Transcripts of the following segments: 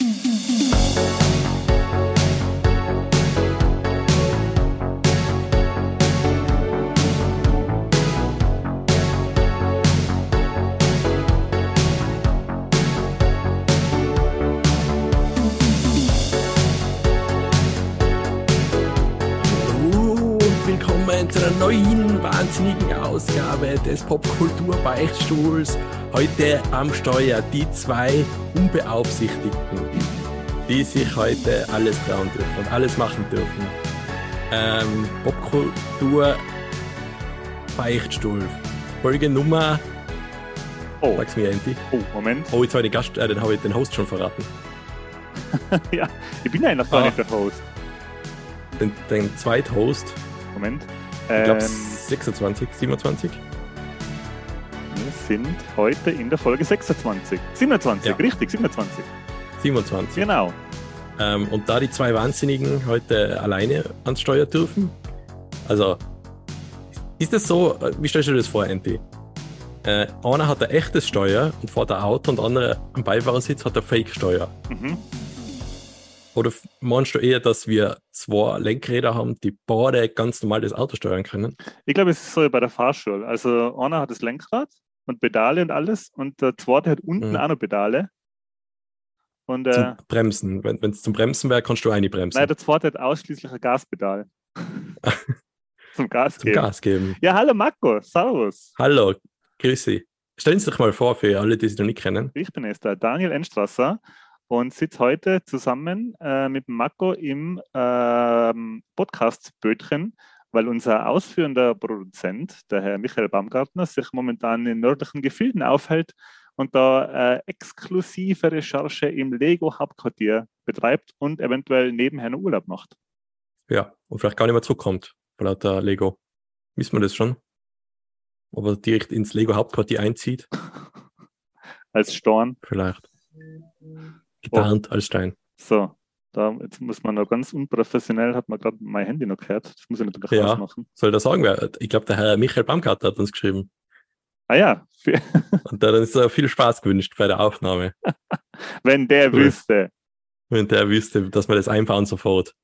Hallo Ausgabe des Popkultur-Beichtstuhls. Heute am Steuer die zwei Unbeaufsichtigten, die sich heute alles trauen dürfen und alles machen dürfen. Ähm, Popkultur-Beichtstuhl. Folge Nummer. Oh. Sag's mir, Andy. Oh, Moment. Oh, jetzt habe ich den Gast, äh, den habe ich den Host schon verraten. ja, ich bin ja noch gar Ah. nicht der Host. Den, den Zweithost. Moment. Ich glaube Ähm, 26, 27. sind heute in der Folge 26. 27, Ja. richtig, 27. 27. Genau. Ähm, und da die zwei Wahnsinnigen heute alleine ans Steuer dürfen, also ist das so, äh, wie stellst du dir das vor, Andy? Äh, einer hat ein echtes Steuer und fährt ein Auto und der andere am Beifahrersitz hat ein Fake-Steuer. Mhm. Oder meinst du eher, dass wir zwei Lenkräder haben, die beide ganz normal das Auto steuern können? Ich glaube, es ist so wie bei der Fahrschule. Also einer hat das Lenkrad und Pedale und alles und der zweite hat unten Mhm. auch noch Pedale. Und äh, Zum Bremsen. Wenn es zum Bremsen wäre, kannst du eine bremsen. nein, der zweite hat ausschließlich ein Gaspedal. Zum Gas zum geben. Gas geben. Ja, hallo Marco, servus. Hallo, grüß Sie. Stellen Sie sich mal vor für alle, die Sie noch nicht kennen. Ich bin jetzt der Daniel Enstrasser und sitze heute zusammen äh, mit Marco im ähm, Podcast-Bötchen, weil unser ausführender Produzent, der Herr Michael Baumgartner, sich momentan in nördlichen Gefilden aufhält und da äh, exklusive Recherche im Lego-Hauptquartier betreibt und eventuell nebenher noch Urlaub macht. Ja, und vielleicht gar nicht mehr zurückkommt, vor lauter Lego. Wissen wir das schon? Ob er direkt ins Lego-Hauptquartier einzieht? Als Storn. Vielleicht. Getarnt als Stein. So, da jetzt muss man noch ganz unprofessionell, hat man gerade mein Handy noch gehört. Das muss ich natürlich Ja. ausmachen. Soll das sagen? Wer- Ich glaube, der Herr Michael Baumgartner hat uns geschrieben. Ah ja, Und hat uns äh, viel Spaß gewünscht bei der Aufnahme. wenn der Cool. wüsste. Wenn der wüsste, dass wir das einbauen sofort.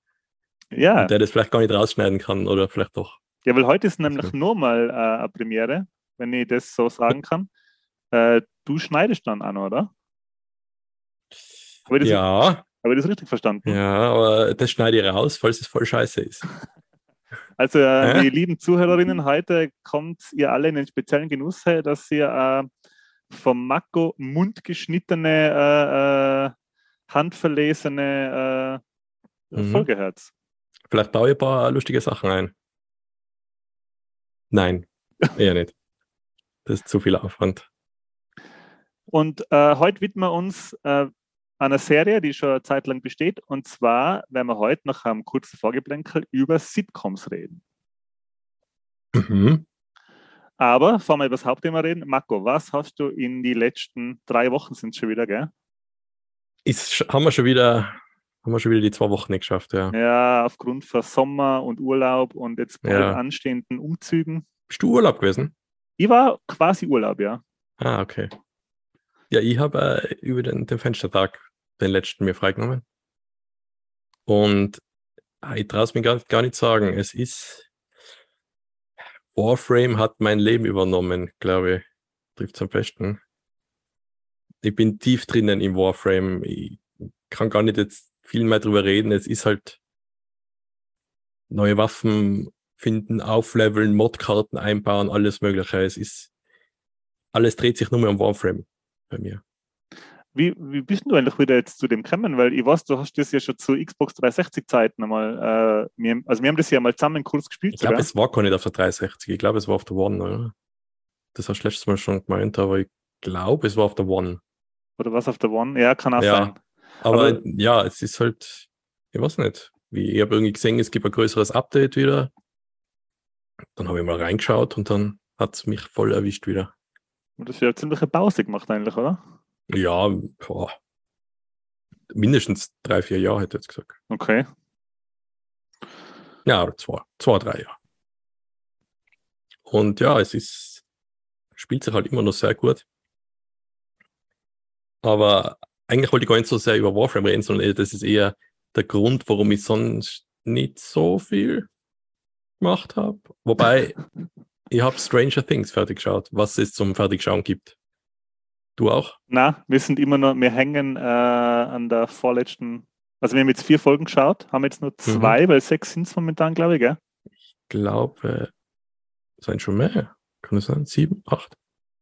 Ja. Und der das vielleicht gar nicht rausschneiden kann oder vielleicht doch. Ja, weil heute ist nämlich Okay. nur mal äh, eine Premiere, wenn ich das so sagen kann. Äh, du schneidest dann an, oder? Ja, habe ich das richtig verstanden? ja, aber das schneide ich raus, falls es voll scheiße ist. Also, äh, Hä? die lieben Zuhörerinnen, heute kommt ihr alle in den speziellen Genuss, äh, dass ihr äh, vom Mako mundgeschnittene, äh, äh, handverlesene äh, Mhm. Folge hört. Vielleicht baue ich ein paar lustige Sachen ein. Nein, eher nicht. Das ist zu viel Aufwand. Und äh, heute widmen wir uns äh, einer Serie, die schon eine Zeit lang besteht. Und zwar werden wir heute nach einem kurzen Vorgeplänkel über Sitcoms reden. Mhm. Aber bevor wir über das Hauptthema reden, Marco, was hast du in die letzten drei Wochen sind schon wieder, gell? Ist, haben wir schon wieder, haben wir schon wieder die zwei Wochen nicht geschafft, ja. Ja, aufgrund von Sommer und Urlaub und jetzt bald Ja. anstehenden Umzügen. Bist du Urlaub gewesen? Ich war quasi Urlaub, ja. Ah, okay. Ja, ich habe äh, über den, den Fenstertag, den letzten, mir freigenommen. Und ah, ich traue es mir gar, gar nicht sagen. Es ist. Warframe hat mein Leben übernommen, glaube ich. Trifft am besten. Ich bin tief drinnen im Warframe. Ich kann gar nicht jetzt viel mehr drüber reden. Es ist halt neue Waffen finden, aufleveln, Modkarten einbauen, alles Mögliche. Es ist alles dreht sich nur mehr um Warframe bei mir. Wie, wie bist du eigentlich wieder jetzt zu dem gekommen? Weil ich weiß, du hast das ja schon zu Xbox 360 Zeiten einmal, äh, wir, also wir haben das ja mal zusammen kurz gespielt. Ich glaube, es war gar nicht auf der 360. Ich glaube, es war auf der One, oder? Das hast du letztes Mal schon gemeint, aber ich glaube, es war auf der One. Oder was auf der One? Ja, kann auch Ja. sein. Aber, Aber- ja, es ist halt, ich weiß nicht. Wie, ich habe irgendwie gesehen, es gibt ein größeres Update wieder. Dann habe ich mal reingeschaut und dann hat es mich voll erwischt wieder. Und das ist ja ziemlich eine Pause gemacht eigentlich, oder? Ja, boah. mindestens drei, vier Jahre hätte ich jetzt gesagt. Okay. Ja, oder zwei, zwei, drei Jahre. Und ja, es ist, spielt sich halt immer noch sehr gut. Aber eigentlich wollte ich gar nicht so sehr über Warframe reden, sondern das ist eher der Grund, warum ich sonst nicht so viel gemacht habe. Wobei, ich habe Stranger Things fertig geschaut, was es zum Fertigschauen gibt. Du auch? Na, wir sind immer noch, wir hängen äh, an der vorletzten, also wir haben jetzt vier Folgen geschaut, haben jetzt nur zwei, mhm. weil sechs sind es momentan, glaube ich, gell? Ich glaube, es sind schon mehr. Kann es sein? Sieben, acht?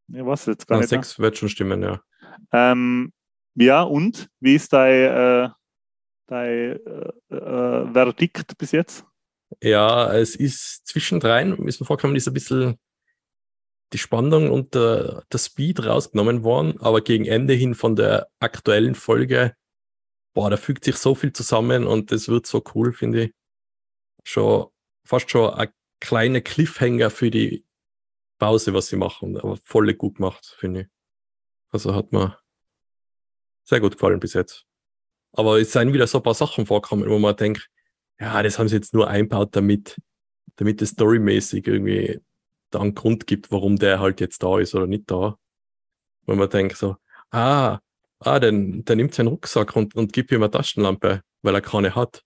Ja, was jetzt gar Na, nicht. Sechs wird schon stimmen, ja. Ähm, ja, und wie ist dein, äh, dein äh, äh, Verdikt bis jetzt? Ja, es ist zwischendrin, ist mir vorgekommen, ist ein bisschen die Spannung und der, der Speed rausgenommen worden, aber gegen Ende hin von der aktuellen Folge, boah, da fügt sich so viel zusammen und das wird so cool, finde ich. Schon, fast schon ein kleiner Cliffhanger für die Pause, was sie machen, aber voll gut gemacht, finde ich. Also hat mir sehr gut gefallen bis jetzt. Aber es seien wieder so ein paar Sachen vorkommen, wo man denkt, ja, das haben sie jetzt nur einbaut, damit, damit es storymäßig irgendwie da einen Grund gibt, warum der halt jetzt da ist oder nicht da. Wenn man denkt so, ah, ah, dann, der nimmt seinen Rucksack und, und gibt ihm eine Taschenlampe, weil er keine hat.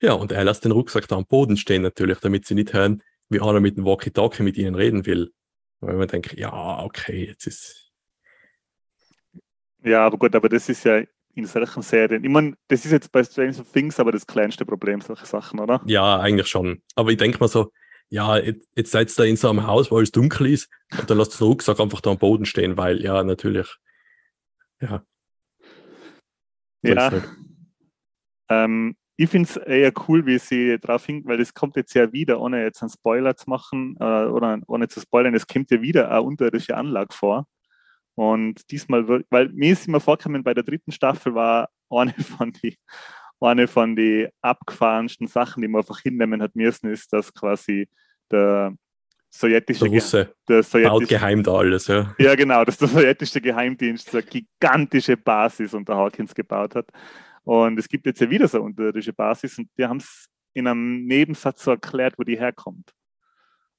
Ja, und er lässt den Rucksack da am Boden stehen natürlich, damit sie nicht hören, wie einer mit dem Walkie-Talkie mit ihnen reden will. Weil man denkt, ja, okay, jetzt ist. Ja, aber gut, aber das ist ja in solchen Serien. Ich meine, das ist jetzt bei Stranger Things aber das kleinste Problem, solche Sachen, oder? Ja, eigentlich schon. Aber ich denke mal so, ja, jetzt, jetzt seid ihr da in so einem Haus, wo es dunkel ist, und dann lasst den Rucksack einfach da am Boden stehen, weil, ja, natürlich. Ja. So ja. Halt. Ähm, ich finde es eher cool, wie sie drauf hinkt, weil das kommt jetzt ja wieder, ohne jetzt einen Spoiler zu machen äh, oder ohne zu spoilern, es kommt ja wieder eine unterirdische Anlage vor. Und diesmal, weil mir ist immer vorgekommen, bei der dritten Staffel war eine von die, eine von die abgefahrensten Sachen, die man einfach hinnehmen hat müssen, ist, dass quasi der sowjetische der Russe der sowjetische, baut geheim da alles, ja. Ja, genau, dass der sowjetische Geheimdienst so eine gigantische Basis unter Hawkins gebaut hat. Und es gibt jetzt ja wieder so eine unterirdische Basis und die haben es in einem Nebensatz so erklärt, wo die herkommt.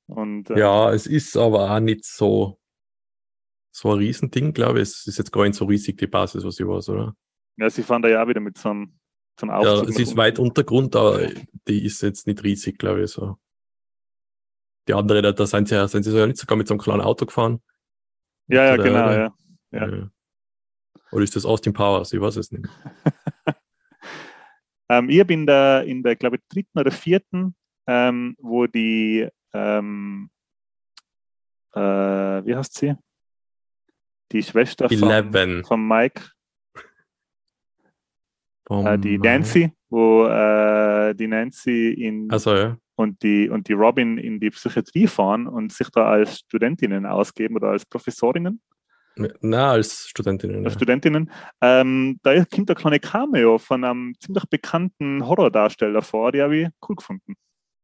Und, äh, ja, es ist aber auch nicht so, so ein Riesending, glaube ich. Es ist jetzt gar nicht so riesig, die Basis, was sie war, oder? Ja, sie fahren da ja auch wieder mit so einem, so einem Aufzug. Ja, es ist weit Untergrund, aber die ist jetzt nicht riesig, glaube ich. So. Die andere, da, da sind, sie ja, sind sie ja nicht sogar mit so einem kleinen Auto gefahren. Ja, ja, genau, ja. ja. Oder ist das Austin Powers? Ich weiß es nicht. ähm, ich habe in der, in der, glaube ich, dritten oder vierten, ähm, wo die, ähm, äh, wie heißt sie? Die Schwester von, von Mike. Äh, die Nancy, wo äh, die Nancy in also, ja. und, die, und die Robin in die Psychiatrie fahren und sich da als Studentinnen ausgeben oder als Professorinnen. Na, als Studentinnen. Als ja. Studentinnen. Ähm, da kommt ein kleiner Cameo von einem ziemlich bekannten Horrordarsteller vor, die habe ich cool gefunden.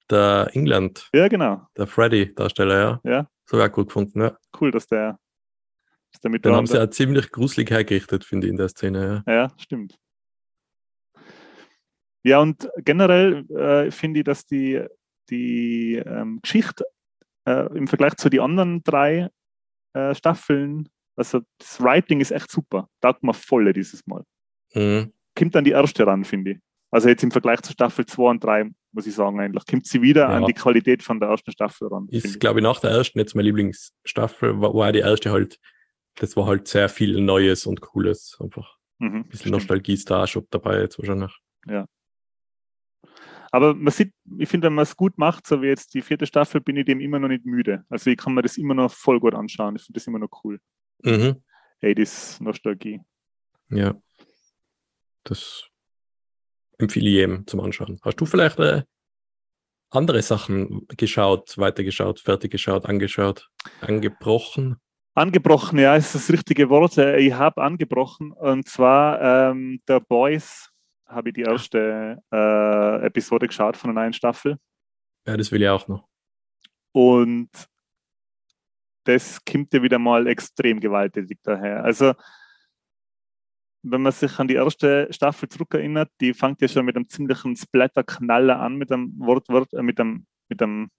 Der England. Ja, genau. Der Freddy-Darsteller, ja. Ja. So auch gut gefunden, ja. Cool, dass der. Dass der mit Den haben sie ja ziemlich gruselig hergerichtet, finde ich, in der Szene, ja. Ja, stimmt. Ja, und generell äh, finde ich, dass die, die ähm, Geschichte äh, im Vergleich zu den anderen drei äh, Staffeln also das Writing ist echt super. Taugt mir voll dieses Mal. Mhm. Kommt dann die erste ran, finde ich. Also jetzt im Vergleich zu Staffel 2 und 3, muss ich sagen, eigentlich, kommt sie wieder ja. an die Qualität von der ersten Staffel ran. Ist, glaube ich, nach der ersten jetzt meine Lieblingsstaffel, war, war die erste halt, das war halt sehr viel Neues und Cooles. Einfach mhm, ein bisschen Nostalgie ist da schon dabei jetzt wahrscheinlich. Ja. Aber man sieht, ich finde, wenn man es gut macht, so wie jetzt die vierte Staffel, bin ich dem immer noch nicht müde. Also ich kann mir das immer noch voll gut anschauen. Ich finde das immer noch cool. Mhm. 80s-Nostalgie. Ja. Das empfehle ich jedem zum Anschauen. Hast du vielleicht äh, andere Sachen geschaut, weitergeschaut, fertig geschaut, angeschaut, angebrochen? Angebrochen, ja, ist das richtige Wort. Äh, ich habe angebrochen und zwar ähm, The Boys habe ich die erste äh, Episode geschaut von der neuen Staffel. Ja, das will ich auch noch. Und das kommt ja wieder mal extrem gewalttätig daher. Also, wenn man sich an die erste Staffel zurückerinnert, die fängt ja schon mit einem ziemlichen Splatter-Knaller an, mit einem Wortwort, äh, mit einem, mit einem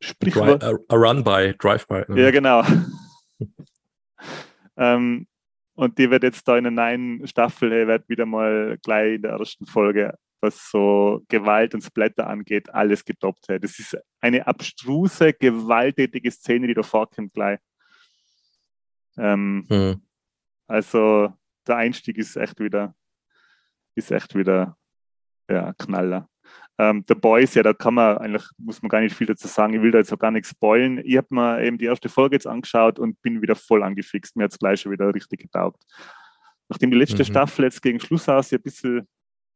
Sprichwort. A, a Run-by, Drive-by. Ne? Ja, genau. ähm, Und die wird jetzt da in der neuen Staffel, hey, wird wieder mal gleich in der ersten Folge, was so Gewalt und Splatter angeht, alles getoppt. Hey. Das ist eine abstruse, gewalttätige Szene, die da vorkommt gleich. Ähm, Hm. also der Einstieg ist echt wieder, ist echt wieder, ja, Knaller. Ähm, The Boys, ja, da kann man eigentlich, muss man gar nicht viel dazu sagen. Ich will da jetzt auch gar nichts spoilen. Ich habe mir eben die erste Folge jetzt angeschaut und bin wieder voll angefixt. Mir hat es gleich schon wieder richtig getaugt. Nachdem die letzte Mhm. Staffel jetzt gegen Schluss aus ja ein bisschen,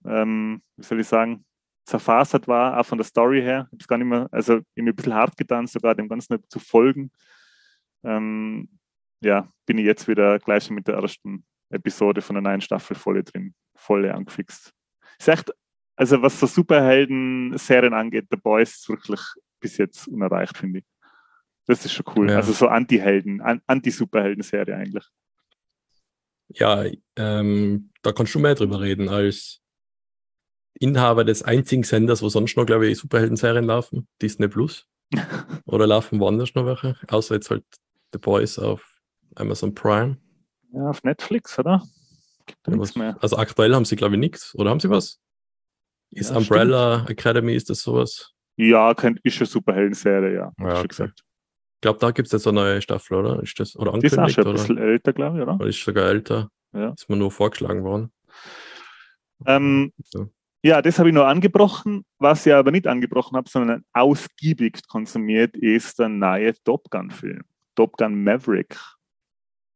ähm, wie soll ich sagen, zerfasert war, auch von der Story her. Ich hab's gar nicht mehr, also mir ein bisschen hart getan, sogar dem Ganzen zu folgen. Ähm, ja, bin ich jetzt wieder gleich mit der ersten Episode von der neuen Staffel voll drin, voll angefixt. Ist echt, also was so Superhelden-Serien angeht, The Boys ist wirklich bis jetzt unerreicht, finde ich. Das ist schon cool. Ja. Also so Anti-Helden, An- Anti-Superhelden-Serie eigentlich. Ja, ähm, da kannst du mehr drüber reden als Inhaber des einzigen Senders, wo sonst noch, glaube ich, Superhelden-Serien laufen, Disney Plus. Oder laufen woanders noch welche? Außer jetzt halt The Boys auf Amazon Prime. Ja, auf Netflix, oder? Gibt da Ja, nichts mehr. Also aktuell haben sie, glaube ich, nichts. Oder haben sie was? Ist Ja, Umbrella Academy, ist das sowas? Ja, könnt, ist schon Superhelden-Serie, ja. Ja, okay. gesagt. Ich glaube, da gibt es jetzt eine neue Staffel, oder? Ist das, oder Die ist auch schon ein oder? bisschen älter, glaube ich, oder? Oder ist sogar älter? Ja. Ist mir nur vorgeschlagen worden. Ähm, So. Ja, das habe ich nur angebrochen. Was ich aber nicht angebrochen habe, sondern ausgiebig konsumiert, ist der neue Top Gun-Film. Top Gun Maverick.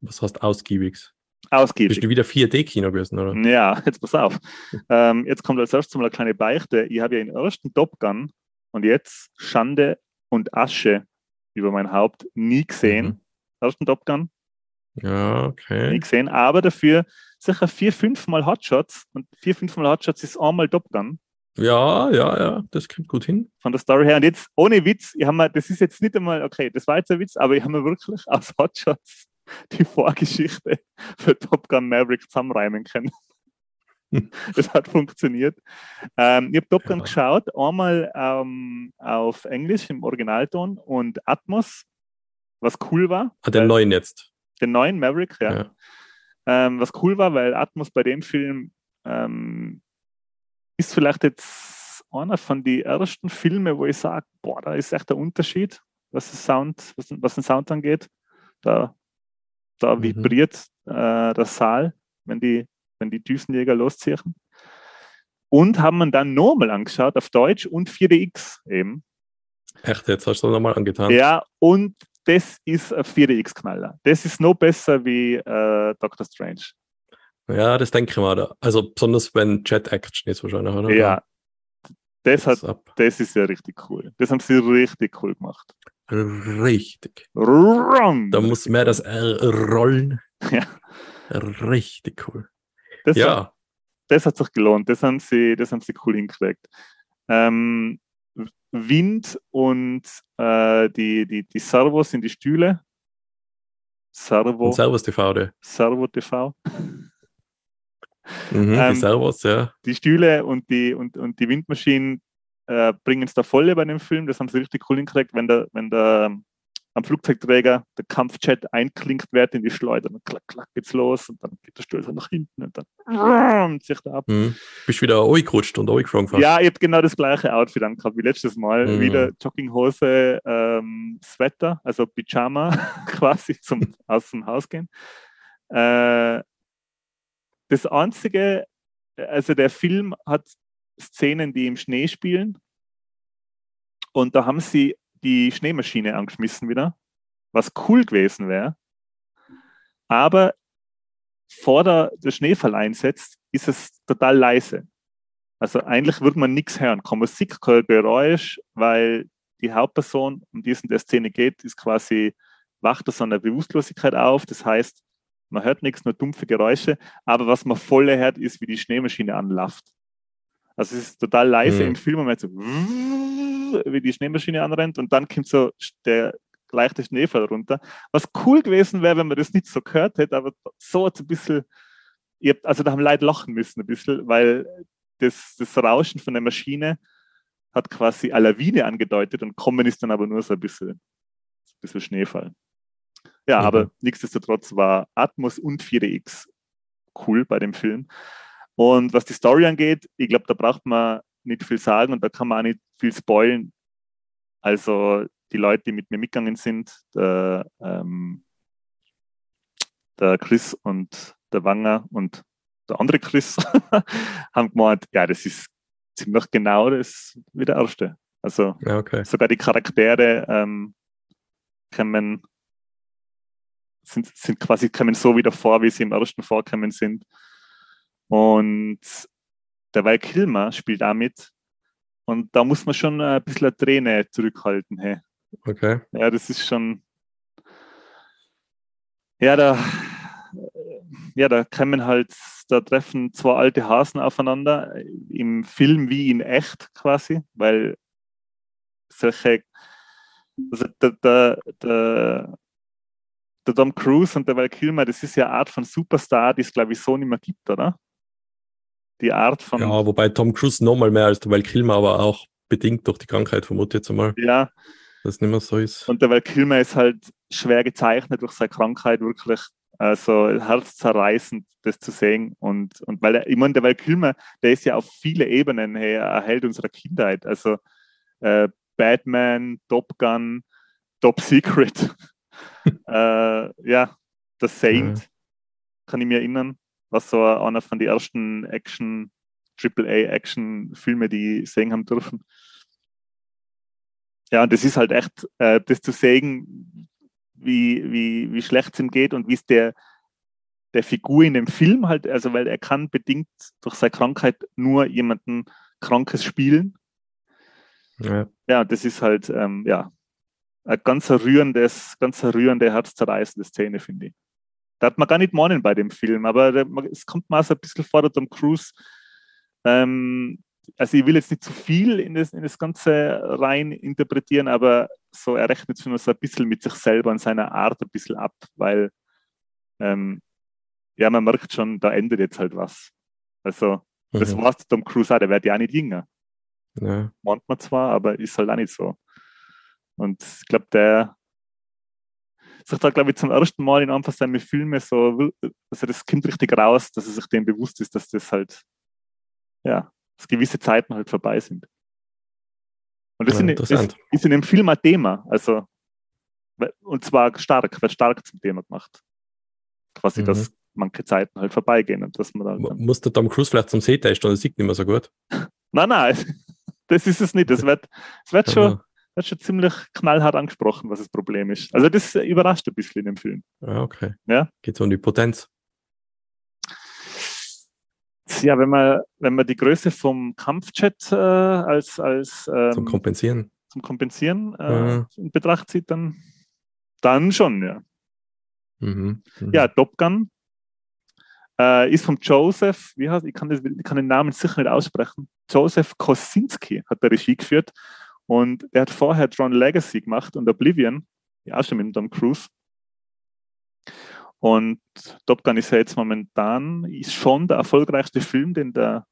Was heißt ausgiebig? Bist Ausgiebig. du wieder 4D-Kino gewesen, oder? Ja, jetzt pass auf. Ähm, jetzt kommt als erstes mal eine kleine Beichte. Ich habe ja den ersten Top Gun und jetzt Schande und Asche über mein Haupt nie gesehen. Mhm. Ersten Top Gun Ja, nie okay. gesehen, aber dafür sicher vier, fünf Mal Hotshots und vier, fünf Mal Hotshots ist einmal Top Gun. Ja, ja, ja, das kommt gut hin. von der Story her. Und jetzt ohne Witz, ich mir, das ist jetzt nicht einmal, okay, das war jetzt ein Witz, aber ich habe mir wirklich aus Hotshots die Vorgeschichte für Top Gun Maverick zusammenreimen können. das hat funktioniert. Ähm, ich habe Top Gun Ja. geschaut, einmal ähm, auf Englisch im Originalton und Atmos, was cool war. Ah, den neuen jetzt. den neuen Maverick, ja. Ja. Ähm, was cool war, weil Atmos bei dem Film ähm, ist vielleicht jetzt einer von den ersten Filmen, wo ich sage, boah, da ist echt der Unterschied, was, Sound, was, was den Sound angeht. Da, da Mhm. vibriert äh, der Saal, wenn die, wenn die Düsenjäger losziehen. Und haben wir dann nochmal angeschaut auf Deutsch und 4DX eben. Echt, jetzt hast du nochmal angetan. Ja, und das ist ein 4DX-Knaller. Das ist noch besser wie äh, Doctor Strange. Ja, das denke ich mal. da. Also besonders wenn Jet Action ist wahrscheinlich, oder? Ja, das, hat, das ist ja richtig cool. Das haben sie richtig cool gemacht. Richtig. Rum. Da muss mehr das R rollen. Ja. Richtig cool. das, Ja, hat, das hat sich gelohnt. Das haben sie, das haben sie cool hingekriegt. Ähm, Wind und äh, die, die, die Servos in die Stühle. Servo, und Servus TV, der. Servo TV. Mhm, Ähm, die Servus, ja. die Stühle und die, und, und die Windmaschinen äh, bringen es da voll bei dem Film. Das haben sie richtig cool hingekriegt, wenn der, wenn der ähm, am Flugzeugträger der Kampfjet einklinkt wird in die Schleuder, dann klack, klack geht's los und dann geht der so nach hinten und dann rum, zieht er ab. Mhm. Bist wieder angerutscht und angeflogen fast. Ja, ich habe genau das gleiche Outfit angehabt wie letztes Mal. Mhm. Wieder Jogginghose, ähm, Sweater, also Pyjama quasi zum aus dem Haus gehen. Äh, das einzige, also der Film hat Szenen, die im Schnee spielen. Und da haben sie die Schneemaschine angeschmissen wieder, was cool gewesen wäre. Aber vor der, der Schneefall einsetzt, ist es total leise. Also eigentlich würde man nichts hören. Keine Musik, kein Geräusch, weil die Hauptperson, um die es in der Szene geht, ist quasi, wacht aus einer Bewusstlosigkeit auf. Das heißt, man hört nichts, nur dumpfe Geräusche. Aber was man voll hört, ist, wie die Schneemaschine anlafft. Also es ist total leise Mhm. im Film, man hört so, wie die Schneemaschine anrennt und dann kommt so der leichte Schneefall runter. Was cool gewesen wäre, wenn man das nicht so gehört hätte, aber so hat es ein bisschen, habt, also da haben Leute lachen müssen ein bisschen, weil das, das Rauschen von der Maschine hat quasi eine Lawine angedeutet und kommen ist dann aber nur so ein bisschen, ein bisschen Schneefall. Ja, Mhm. aber nichtsdestotrotz war Atmos und 4DX cool bei dem Film. Und was die Story angeht, ich glaube, da braucht man nicht viel sagen und da kann man auch nicht viel spoilen. Also die Leute, die mit mir mitgegangen sind, der, ähm, der Chris und der Wanger und der andere Chris, haben gemeint, ja, das ist ziemlich genau das wie der erste. Also Ja, okay. sogar die Charaktere ähm, kommen, sind, sind quasi kommen so wieder vor, wie sie im ersten vorkommen sind. Und der Val Kilmer spielt damit. Und da muss man schon ein bisschen eine Träne zurückhalten. Hey. Okay. Ja, das ist schon. Ja, da, ja, da kommen halt, da treffen zwei alte Hasen aufeinander, im Film wie in echt quasi, weil solche, also der, der, der, der Tom Cruise und der Val Kilmer, das ist ja eine Art von Superstar, die es glaube ich so nicht mehr gibt, oder? Die Art von, Ja, wobei Tom Cruise nochmal mehr als der Val Kilmer, aber auch bedingt durch die Krankheit, vermute ich jetzt einmal, ja, dass es nicht mehr so ist. Und der Val Kilmer ist halt schwer gezeichnet durch seine Krankheit, wirklich also herzzerreißend, das zu sehen. Und, und weil er, ich meine, der Val Kilmer, der ist ja auf viele Ebenen hey, ein Held unserer Kindheit. Also äh, Batman, Top Gun, Top Secret. äh, ja, The Saint, Ja. kann ich mir erinnern, was so einer von den ersten Action, AAA-Action-Filme, die ich sehen haben dürfen. Ja, und das ist halt echt, äh, das zu sehen, wie, wie, wie schlecht es ihm geht und wie es der, der Figur in dem Film halt, also weil er kann bedingt durch seine Krankheit nur jemanden Krankes spielen. Ja. Ja, das ist halt, ähm, ja, ein ganz rührendes, ganz rührende, herzzerreißende Szene, finde ich. Da hat man gar nicht meinen bei dem Film, aber es kommt mir so ein bisschen vor, der Tom Cruise, ähm, also ich will jetzt nicht zu viel in das, in das Ganze rein interpretieren, aber so er rechnet sich nur so ein bisschen mit sich selber und seiner Art ein bisschen ab, weil ähm, ja, man merkt schon, da endet jetzt halt was. Also, das Mhm. war's Tom Cruise auch, der wird ja auch nicht jünger ja. meint man zwar, aber ist halt auch nicht so. Und ich glaube, der sagt da, glaube ich, zum ersten Mal in einem von seinen Filmen so, also das kommt richtig raus, dass er sich dem bewusst ist, dass das halt, ja, dass gewisse Zeiten halt vorbei sind. Und das, Ja, sind, das interessant. ist in dem Film ein Thema, also, und zwar stark, wird stark zum Thema gemacht. Quasi, Mhm. dass manche Zeiten halt vorbeigehen und dass man dann. Muss der Tom Cruise vielleicht zum Sehtest und er sieht nicht mehr so gut? Nein, nein, das ist es nicht. Das wird, es wird schon. Wird schon ziemlich knallhart angesprochen, was das Problem ist. Also das überrascht ein bisschen in dem Film. Ah, okay. Ja. Geht um die Potenz. Ja, wenn man, wenn man die Größe vom Kampfjet äh, als, als ähm, Zum Kompensieren. zum Kompensieren äh, Ja. in Betracht zieht, dann, dann schon, ja. Mhm. Mhm. Ja, Top Gun äh, ist vom Joseph, wie heißt, ich kann, das, ich kann den Namen sicher nicht aussprechen. Joseph Kosinski hat der Regie geführt und er hat vorher Tron Legacy gemacht und Oblivion, ja auch schon mit dem Tom Cruise. Und Top Gun ist ja jetzt momentan ist schon der erfolgreichste Film, den der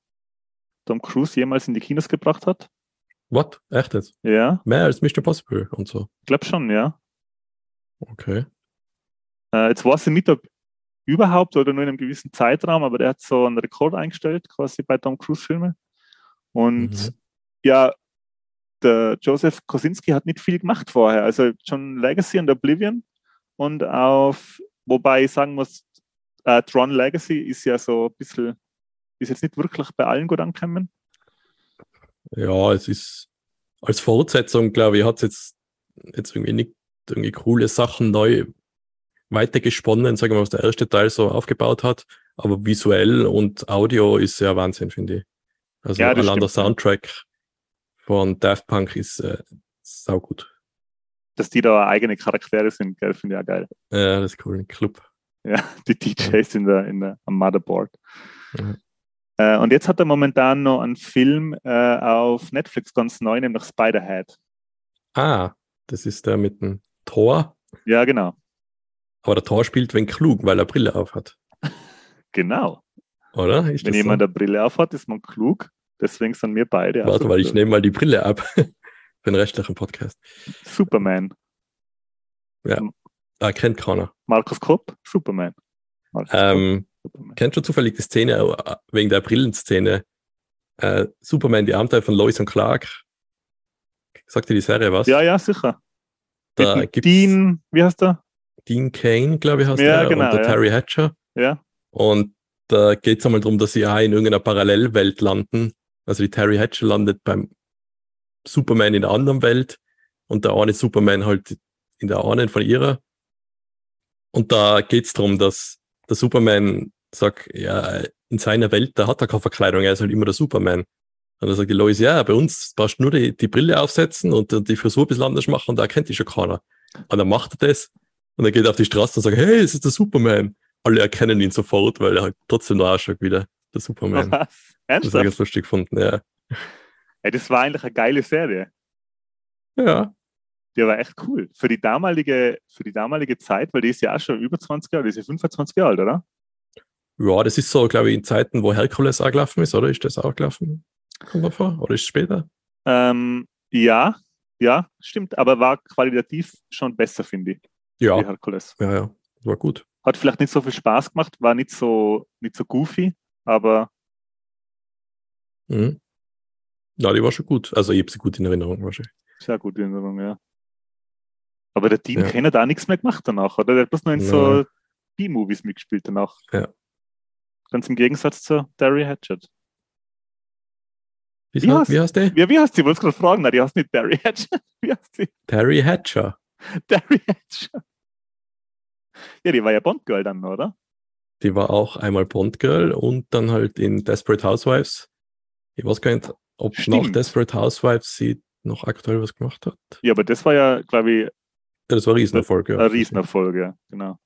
Tom Cruise jemals in die Kinos gebracht hat. What? Echt jetzt? Ja, Mehr als Mission Impossible und so. ich glaube schon, ja. Okay. Äh, jetzt weiß ich nicht, ob überhaupt oder nur in einem gewissen Zeitraum, aber der hat so einen Rekord eingestellt, quasi bei Tom Cruise-Filmen. Und Mhm. ja, der Joseph Kosinski hat nicht viel gemacht vorher. Also schon Legacy und Oblivion und auf, wobei ich sagen muss, äh, Tron Legacy ist ja so ein bisschen, ist jetzt nicht wirklich bei allen gut angekommen. Ja, es ist als Fortsetzung, glaube ich, hat es jetzt, jetzt irgendwie nicht irgendwie coole Sachen neu weitergesponnen, sagen wir mal, was der erste Teil so aufgebaut hat. Aber visuell und Audio ist ja Wahnsinn, finde ich. Also Ja, allein der stimmt, ja. Soundtrack von Daft Punk ist äh, saugut. Dass die da eigene Charaktere sind, gell, finde ich auch geil. Ja, das ist cool. Ein Club. Ja, die DJs in der, in der, am Motherboard. Mhm. Äh, und jetzt hat er momentan noch einen Film äh, auf Netflix ganz neu, nämlich Spiderhead. Ah, das ist der mit dem Tor. Ja, genau. Aber der Tor spielt wenn klug, weil er Brille auf hat. Genau. Oder? Ist Wenn jemand so? eine Brille aufhat, ist man klug. Deswegen sind wir beide. Warte, weil ich nehme mal die Brille ab für den restlichen Podcast. Superman. Ja. Ah, kennt keiner. Markus Kopp, Superman. Markus Ähm, Kopp, Superman. kennt schon zufällig die Szene äh, wegen der Brillenszene? Äh, Superman, die Abenteuer von Lois und Clark. Sagt dir die Serie was? Ja, ja, sicher. da gibt's Dean, wie heißt der? Dean Kane, glaube ich, heißt Ja, der, genau, und der ja. Terry Hatcher. Ja. Und da geht es einmal darum, dass sie auch in irgendeiner Parallelwelt landen. Also die Terry Hatcher landet beim Superman in der anderen Welt und der eine Superman halt in der einen von ihrer. Und da geht es darum, dass der Superman sagt, ja, in seiner Welt, da hat er keine Verkleidung, er ist halt immer der Superman. Und dann sagt die Lois, ja, bei uns brauchst du nur die, die Brille aufsetzen und die Frisur ein bisschen anders machen und da kennt dich schon keiner. Und dann macht er das und er geht auf die Straße und sagt, hey, es ist der Superman. Alle erkennen ihn sofort, weil er halt trotzdem noch ausschaut wie der, Superman. Was? Das habe ich Ernsthaft? lustig gefunden, ja. Ey, das war eigentlich eine geile Serie. Ja, Die war echt cool. Für die damalige, für die damalige Zeit, weil die ist ja auch schon über 20 Jahre, die ist ja 25 Jahre alt, oder? ja, das ist so, glaube ich, in Zeiten, wo Herkules auch gelaufen ist, oder? Ist das auch gelaufen? Kommt da vor? Oder ist es später? Ähm, ja, ja, stimmt, aber war qualitativ schon besser, finde ich, Ja, Herkules. ja, ja. War gut. Hat vielleicht nicht so viel Spaß gemacht, war nicht so, nicht so goofy, aber Mhm. Ja, die war schon gut. Also ich habe sie gut in Erinnerung wahrscheinlich. sehr gut in Erinnerung, ja. Aber der Dean Ja. Kane hat auch nichts mehr gemacht danach, oder? Der hat bloß noch in so B-Movies mitgespielt danach. Ja. Ganz im Gegensatz zu Derry Hatchet. Wie, Wie wie, heißt- wie heißt der? Ja, wie heißt sie? Ich wollte es gerade fragen. Nein, die heißt nicht Derry Hatchet. Wie heißt sie? Terry Hatcher. Derry Hatchet. Ja, die war ja Bond-Girl dann, oder? Die war auch einmal Bond-Girl und dann halt in Desperate Housewives. Ich weiß gar nicht, ob nach Stimmt. Desperate Housewives sie noch aktuell was gemacht hat. Ja, aber das war ja, glaube ich, das war ein Riesenerfolg. Ja. ein Riesenerfolg, ja, genau.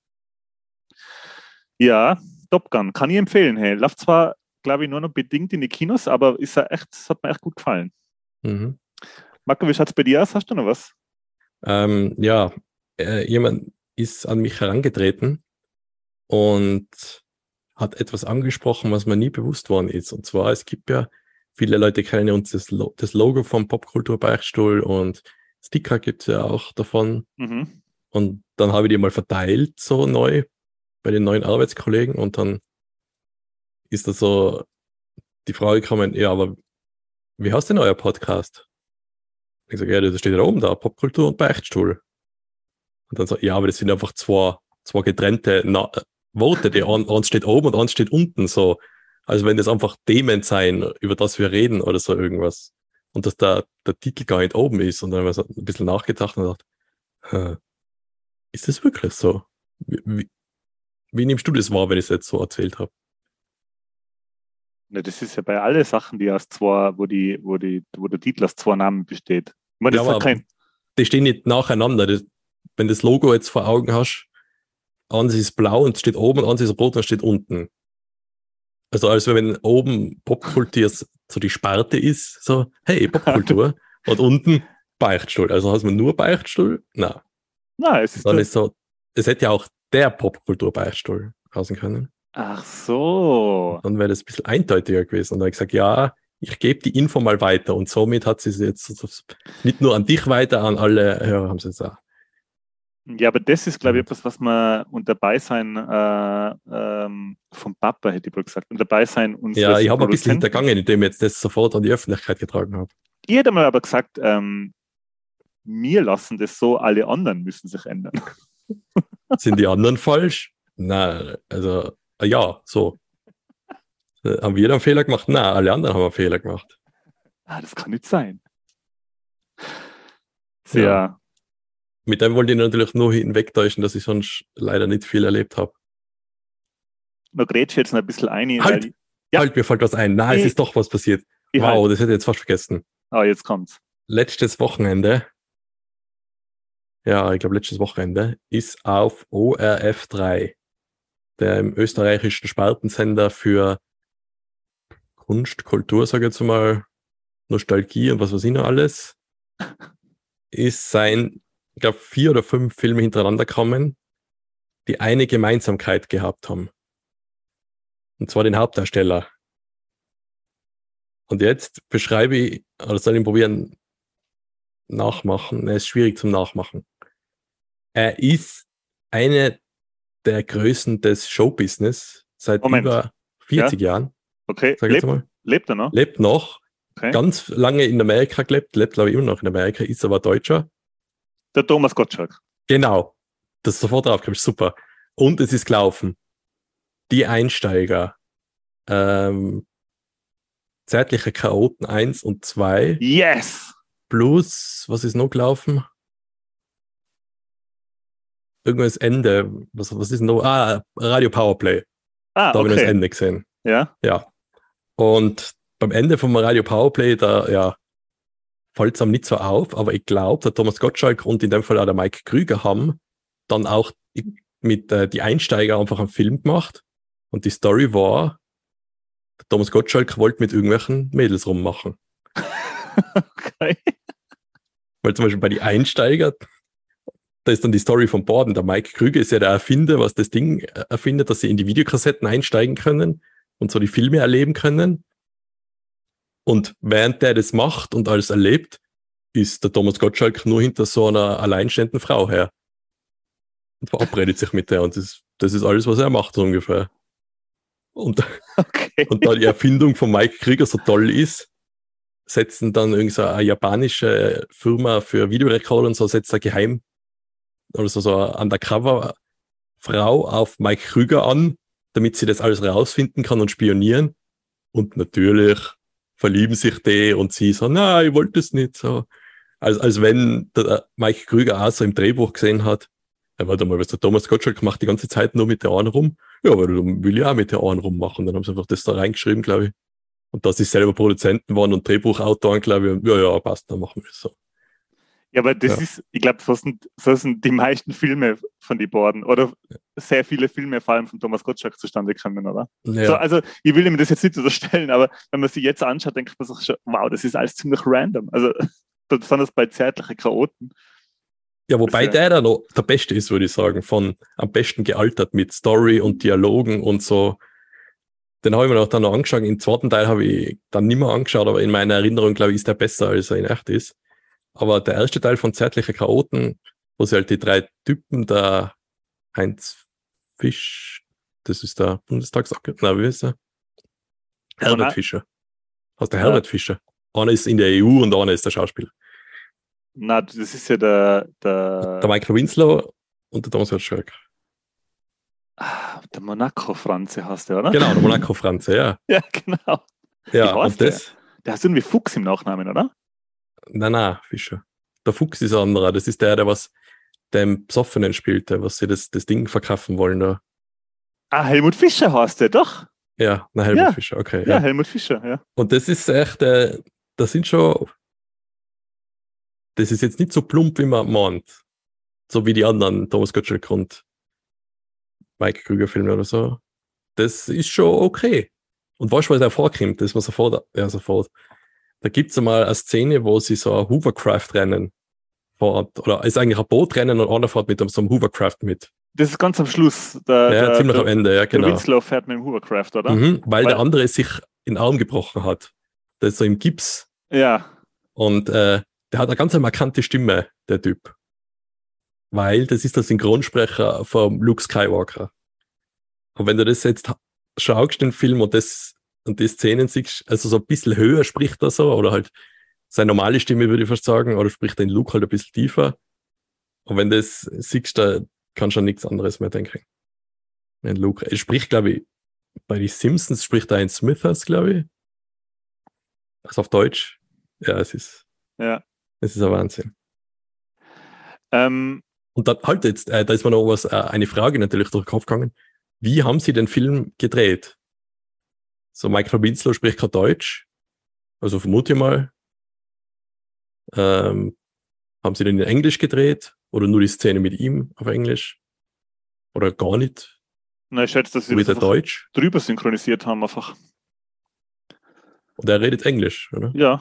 Ja, Top Gun, kann ich empfehlen. Hey, läuft zwar, glaube ich, nur noch bedingt in die Kinos, aber ist ja echt, hat mir echt gut gefallen. Mhm. Marco, wie schaut es bei dir aus? Hast du noch was? Ähm, ja, äh, jemand ist an mich herangetreten und hat etwas angesprochen, was mir nie bewusst worden ist. Und zwar, es gibt ja, viele Leute kennen uns das, Lo das Logo vom Popkultur-Beichtstuhl und Sticker gibt es ja auch davon. Mhm. Und dann habe ich die mal verteilt, so neu, bei den neuen Arbeitskollegen. Und dann ist da so die Frage gekommen, ja, aber wie heißt denn euer Podcast? Ich sage, ja, das steht da oben da, Popkultur und Beichtstuhl. Und dann so, ja, aber das sind einfach zwei, zwei getrennte Na Worte, die ein, eins steht oben und eins steht unten, so. Also wenn das einfach Themen sein, über das wir reden oder so irgendwas. Und dass da der Titel gar nicht oben ist. Und dann haben wir so ein bisschen nachgedacht und gedacht, ist das wirklich so? Wie, wie, wie nimmst du das wahr, wenn ich es jetzt so erzählt habe? Na, das ist ja bei allen Sachen, die aus zwei, wo die, wo die, wo der Titel aus zwei Namen besteht. Ich meine, das Ja, ist ja aber- kein, Die stehen nicht nacheinander. Das, wenn das Logo jetzt vor Augen hast, eins ist blau und steht oben, eins ist rot und steht unten. Also als wenn oben Popkultur so die Sparte ist, so, hey, Popkultur, und unten Beichtstuhl. Also hast man nur Beichtstuhl? Na, na, es ist, dann ist so, es hätte ja auch der Popkultur-Beichtstuhl heißen können. ach so. dann wäre das ein bisschen eindeutiger gewesen. Und dann habe ich gesagt, ja, ich gebe die Info mal weiter. Und somit hat sie es jetzt nicht nur an dich weiter, an alle Hörer haben sie es auch. Ja, aber das ist, glaube ich, etwas, was man unter Beisein äh, ähm, vom Papa, hätte ich wohl gesagt, unter Beisein unseres Ja, ich habe ein bisschen hintergangen, indem ich jetzt das sofort an die Öffentlichkeit getragen habe. Ich hätte mal aber gesagt, ähm, wir lassen das so, alle anderen müssen sich ändern. Sind die anderen falsch? Na, also, äh, ja, so. Äh, Haben wir einen Fehler gemacht? Na, alle anderen haben einen Fehler gemacht. Ah, das kann nicht sein. Sehr, Ja. Mit dem wollte ich natürlich nur hinwegtäuschen, dass ich sonst leider nicht viel erlebt habe. noch grätsch jetzt noch ein bisschen ein. Halt! weil- Ja. Halt, mir fällt was ein. Na, es Ich- ist doch was passiert. Ich wow, halt, das hätte ich jetzt fast vergessen. ah, jetzt kommt's. letztes Wochenende, ja, ich glaube letztes Wochenende, ist auf ORF3, dem österreichischen Spartensender für Kunst, Kultur, sage ich jetzt mal, Nostalgie und was weiß ich noch alles, ist sein, ich glaube, vier oder fünf Filme hintereinander kommen, die eine Gemeinsamkeit gehabt haben. Und zwar den Hauptdarsteller. Und jetzt beschreibe ich, oder soll ich ihn probieren, nachmachen. Er ist schwierig zum Nachmachen. Er ist eine der Größen des Showbusiness seit Moment. über 40 Jahren. Okay, Sag lebt, mal. lebt er noch? Lebt noch, Okay. ganz lange in Amerika gelebt, lebt glaube ich immer noch in Amerika, ist aber Deutscher. Der Thomas Gottschalk. Genau. Das ist sofort drauf, super. Und es ist gelaufen. Die Einsteiger. Ähm, Zärtliche Chaoten 1 und 2 Yes! plus, was ist noch gelaufen? Irgendwas Ende. Was, was ist noch? Ah, Radio Powerplay. Ah, Da habe ich das okay. Ende gesehen. Ja. Ja. Und beim Ende vom Radio Powerplay, da ja, fällt es einem nicht so auf, aber ich glaube, der Thomas Gottschalk und in dem Fall auch der Mike Krüger haben dann auch mit äh, die Einsteiger einfach einen Film gemacht. Und die Story war, der Thomas Gottschalk wollte mit irgendwelchen Mädels rummachen. Okay. Weil zum Beispiel bei die Einsteiger, da ist dann die Story von Borden. Der Mike Krüger ist ja der Erfinder, was das Ding äh, erfindet, dass sie in die Videokassetten einsteigen können und so die Filme erleben können. Und während der das macht und alles erlebt, ist der Thomas Gottschalk nur hinter so einer alleinstehenden Frau her. Und verabredet sich mit der. Und das, das ist alles, was er macht, so ungefähr. Und, Okay. und da die Erfindung von Mike Krieger so toll ist, setzen dann irgend so eine japanische Firma für Videorekorder und so setzt er geheim oder so, so eine Undercover-Frau auf Mike Krüger an, damit sie das alles rausfinden kann und spionieren. Und natürlich verlieben sich die und sie so, na, ich wollte es nicht. So. Als, als wenn der Mike Krüger auch so im Drehbuch gesehen hat, ja, warte mal, was der Thomas Gottschalk macht die ganze Zeit nur mit der einen rum. Ja, aber dann will ich auch mit der einen rummachen. Dann haben sie einfach das da reingeschrieben, glaube ich. Und dass sie selber Produzenten waren und Drehbuchautoren, glaube ich, ja, ja, passt, dann machen wir das so. Ja, aber das Ja. ist, ich glaube, so sind, so sind die meisten Filme von die Borden oder sehr viele Filme vor allem von Thomas Gottschalk zustande kommen, oder? Ja, So, also ich will ihm das jetzt nicht unterstellen, aber wenn man sie jetzt anschaut, denkt man sich schon, wow, das ist alles ziemlich random. Also besonders bei zärtlichen Chaoten. ja wobei äh, der da noch der Beste ist, würde ich sagen, von am besten gealtert mit Story und Dialogen und so. Den habe ich mir noch dann noch angeschaut. Im zweiten Teil habe ich dann nicht mehr angeschaut, aber in meiner Erinnerung, glaube ich, ist der besser, als er in echt ist. Aber der erste Teil von Zärtliche Chaoten, wo sie halt die drei Typen, der Heinz Fisch, das ist der Bundestagsabgeordnete, na, wie ist er? Herbert Fischer. Aus der Ja. Herbert Fischer. Einer ist in der EU und einer ist der Schauspieler. Na, das ist ja der, der, Der Michael Winslow und der Thomas Gottschalk. ah, der Monaco-Franze hast du, oder? Genau, der Monaco Franze, ja. Ja, genau. Ja, und das, Der hast irgendwie Fuchs im Nachnamen, oder? Nein, nein, Fischer. Der Fuchs ist ein anderer. Das ist der, der was dem Psoffenen spielt, der was sie das, das Ding verkaufen wollen. Da. Ah, Helmut Fischer heißt der, doch. Ja, na Helmut Ja. Fischer, okay. Ja, Ja. Helmut Fischer, ja. Und das ist echt, äh, das sind schon, das ist jetzt nicht so plump, wie man meint. So wie die anderen Thomas Gottschalk und Mike Krüger Filme oder so. Das ist schon okay. Und weißt du, was da vorkommt? Das ist mir sofort, ja, sofort. Da gibt's einmal eine Szene, wo sie so ein Hovercraft-Rennen fährt, oder ist eigentlich ein Bootrennen und einer fährt mit so einem Hovercraft mit. Das ist ganz am Schluss. Der, Ja, der, ziemlich der, am Ende, ja, der genau. Winslow fährt mit dem Hovercraft, oder? Mhm, weil, Weil- der andere sich in den Arm gebrochen hat. Der ist so im Gips. Ja. Und äh, der hat eine ganz markante Stimme, der Typ. Weil das ist der Synchronsprecher vom Luke Skywalker. Und wenn du das jetzt ha- schaust, den Film und das und die Szenen siehst, also so ein bisschen höher spricht er so, oder halt seine normale Stimme, würde ich fast sagen, oder spricht den Luke halt ein bisschen tiefer. Und wenn das siehst, da kannst du an nichts anderes mehr denken. Wenn Luke, er spricht, glaube ich, bei die Simpsons spricht er ein Smithers, glaube ich. Also auf Deutsch. Ja, es ist, Ja. es ist ein Wahnsinn. Ähm, Und da, halt jetzt, äh, da ist mir noch was, äh, eine Frage natürlich durch den Kopf gegangen. Wie haben Sie den Film gedreht? So, Michael Winslow spricht kein Deutsch. Also vermute ich mal. Ähm, haben Sie den in Englisch gedreht? Oder nur die Szene mit ihm auf Englisch? Oder gar nicht? na, ich schätze, dass sie das Deutsch? drüber synchronisiert haben, einfach. Und er redet Englisch, oder? Ja.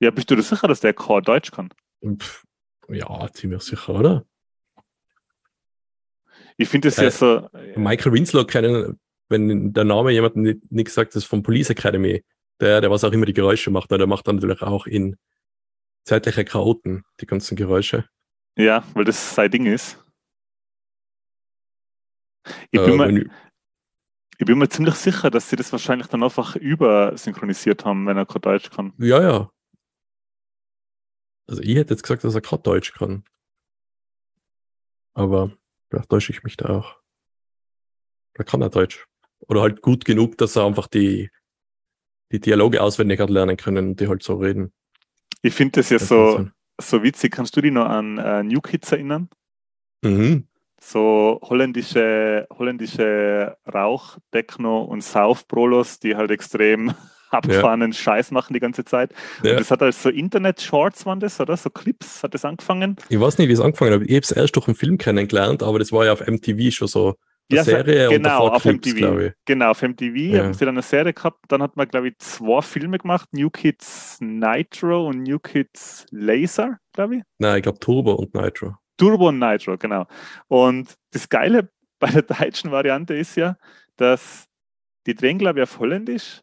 Ja, bist du dir sicher, dass der kein Deutsch kann? Pff, ja, ziemlich sicher, oder? Ich finde es Äh, ja so. Michael Winslow kennen, wenn der Name jemandem nicht, nicht gesagt ist, vom Police Academy. Der, der was auch immer die Geräusche macht, der macht dann natürlich auch in zeitliche Chaoten die ganzen Geräusche. Ja, weil das sein Ding ist. Ich bin, Äh, mir, ich- ich bin mir ziemlich sicher, dass sie das wahrscheinlich dann einfach übersynchronisiert haben, wenn er kein Deutsch kann. ja, ja. Also ich hätte jetzt gesagt, dass er kein Deutsch kann. Aber vielleicht täusche ich mich da auch. Da kann er Deutsch. Oder halt gut genug, dass er einfach die, die Dialoge auswendig hat lernen können und die halt so reden. Ich finde das ja Das so, so witzig. Kannst du dich noch an äh, New Kids erinnern? Mhm. So holländische, holländische Rauch, Techno und Sauf-Prolos, die halt extrem abgefahrenen Scheiß machen die ganze Zeit. Ja. Und das hat als so Internet-Shorts waren das, oder? So Clips hat das angefangen. Ich weiß nicht, wie es angefangen hat. Ich habe es erst durch einen Film kennengelernt, aber das war ja auf MTV schon so Ja, Serie und genau, davor auf Clips, MTV. Genau, auf MTV Ja. haben sie dann eine Serie gehabt. Dann hat man, glaube ich, zwei Filme gemacht: New Kids Nitro und New Kids Laser, glaube ich. Nein, ich glaube Turbo und Nitro. Turbo und Nitro, genau. Und das Geile bei der deutschen Variante ist ja, dass die drehen, glaube ich, auf Holländisch.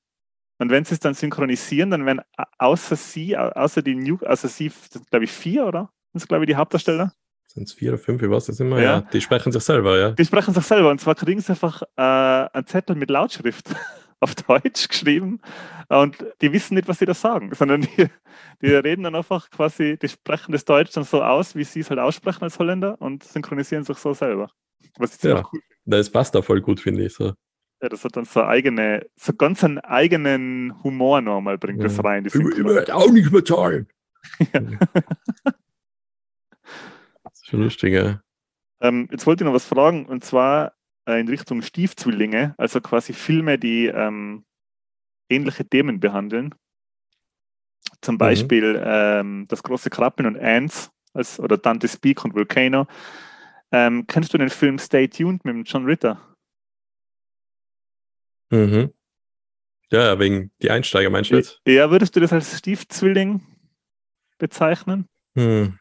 Und wenn sie es dann synchronisieren, dann werden au- außer sie, au- außer die New, außer sie, glaube ich, vier, oder? Das sind, glaube ich, die Hauptdarsteller. Sind es vier oder fünf, ich weiß das immer. Ja. Ja. Die sprechen sich selber, ja. Die sprechen sich selber. Und zwar kriegen sie einfach äh, einen Zettel mit Lautschrift auf Deutsch geschrieben. Und die wissen nicht, was sie da sagen, sondern die, die reden dann einfach quasi, die sprechen das Deutsch dann so aus, wie sie es halt aussprechen als Holländer und synchronisieren sich so selber. Was ich Ja. cool Das passt da voll gut, finde ich. So. Ja, das hat dann so eigene, so ganz einen eigenen Humor nochmal, bringt das Ja. rein. Die werde auch nicht mehr zahlen. Ja. Schon lustig, ja. Ähm, jetzt wollte ich noch was fragen, und zwar äh, in Richtung Stiefzwillinge, also quasi Filme, die ähm, ähnliche Themen behandeln. Zum Mhm. Beispiel ähm, Das große Krabbeln und Ants als, oder Dante's Peak und Volcano. Ähm, kennst du den Film Stay Tuned mit John Ritter? Mhm. Ja, ja, wegen die Einsteiger, meinst du jetzt? Ja, würdest du das als Stiefzwilling bezeichnen? Hm.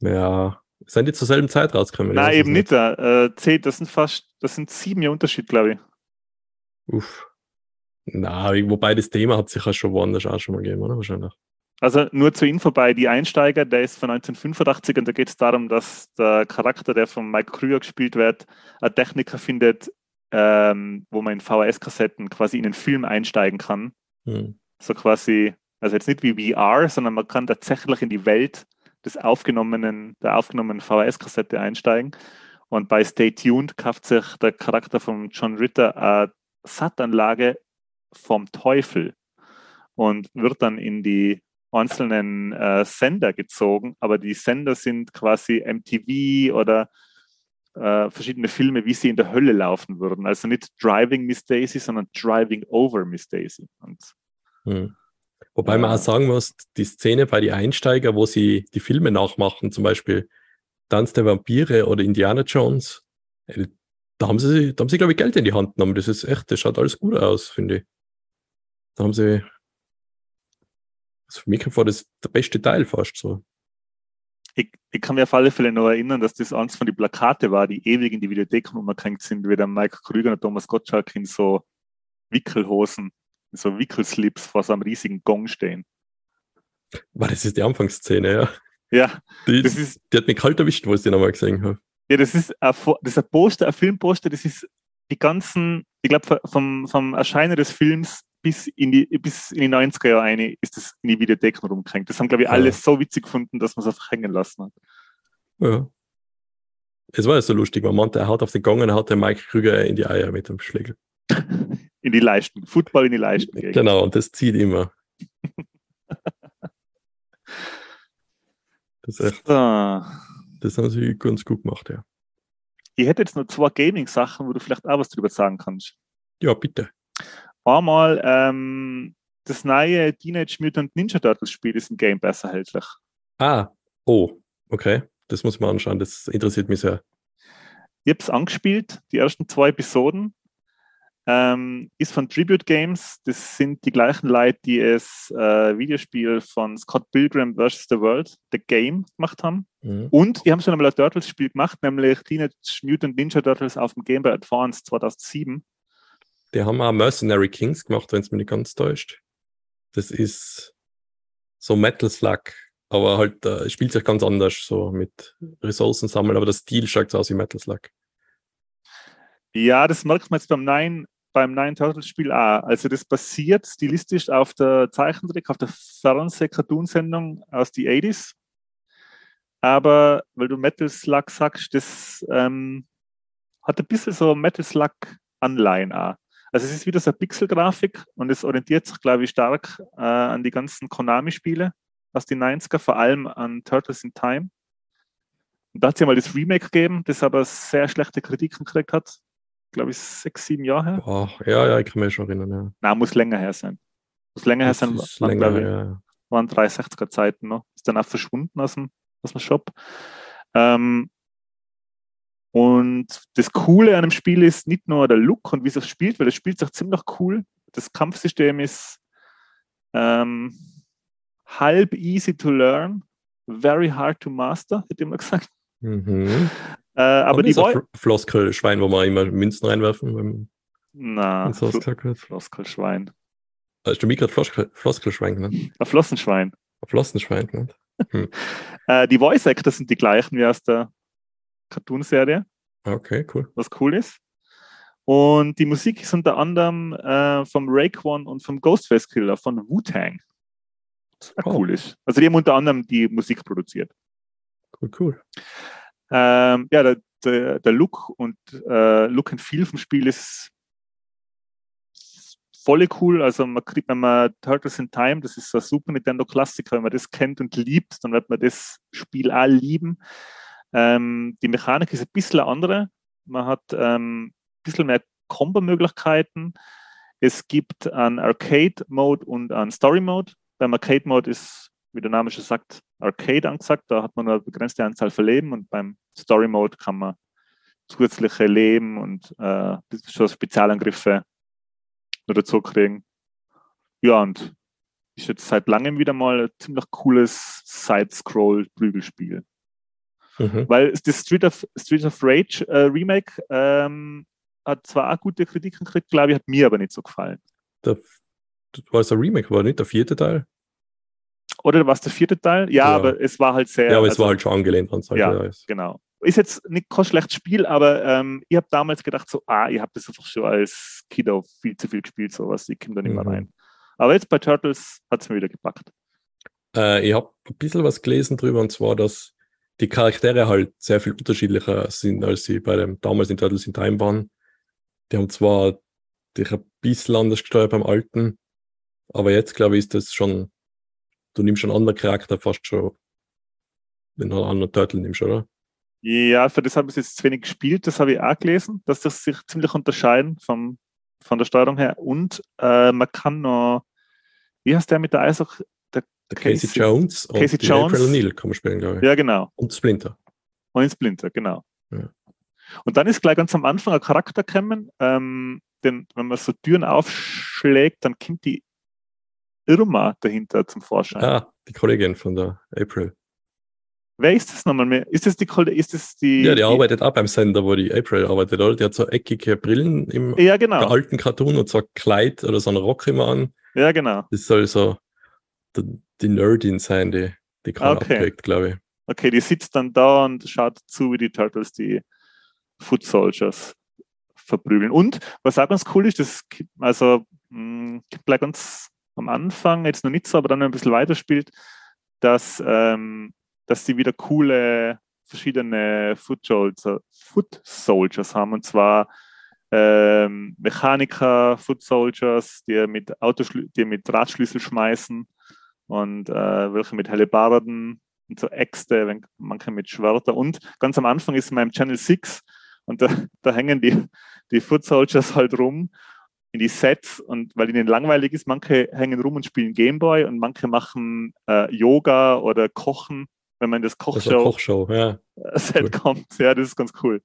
Ja. Sind die zur selben Zeit rausgekommen? Nein, eben nicht. Äh, zehn, das sind fast, das sind sieben Jahre Unterschied, glaube ich. Uff. Na, wobei das Thema hat sich ja schon woanders auch schon mal gegeben, oder? Wahrscheinlich. Also nur zur Info bei Die Einsteiger, der ist von 1985 und da geht es darum, dass der Charakter, der von Mike Krüger gespielt wird, einen Techniker findet, ähm, wo man in VHS-Kassetten quasi in den Film einsteigen kann. Hm. So quasi, also jetzt nicht wie VR, sondern man kann tatsächlich in die Welt des aufgenommenen, der aufgenommenen VHS-Kassette einsteigen. Und bei Stay Tuned kauft sich der Charakter von John Ritter eine SAT-Anlage vom Teufel und wird dann in die einzelnen äh, Sender gezogen, aber die Sender sind quasi MTV oder äh, verschiedene Filme, wie sie in der Hölle laufen würden. Also nicht Driving Miss Daisy, sondern Driving Over Miss Daisy. Und Hm. Wobei man auch sagen muss, die Szene bei die Einsteiger, wo sie die Filme nachmachen, zum Beispiel Tanz der Vampire oder Indiana Jones, äh, da haben sie, da haben sie, glaube ich, Geld in die Hand genommen. Das ist echt, das schaut alles gut aus, finde ich. Da haben sie, also für mich war das der beste Teil fast so. ich, ich kann mir auf alle Fälle noch erinnern, dass das eins von den Plakate war, die ewig in die Videothek umgehängt sind, wie der Mike Krüger und Thomas Gottschalk in so Wickelhosen, so Wickelslips vor so einem riesigen Gong stehen. War das ist die Anfangsszene, ja. Ja, Die, das ist, die hat mich kalt erwischt, wo ich sie nochmal gesehen habe. ja, das ist ein, das ist ein Poster, ein Filmposter, das ist die ganzen, ich glaube, vom, vom Erscheinen des Films bis in die, bis in die 90er Jahre eine ist das in die Videotheken rumgehängt. Das haben, glaube ich, Ja. alle so witzig gefunden, dass man es einfach hängen lassen hat. Ja. Es war ja so lustig, man meinte, er haut auf den Gong und er hat den Mike Krüger in die Eier mit dem Schlägel. In die Leisten. Football in die Leisten. Genau, und das zieht immer. Das, echt, So. das haben sie ganz gut gemacht, ja. Ich hätte jetzt noch zwei Gaming-Sachen, wo du vielleicht auch was drüber sagen kannst. Ja, bitte. Einmal ähm, das neue Teenage Mutant Ninja Turtles Spiel ist im Game Pass erhältlich. Ah, oh, okay. Das muss man anschauen, das interessiert mich sehr. Ich habe es angespielt, die ersten zwei Episoden. Ähm, ist von Tribute Games. Das sind die gleichen Leute, die es äh, Videospiel von Scott Pilgrim vs. The World, The Game, gemacht haben. Mhm. Und die haben schon einmal ein Turtles-Spiel gemacht, nämlich Teenage Mutant Ninja Turtles auf dem Game Boy Advance 2007. Die haben auch Mercenary Kings gemacht, wenn es mich nicht ganz täuscht. Das ist so Metal Slug aber halt äh, spielt sich ganz anders, so mit Ressourcen sammeln, aber der Stil schaut so aus wie Metal Slug. Ja, das merkt man jetzt beim Nine, beim Nine Turtles Spiel auch. Also das basiert stilistisch auf der Zeichentrick, auf der Fernseh-Cartoon-Sendung aus den 80s. Aber weil du Metal Slug sagst, das ähm, hat ein bisschen so Metal Slug-Anleihen auch. Also es ist wieder so eine Pixel-Grafik und es orientiert sich, glaube ich, stark äh, an die ganzen Konami-Spiele aus den 90er, vor allem an Turtles in Time. Und da hat es ja mal das Remake gegeben, das aber sehr schlechte Kritiken gekriegt hat. Glaube ich, sechs, sieben Jahre her. Oh, ja, ja, ich kann mich schon erinnern. Ja. Nein, muss länger her sein. Muss länger her Das sein, ist waren, länger, glaube ich, ja. waren 360er Zeiten noch. Ist dann auch verschwunden aus dem, aus dem Shop. Ähm, und das Coole an dem Spiel ist nicht nur der Look und wie es spielt, weil es spielt sich ziemlich cool. Das Kampfsystem ist ähm, halb easy to learn, very hard to master, hätte ich mal gesagt. Mhm. Äh, aber die Fl Floskel-Schwein, wo man immer Münzen reinwerfen, Na. Floskelschwein. Hast du mich gerade Floskel Floskelschwein genannt? Ein Flossenschwein. Flossenschwein genannt? Äh, die Voice Actors sind die gleichen wie aus der Cartoon-Serie. Okay, cool. was cool ist. Und die Musik ist unter anderem äh, vom Raekwon und vom Ghostface Killer von Wu-Tang. Was Oh. cool ist. Also die haben unter anderem die Musik produziert. Cool, cool. Ähm, ja, der, der, der Look und äh, Look and Feel vom Spiel ist voll cool. Also man kriegt, wenn man Turtles in Time, das ist ein Super Nintendo Klassiker, wenn man das kennt und liebt, dann wird man das Spiel auch lieben. Ähm, die Mechanik ist ein bisschen andere. Man hat ähm, ein bisschen mehr Combo-Möglichkeiten. Es gibt einen Arcade-Mode und einen Story-Mode. Beim Arcade-Mode ist, wie der Name schon sagt, Arcade angesagt. Da hat man eine begrenzte Anzahl von Leben und beim Story-Mode kann man zusätzliche Leben und äh, Spezialangriffe nur dazu kriegen. Ja, und ist jetzt seit langem wieder mal ein ziemlich cooles Side-Scroll-Prügelspiel. Mhm. Weil das Street of, Street of Rage äh, Remake ähm, hat zwar auch gute Kritiken gekriegt, glaube ich, hat mir aber nicht so gefallen. Der, das war es ein Remake, war nicht der vierte Teil? Oder war es der vierte Teil? Ja, Ja. aber es war halt sehr. Ja, aber es also, war halt schon angelehnt an solche Ja. Neues. Genau. Ist jetzt nicht kein schlechtes Spiel, aber ähm, ich habe damals gedacht, so, ah, ich habe das einfach schon als Kiddo viel zu viel gespielt, sowas, ich komme da nicht mehr Mhm. rein. Aber jetzt bei Turtles hat es mir wieder gepackt. Äh, ich habe ein bisschen was gelesen drüber, und zwar, dass die Charaktere halt sehr viel unterschiedlicher sind, als sie bei dem damals in Turtles in Time waren. Die haben zwar dich ein bisschen anders gesteuert beim alten, aber jetzt glaube ich, ist das schon, du nimmst einen anderen Charakter fast schon, wenn du einen anderen Turtle nimmst, oder? Ja, für das habe ich jetzt zu wenig gespielt, das habe ich auch gelesen, dass das sich ziemlich unterscheiden vom, von der Steuerung her. Und äh, man kann noch, wie heißt der mit der Eishockey? Der Casey, Casey- Jones und Casey Jones. April kann man spielen, glaube ich. Ja, genau. Und Splinter. Und in Splinter, genau. Ja. Und dann ist gleich ganz am Anfang ein Charakter gekommen, ähm, denn wenn man so Türen aufschlägt, dann kommt die Irma dahinter zum Vorschein. Ah, die Kollegin von der April. Wer ist das nochmal mehr? Ist das die, Kolle- ist das die? Ja, die arbeitet auch beim Sender, wo die April arbeitet, oder? Die hat so eckige Brillen im Ja, genau. alten Cartoon und so ein Kleid oder so einen Rock immer an. Ja, genau. Das soll so die, die Nerdin sein, die die gerade Okay. abträgt, glaube ich. Okay, die sitzt dann da und schaut zu, wie die Turtles die Foot Soldiers verprügeln. Und was auch ganz cool ist, das gibt- also mh, gibt gleich ganz am Anfang, jetzt noch nicht so, aber dann ein bisschen weiterspielt, dass, ähm, dass sie wieder coole verschiedene Foot Soldiers, Foot Soldiers haben. Und zwar ähm, Mechaniker, Foot Soldiers, die mit, Autoschlü die mit Radschlüssel schmeißen und äh, welche mit Hellebarden und so Äxte, manche mit Schwerter. Und ganz am Anfang ist man im Channel 6 und da, da hängen die, die Foot Soldiers halt rum in die Sets und weil ihnen langweilig ist, manche hängen rum und spielen Gameboy und manche machen äh, Yoga oder Kochen, wenn man in das Also eine Kochshow Kochshow, ja. Set cool. kommt. Ja, das ist ganz cool.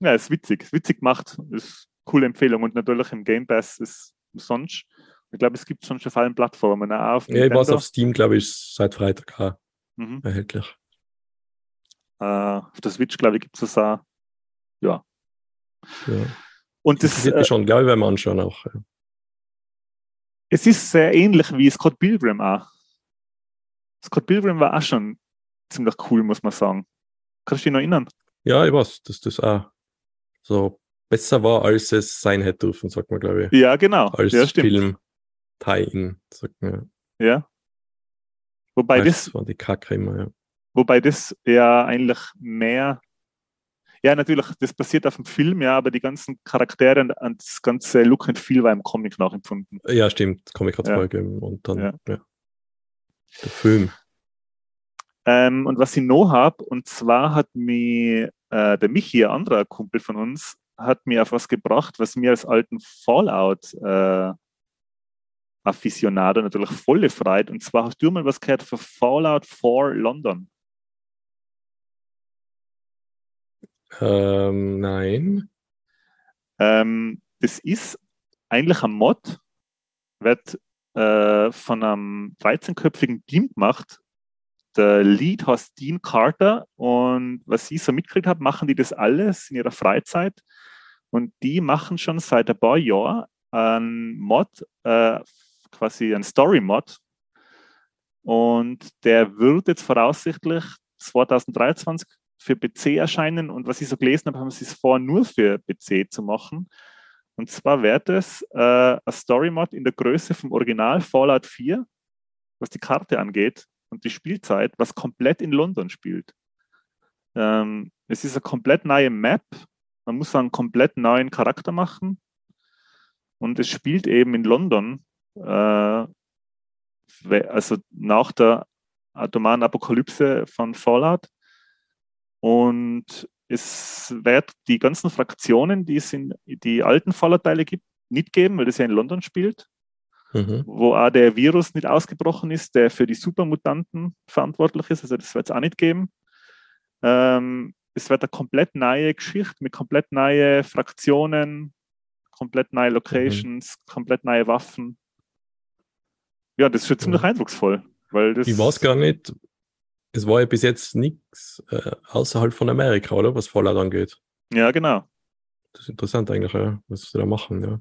Ja, ist witzig. Ist witzig gemacht. Ist eine coole Empfehlung. Und natürlich im Game Pass ist umsonst. Ich glaube, es gibt schon auf allen Plattformen. Auch auf Ja, ich Nintendo. auf Steam, glaube ich, seit Freitag auch Mhm. erhältlich. Äh, auf der Switch, glaube ich, gibt es das auch. Ja. Und Das das, wird äh, schon, glaube ich, werden wir anschauen auch. Ja. es ist sehr ähnlich wie Scott Pilgrim auch. Scott Pilgrim war auch schon ziemlich cool, muss man sagen. Kannst du dich noch erinnern? Ja, ich weiß, dass das auch so besser war, als es sein hätte dürfen, sagt man, glaube ich. Ja, genau. Als ja. Film Tie-In, sagt man. Ja. Wobei das das, waren die Kacke immer, ja. wobei das ja eigentlich mehr. Ja, natürlich, das basiert auf dem Film, ja, aber die ganzen Charaktere und, und das ganze Look and Feel war im Comic nachempfunden. Ja, stimmt, komme ich gerade Ja. vorgegeben. Und dann, Ja. ja. Der Film. Ähm, und was ich noch habe, und zwar hat mir äh, der Michi, ein anderer Kumpel von uns, hat mir auf was gebracht, was mir als alten Fallout äh, Afficionado natürlich voll freut. Und zwar hast du mal was gehört für Fallout 4 London. Ähm, nein. Ähm, das ist eigentlich ein Mod, wird äh, von einem 13-köpfigen Team gemacht. Der Lead heißt Dean Carter und was ich so mitgekriegt habe, machen die das alles in ihrer Freizeit und die machen schon seit ein paar Jahren einen Mod, äh, quasi ein Story-Mod und der wird jetzt voraussichtlich 2023 für PC erscheinen und was ich so gelesen habe, haben sie es vor, nur für PC zu machen. Und zwar wird es äh, ein Story-Mod in der Größe vom Original Fallout 4, was die Karte angeht und die Spielzeit, was komplett in London spielt. Ähm, es ist eine komplett neue Map. Man muss einen komplett neuen Charakter machen. Und es spielt eben in London, äh, also nach der atomaren Apokalypse von Fallout. Und es wird die ganzen Fraktionen, die es in die alten Fallout-Teile gibt, nicht geben, weil das ja in London spielt Mhm. wo auch der Virus nicht ausgebrochen ist, der für die Supermutanten verantwortlich ist. Also das wird es auch nicht geben. Ähm, es wird eine komplett neue Geschichte mit komplett neue Fraktionen, komplett neue Locations, komplett neue Waffen. Ja, das ist schon ziemlich Ja. eindrucksvoll. Weil das, Ich weiß gar nicht, es war ja bis jetzt nichts äh, außerhalb von Amerika, oder? Was Fallout angeht. Ja, genau. Das ist interessant eigentlich, ja, was sie da machen, ja.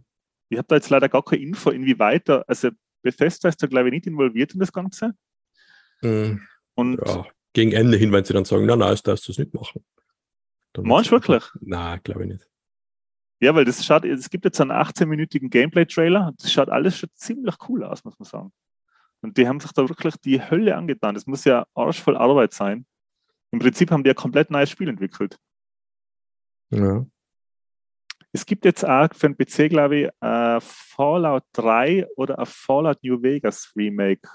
Ich habe da jetzt leider gar keine Info, inwieweit da, also Bethesda ist da glaube ich nicht involviert in das Ganze. Mhm. Und ja. Gegen Ende hin, wenn sie dann sagen, na, na, das darfst du es nicht machen. Meinst du wirklich? Na, glaube ich nicht. Ja, weil das schaut, es gibt jetzt einen 18-minütigen Gameplay-Trailer. Das schaut alles schon ziemlich cool aus, muss man sagen. Und die haben sich da wirklich die Hölle angetan. Das muss ja arschvoll Arbeit sein. Im Prinzip haben die ein komplett neues Spiel entwickelt. Ja. Es gibt jetzt auch für den PC, glaube ich, ein Fallout 3 oder ein Fallout New Vegas Remake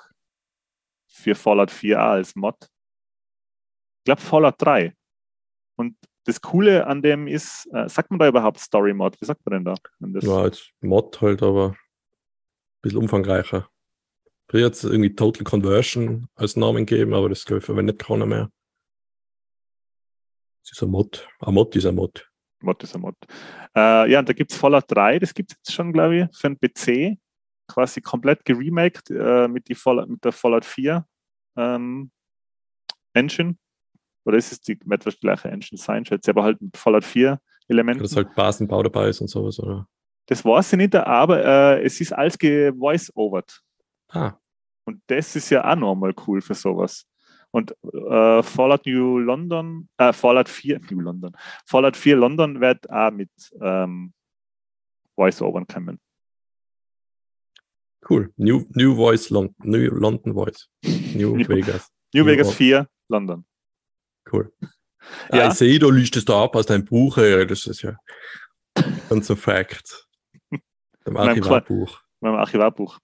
für Fallout 4 auch als Mod. Ich glaube Fallout 3. Und das Coole an dem ist, äh, sagt man da überhaupt Story Mod? Wie sagt man denn da? Das- War als Mod halt, aber ein bisschen umfangreicher. Früher hat es irgendwie Total Conversion als Namen gegeben, aber das glaube ich verwendet keiner mehr. Es ist ein Mod. Ein Mod ist ein Mod. Mod ist ein Mod. Äh, ja, und da gibt es Fallout 3, das gibt es jetzt schon, glaube ich, für den PC. Quasi komplett geremaked äh, mit, die Fallout, mit der Fallout 4 ähm, Engine. Oder ist es die die gleiche Engine sein, schätze aber halt mit Fallout 4 Elementen. Dass halt Basenbau dabei ist und sowas, oder? Das weiß ich nicht, aber äh, es ist alles gevoice-overt. Ah, Und das ist ja auch nochmal cool für sowas. Und äh, Fallout New London, äh, Fallout 4, New London, Fallout 4 London wird auch mit ähm, Voice-Overn kommen. cool. New, New Voice London, New London Voice. New New- Vegas. New New Vegas York. 4 London. Cool. Ja. Ja, ich sehe, du liest es da ab aus deinem Buch, ey. das ist ja ganz ein Fact. Dem Nein, Archivarbuch. meinem Archivarbuch.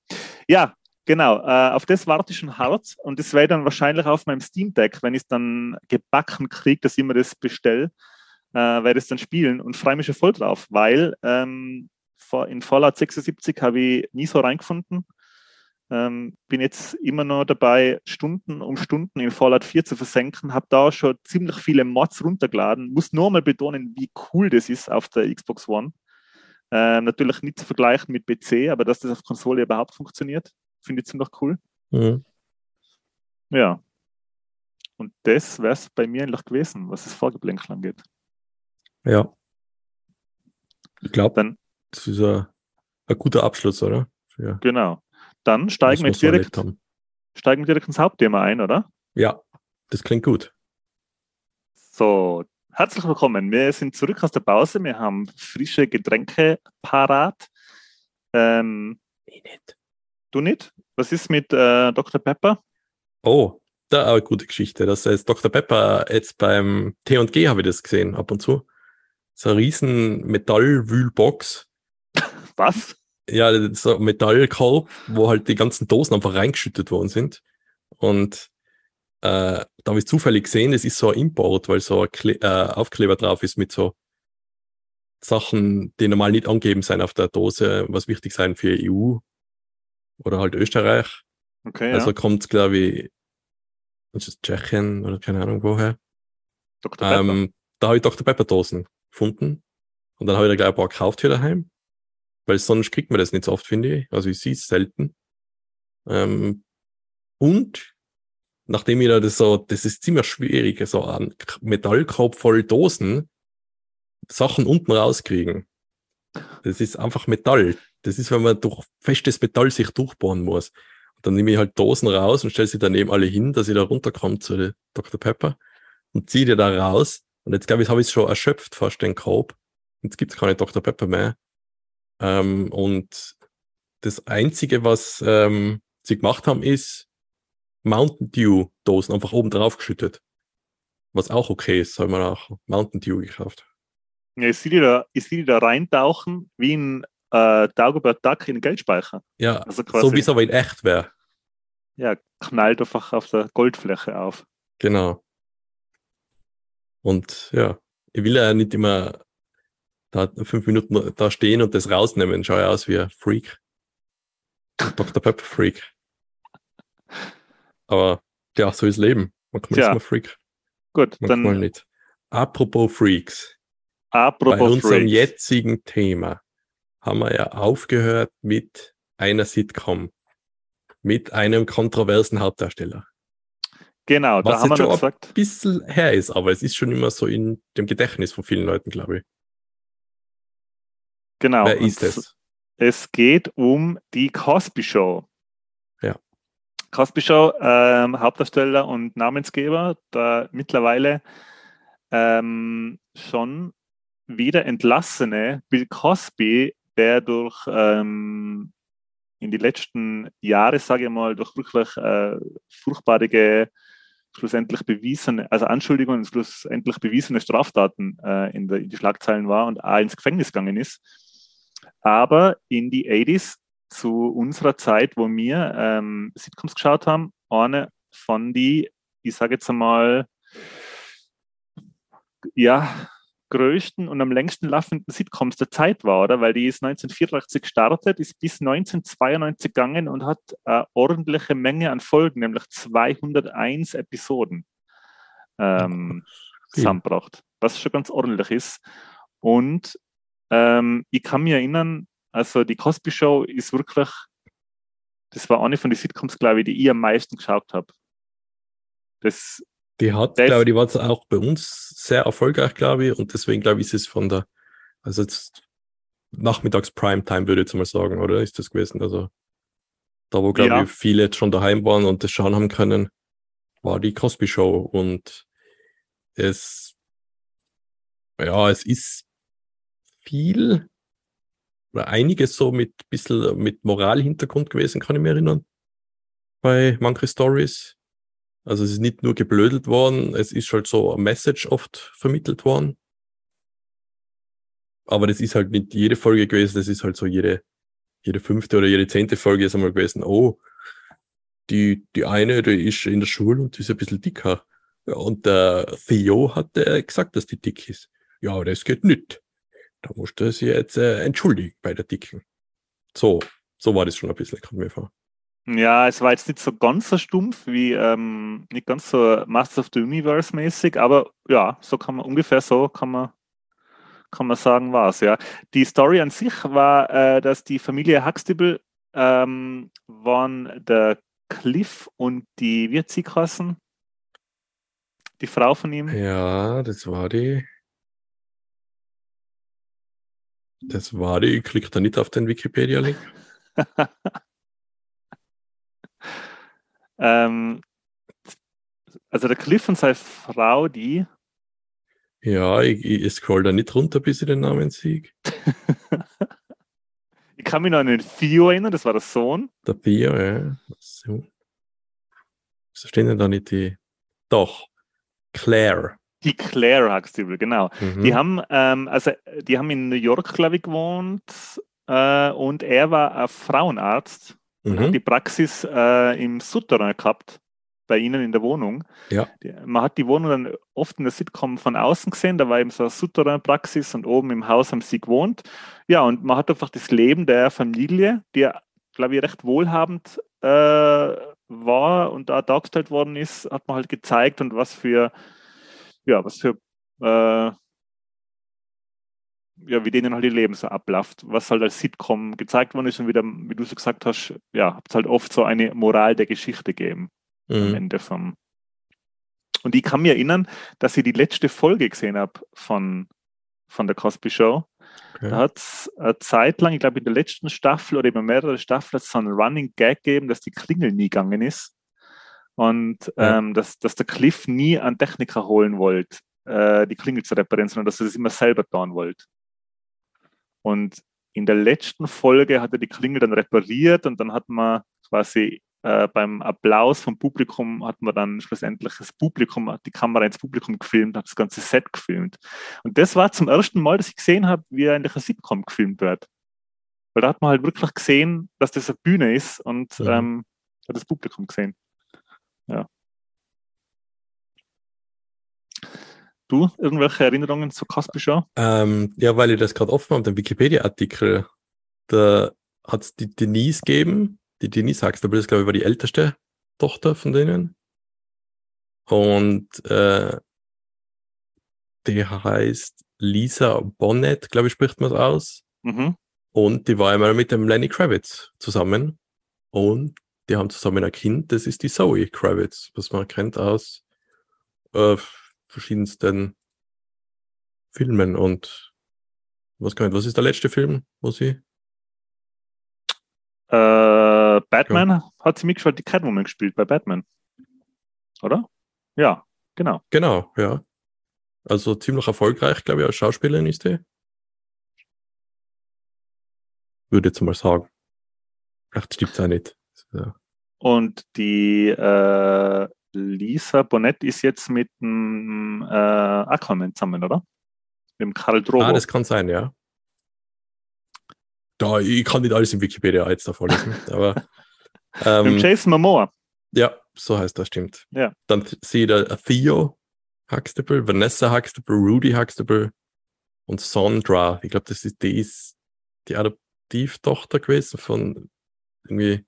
Ja, genau. Äh, auf das warte ich schon hart und das werde dann wahrscheinlich auf meinem Steam Deck, wenn ich es dann gebacken kriege, dass ich mir das bestelle, äh, werde ich es dann spielen und freue mich schon voll drauf, weil ähm, in Fallout 76 habe ich nie so reingefunden. Ähm, bin jetzt immer noch dabei, Stunden um Stunden in Fallout 4 zu versenken. Habe da schon ziemlich viele Mods runtergeladen. Muss nur mal betonen, wie cool das ist auf der Xbox One. Ähm, natürlich nicht zu vergleichen mit PC, aber dass das auf Konsole überhaupt funktioniert, finde ich ziemlich cool. Mhm. Ja. Und das wäre es bei mir eigentlich gewesen, was das Vorgeblänkel angeht. Ja. Ich glaube, Dann, das ist ein, ein guter Abschluss, oder? Für genau. Dann steigen wir direkt, steigen wir direkt ins Hauptthema ein, oder? Ja, das klingt gut. So, herzlich willkommen. Wir sind zurück aus der Pause. Wir haben frische Getränke parat. Ähm, Ich nicht. Du nicht? Was ist mit äh, Dr. Pepper? Oh, da eine gute Geschichte. Das heißt, Dr. Pepper jetzt beim T&G habe ich das gesehen, ab und zu. So eine riesen Metallwühlbox. Was? Ja, so ein Metallkorb, wo halt die ganzen Dosen einfach reingeschüttet worden sind. Und äh, da habe ich zufällig gesehen, das ist so ein Import, weil so ein Kle äh, Aufkleber drauf ist mit so Sachen, die normal nicht angeben sein auf der Dose, was wichtig sein für EU oder halt Österreich. Okay, Also ja. kommt, glaube ich, ist es Tschechien oder keine Ahnung woher. Dr. Pepper. Ähm, da habe ich Dr. Pepper Dosen gefunden. Und dann habe ich da gleich ein paar gekauft für daheim. Weil sonst kriegt man das nicht so oft, finde ich. Also ich sehe es selten. Ähm, und nachdem ich da das so, das ist ziemlich schwierig, so ein Metallkorb voll Dosen, Sachen unten rauskriegen. Das ist einfach Metall. Das ist, wenn man durch festes Metall sich durchbohren muss. Und dann nehme ich halt Dosen raus und stelle sie daneben alle hin, dass ich da runterkomme zu Dr. Pepper und ziehe die da raus. Und jetzt glaube ich, habe ich es schon erschöpft, fast den Korb. Jetzt gibt es keine Dr. Pepper mehr. Ähm, und das Einzige, was ähm, sie gemacht haben, ist Mountain Dew Dosen einfach oben drauf geschüttet. Was auch okay ist, soll man auch Mountain Dew gekauft. Ja, ich sehe die da, ich sehe die da reintauchen wie ein äh, Dagobert Duck in den Geldspeicher. Ja, Also quasi, so wie es aber in echt wäre. ja, knallt einfach auf der Goldfläche auf. Genau. Und ja, ich will ja nicht immer da fünf Minuten da stehen und das rausnehmen. Schau ja aus wie ein Freak. Dr. Pepper Freak. Aber ja, so ist Leben. Manchmal Tja, ist man Freak, Gut, manchmal dann nicht. Apropos Freaks. Bei apropos unserem Freaks. jetzigen Thema haben wir ja aufgehört mit einer Sitcom. Mit einem kontroversen Hauptdarsteller. Genau, da Was haben wir schon gesagt, bisschen her ist, aber es ist schon immer so in dem Gedächtnis von vielen Leuten, glaube ich. genau. Wer ist es? Es geht um die Cosby Show. Ja. Cosby Show, ähm, Hauptdarsteller und Namensgeber, der mittlerweile ähm, schon wieder entlassene Bill Cosby, der durch ähm, in die letzten Jahre, sage ich mal, durch wirklich äh, furchtbare, schlussendlich bewiesene, also Anschuldigungen und schlussendlich bewiesene Straftaten äh, in, der, in die Schlagzeilen war und auch ins Gefängnis gegangen ist. Aber in die 80s, zu unserer Zeit, wo wir ähm, Sitcoms geschaut haben, eine von die, ich sage jetzt einmal, ja, größten und am längsten laufenden Sitcoms der Zeit war, oder? Weil die ist 1984 gestartet, ist bis 1992 gegangen und hat eine ordentliche Menge an Folgen, nämlich 201 Episoden ähm, zusammengebracht, was schon ganz ordentlich ist. Und ähm, ich kann mich erinnern, also die Cosby Show ist wirklich, das war eine von den Sitcoms, glaube ich, die ich am meisten geschaut habe. Das, Die hat, ist- glaube ich, die war auch bei uns sehr erfolgreich, glaube ich, und deswegen, glaube ich, ist es von der, also jetzt nachmittags Primetime, würde ich jetzt mal sagen, oder ist das gewesen? Also da, wo, glaube Ja. ich, viele jetzt schon daheim waren und das schauen haben können, war die Cosby Show und es, ja, es ist viel oder einiges so mit bisschen mit Moralhintergrund gewesen, kann ich mich erinnern. Bei manche Stories. Also es ist nicht nur geblödelt worden, es ist halt so ein Message oft vermittelt worden. Aber das ist halt nicht jede Folge gewesen, das ist halt so jede, jede fünfte oder jede zehnte Folge ist einmal gewesen, oh, die, die eine, die ist in der Schule und die ist ein bisschen dicker. Und der Theo hat äh, gesagt, dass die dick ist. Ja, das geht nicht. Da musst du sie jetzt äh, entschuldigen bei der Dicken. So, so war das schon ein bisschen, kommt mir vor. Ja, es war jetzt nicht so ganz so stumpf wie, ähm, nicht ganz so Masters of the Universe mäßig, aber ja, so kann man, ungefähr so kann man, kann man sagen, war es, ja. Die Story an sich war, äh, dass die Familie Huxtable ähm, waren der Cliff und die, wie hat sie geheißen? Die Frau von ihm? Ja, das war die. Das war die. Ich klick da nicht auf den Wikipedia-Link. Ähm, also der Cliff und seine Frau, die. Ja, ich, ich scroll da nicht runter, bis ich den Namen sehe. ich kann mich noch an den Theo erinnern, das war der Sohn. Der Theo, ja. So. Wieso stehen denn da nicht die? Doch, Claire. Die Claire Huxtable, genau. Mhm. Die haben, ähm, also die haben in New York, glaube ich, gewohnt äh, und er war ein Frauenarzt und hat mhm. die Praxis äh, im Souterrain gehabt, bei ihnen in der Wohnung. Ja. Man hat die Wohnung dann oft in der Sitcom von außen gesehen, da war eben so eine Souterrain-Praxis und oben im Haus haben sie gewohnt. Ja, und man hat einfach das Leben der Familie, die, glaube ich, recht wohlhabend äh, war und da dargestellt worden ist, hat man halt gezeigt und was für, ja, was für, äh, ja, wie denen halt ihr Leben so abläuft, was halt als Sitcom gezeigt worden ist und wieder, wie du so gesagt hast, ja, hat es halt oft so eine Moral der Geschichte gegeben am Mhm. Ende vom. Und ich kann mich erinnern, dass ich die letzte Folge gesehen habe von, von der Cosby Show. Okay. Da hat es eine Zeit lang, ich glaube in der letzten Staffel oder über mehrere Staffeln, so einen Running Gag gegeben, dass die Klingel nie gegangen ist. Und Ja. ähm, dass, dass der Cliff nie einen Techniker holen wollte, äh, die Klingel zu reparieren, sondern dass er das immer selber tun wollte. Und in der letzten Folge hat er die Klingel dann repariert und dann hat man quasi äh, beim Applaus vom Publikum hat man dann schlussendlich das Publikum, hat die Kamera ins Publikum gefilmt, hat das ganze Set gefilmt. Und das war zum ersten Mal, dass ich gesehen habe, wie eigentlich ein Sitcom gefilmt wird. Weil da hat man halt wirklich gesehen, dass das eine Bühne ist und Mhm. ähm, hat das Publikum gesehen. Ja. Du, irgendwelche Erinnerungen zur Cosby Show? Ähm, ja, weil ich das gerade offen habe, den Wikipedia-Artikel, da hat es die Denise gegeben. Die Denise Huxtable, das glaube ich war die älteste Tochter von denen. Und äh, die heißt Lisa Bonnet, glaube ich, spricht man es aus. Mhm. Und die war einmal mit dem Lenny Kravitz zusammen. Und die haben zusammen ein Kind, das ist die Zoe Kravitz, was man kennt aus äh, verschiedensten Filmen. Und was, kann, was ist der letzte Film, wo sie? Äh, Batman hat sie mitgespielt, die Catwoman gespielt bei Batman. Oder? Ja, genau. Genau, ja. Also ziemlich erfolgreich, glaube ich, als Schauspielerin ist die. Würde jetzt mal sagen. Vielleicht stimmt auch nicht. Ja. Und die äh, Lisa Bonet ist jetzt mit dem äh, Aquaman zusammen, oder? Mit dem Karl Drogo. Ah, das kann sein, ja. Da, ich kann nicht alles in Wikipedia jetzt da vorlesen, aber mit dem ähm, Jason Momoa. ja, so heißt das, stimmt. Ja. Dann sehe ich da Theo Huxtable, Vanessa Huxtable, Rudy Huxtable und Sondra. Ich glaube, das ist die, ist die Adoptivtochter gewesen von irgendwie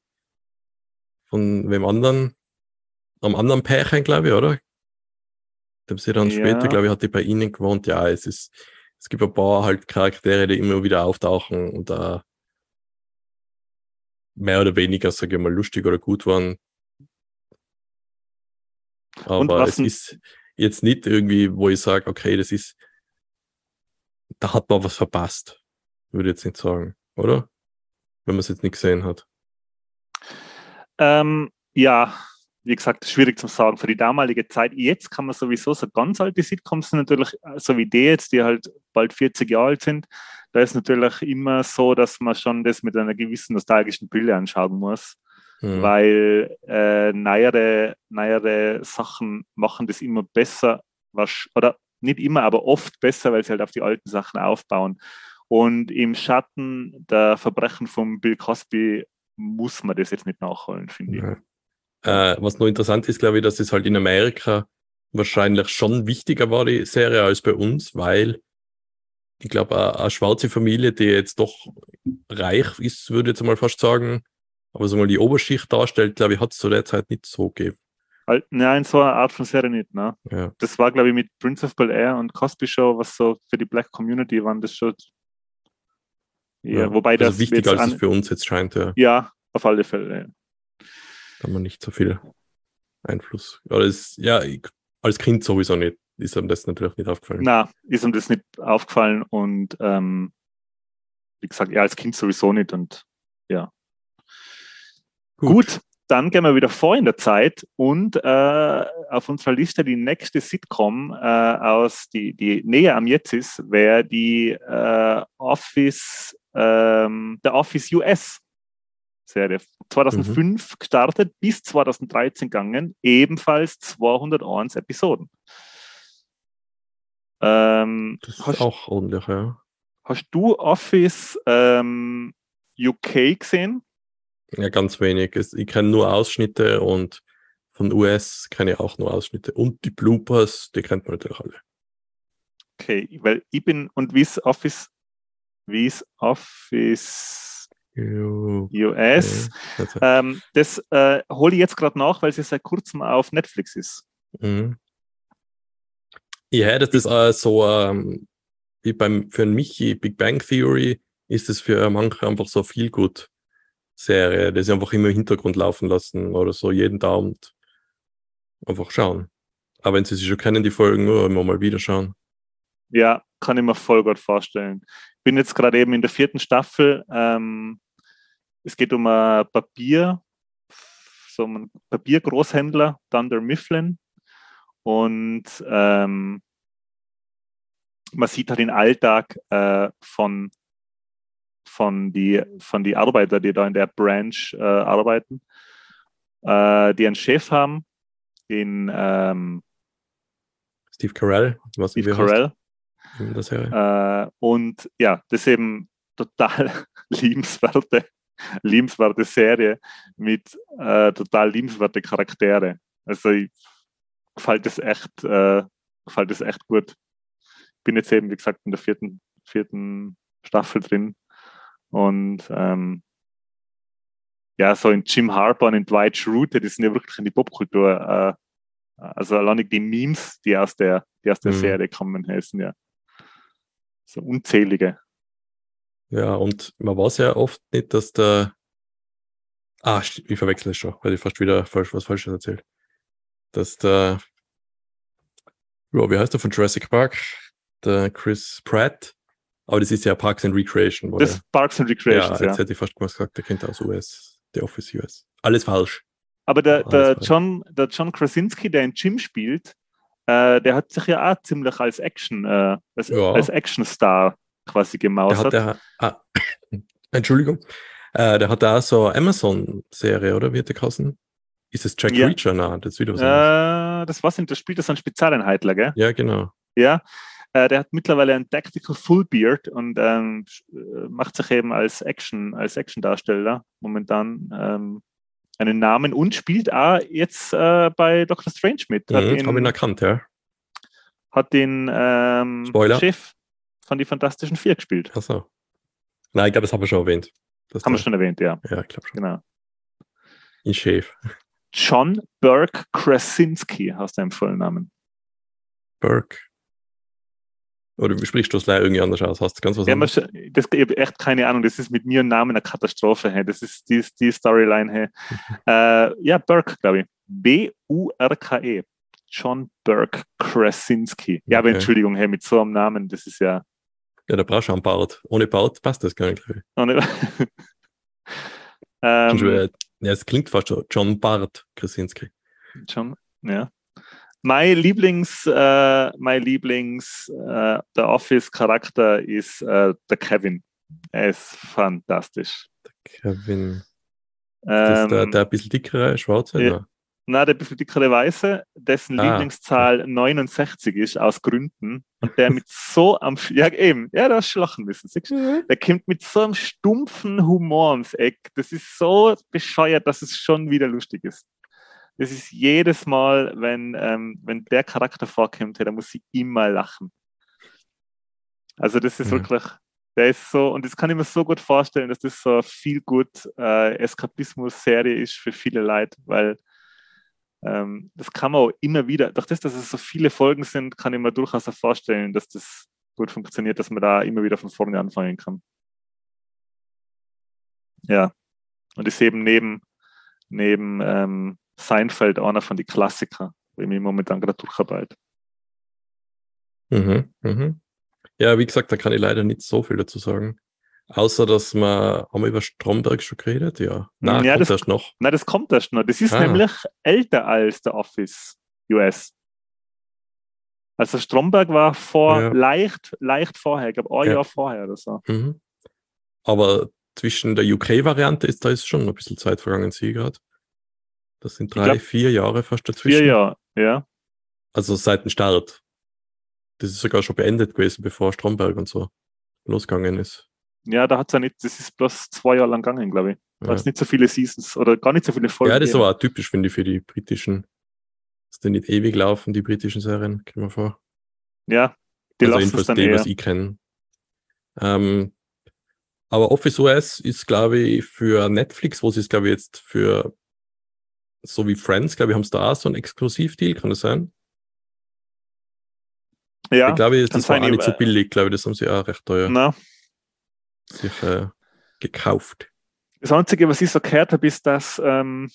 von wem anderen, am anderen Pärchen, glaube ich, oder? Dem sie dann Ja. später, glaube ich, hat die bei ihnen gewohnt. Ja, es ist, es gibt ein paar halt Charaktere, die immer wieder auftauchen und da mehr oder weniger, sage ich mal, lustig oder gut waren. Aber es ist jetzt nicht irgendwie, wo ich sage, okay, das ist, da hat man was verpasst. Würde ich jetzt nicht sagen, oder? Wenn man es jetzt nicht gesehen hat. Ähm, ja, wie gesagt, schwierig zu sagen für die damalige Zeit. Jetzt kann man sowieso so ganz alte Sitcoms natürlich, äh, so wie die jetzt, die halt bald 40 Jahre alt sind, da ist natürlich immer so, dass man schon das mit einer gewissen nostalgischen Brille anschauen muss, Hm. weil äh, neuere, neuere Sachen machen das immer besser, was, oder nicht immer, aber oft besser, weil sie halt auf die alten Sachen aufbauen. Und im Schatten der Verbrechen von Bill Cosby muss man das jetzt nicht nachholen, finde ich. Ja. Äh, was noch interessant ist, glaube ich, dass es halt in Amerika wahrscheinlich schon wichtiger war, die Serie, als bei uns, weil ich glaube, eine, schwarze Familie, die jetzt doch reich ist, würde ich jetzt mal fast sagen, aber so mal die Oberschicht darstellt, glaube ich, hat es zu der Zeit nicht so gegeben. Nein, so eine Art von Serie nicht. Ne? Ja. Das war, glaube ich, mit Prince of Bel Air und Cosby Show, was so für die Black Community waren, das schon. Ja, Ja. wobei das also wichtiger, jetzt als es für uns jetzt scheint, ja. Ja, auf alle Fälle. Da haben wir nicht so viel Einfluss. Oder es, ja, ich, als Kind sowieso nicht. Ist einem das natürlich nicht aufgefallen. Na, ist ihm das nicht aufgefallen und ähm, wie gesagt, ja, als Kind sowieso nicht und ja. Gut. dann gehen wir wieder vor in der Zeit und äh, auf unserer Liste die nächste Sitcom äh, aus, die, die näher am Jetzt ist, wäre die äh, Office, ähm, der Office US Serie. 2005 mhm. gestartet, bis 2013 gegangen, ebenfalls 201 Episoden. Ähm, das ist hast, auch ordentlich, ja. Hast du Office ähm, UK gesehen? Ja, ganz wenig. Ich kenne nur Ausschnitte und von US kenne ich auch nur Ausschnitte. Und die Bloopers, die kennt man natürlich alle. Okay, weil ich bin, und wie ist Office, wie ist Office US? Okay. Ähm, das äh, hole ich jetzt gerade nach, weil es seit kurzem auf Netflix ist. Mhm. Ja, das ist äh, so, ähm, wie beim, für Michi Big Bang Theory ist es für manche einfach so viel gut Serie, das sie einfach immer im Hintergrund laufen lassen oder so jeden Abend einfach schauen. Aber wenn sie sich schon kennen, die Folgen, nur immer mal wieder schauen. Ja, kann ich mir voll gut vorstellen. Ich bin jetzt gerade eben in der vierten Staffel. Ähm, es geht um ein Papier, so ein Papiergroßhändler, Dunder Mifflin. Und ähm, man sieht halt den Alltag äh, von von die, von die Arbeiter, die da in der Branch äh, arbeiten, äh, die einen Chef haben, den ähm, Steve Carell, was Steve Carell. Äh, und ja, das ist eben total liebenswerte, liebenswerte Serie mit äh, total liebenswerte Charaktere. Also ich, gefällt es echt, äh, gefällt es echt gut. Ich bin jetzt eben, wie gesagt, in der vierten, vierten Staffel drin und ähm, ja, so in Jim Harper und in Dwight Schrute, die sind ja wirklich in die Popkultur. Äh, also allein die Memes, die aus der, die aus der mhm. Serie kommen, heißen ja so unzählige. Ja, und man weiß ja oft nicht, dass der. Ah, ich verwechsel es schon, weil ich fast wieder falsch, was Falsches erzählt. Dass der. Ja, wie heißt der von Jurassic Park? Der Chris Pratt aber das ist ja Parks and Recreation. Das Parks and Recreation. Ja, jetzt ja. hätte ich fast gesagt, der kennt aus US, der Office US. Alles falsch. Aber der, der, John, der John Krasinski, der in Jim spielt, äh, der hat sich ja auch ziemlich als Action, äh, als, ja. als Action-Star quasi gemausert. Der hat der, ah, Entschuldigung. Äh, der hat da so eine Amazon-Serie, oder? Wie hat der geheißen? Ist es Jack ja. Reacher? Nein, das ist wieder was anderes. Äh, das was das spielt das ein Spezialeinheitler, gell? Ja, genau. Ja, äh, der hat mittlerweile ein Tactical Full Beard und ähm, äh, macht sich eben als Action, als Action-Darsteller momentan ähm, einen Namen und spielt auch jetzt äh, bei Doctor Strange mit. Mhm, Habe ihn erkannt, ja. Hat den ähm, Chef von die Fantastischen Vier gespielt. Achso. Nein, ich glaube, das haben wir schon erwähnt. Das haben wir schon erwähnt, ja. Ja, ich glaube schon. Genau. In Chef. John Burke Krasinski hast du einen vollen Namen. Burke oder sprichst du es leider irgendwie anders aus? Hast du ganz was ja, anderes? Das, ich habe echt keine Ahnung. Das ist mit mir und Namen eine Katastrophe. Hey. Das ist die, die Storyline. Hey. äh, ja, Burke, glaube ich. B-U-R-K-E. John Burke Krasinski. Ja, okay. aber Entschuldigung, hey, mit so einem Namen, das ist ja. Ja, da brauchst du einen Bart. Ohne Bart passt das gar nicht, glaube ich. Ohne ähm, ja, es klingt fast so. John Bart Krasinski. John, ja. Mein Lieblings, äh, mein Lieblings äh, der Office-Charakter ist äh, der Kevin. Er ist fantastisch. Der Kevin. Ähm, ist der, der ein bisschen dickere Schwarze? Ja. Nein, der ein bisschen dickere Weiße, dessen ah. Lieblingszahl 69 ist, aus Gründen. Und der mit so am, ja eben, ja, da hast du lachen müssen. Mhm. Der kommt mit so einem stumpfen Humor ums Eck. Das ist so bescheuert, dass es schon wieder lustig ist das ist jedes Mal, wenn, ähm, wenn der Charakter vorkommt, hey, da muss ich immer lachen. Also das ist mhm. wirklich, der ist so, und das kann ich mir so gut vorstellen, dass das so viel gut äh, Eskapismus-Serie ist für viele Leute, weil ähm, das kann man auch immer wieder, durch das, dass es so viele Folgen sind, kann ich mir durchaus auch vorstellen, dass das gut funktioniert, dass man da immer wieder von vorne anfangen kann. Ja, und ist eben neben, neben ähm, Seinfeld einer von den Klassiker, wo ich mich momentan gerade durcharbeite. Mhm, mhm. Ja, wie gesagt, da kann ich leider nicht so viel dazu sagen. Außer, dass wir, haben wir über Stromberg schon geredet? Ja. Nein, Ja, kommt das- erst noch. Nein, das kommt erst noch. Das ist Ah. nämlich älter als der Office US. Also Stromberg war vor Ja. leicht, leicht vorher, ich glaube ein Ja. Jahr vorher oder so. Mhm. Aber zwischen der UK-Variante ist da ist schon ein bisschen Zeit vergangen, sehe ich gerade. Das sind drei, glaub, vier Jahre fast dazwischen. Vier Jahre, ja. Also seit dem Start. Das ist sogar schon beendet gewesen, bevor Stromberg und so losgegangen ist. Ja, da hat es ja nicht, das ist bloß zwei Jahre lang gegangen, glaube ich. Da Ja. hat's nicht so viele Seasons oder gar nicht so viele Folgen. Ja, das ist aber auch typisch, finde ich, für die britischen. Dass die nicht ewig laufen, die britischen Serien, kommt mir vor. Ja, die also lassen es dann die, eher. was ich kenne. Ähm, aber Office OS ist, glaube ich, für Netflix, wo sie es, glaube ich, jetzt für so wie Friends, glaube ich, haben sie da auch so einen Exklusivdeal, kann das sein? Ja, ich glaube, das war auch nicht so aber- billig, glaube ich, das haben sie auch recht teuer na, sich äh, gekauft. Das Einzige, was ich so gehört habe, ist, dass ähm,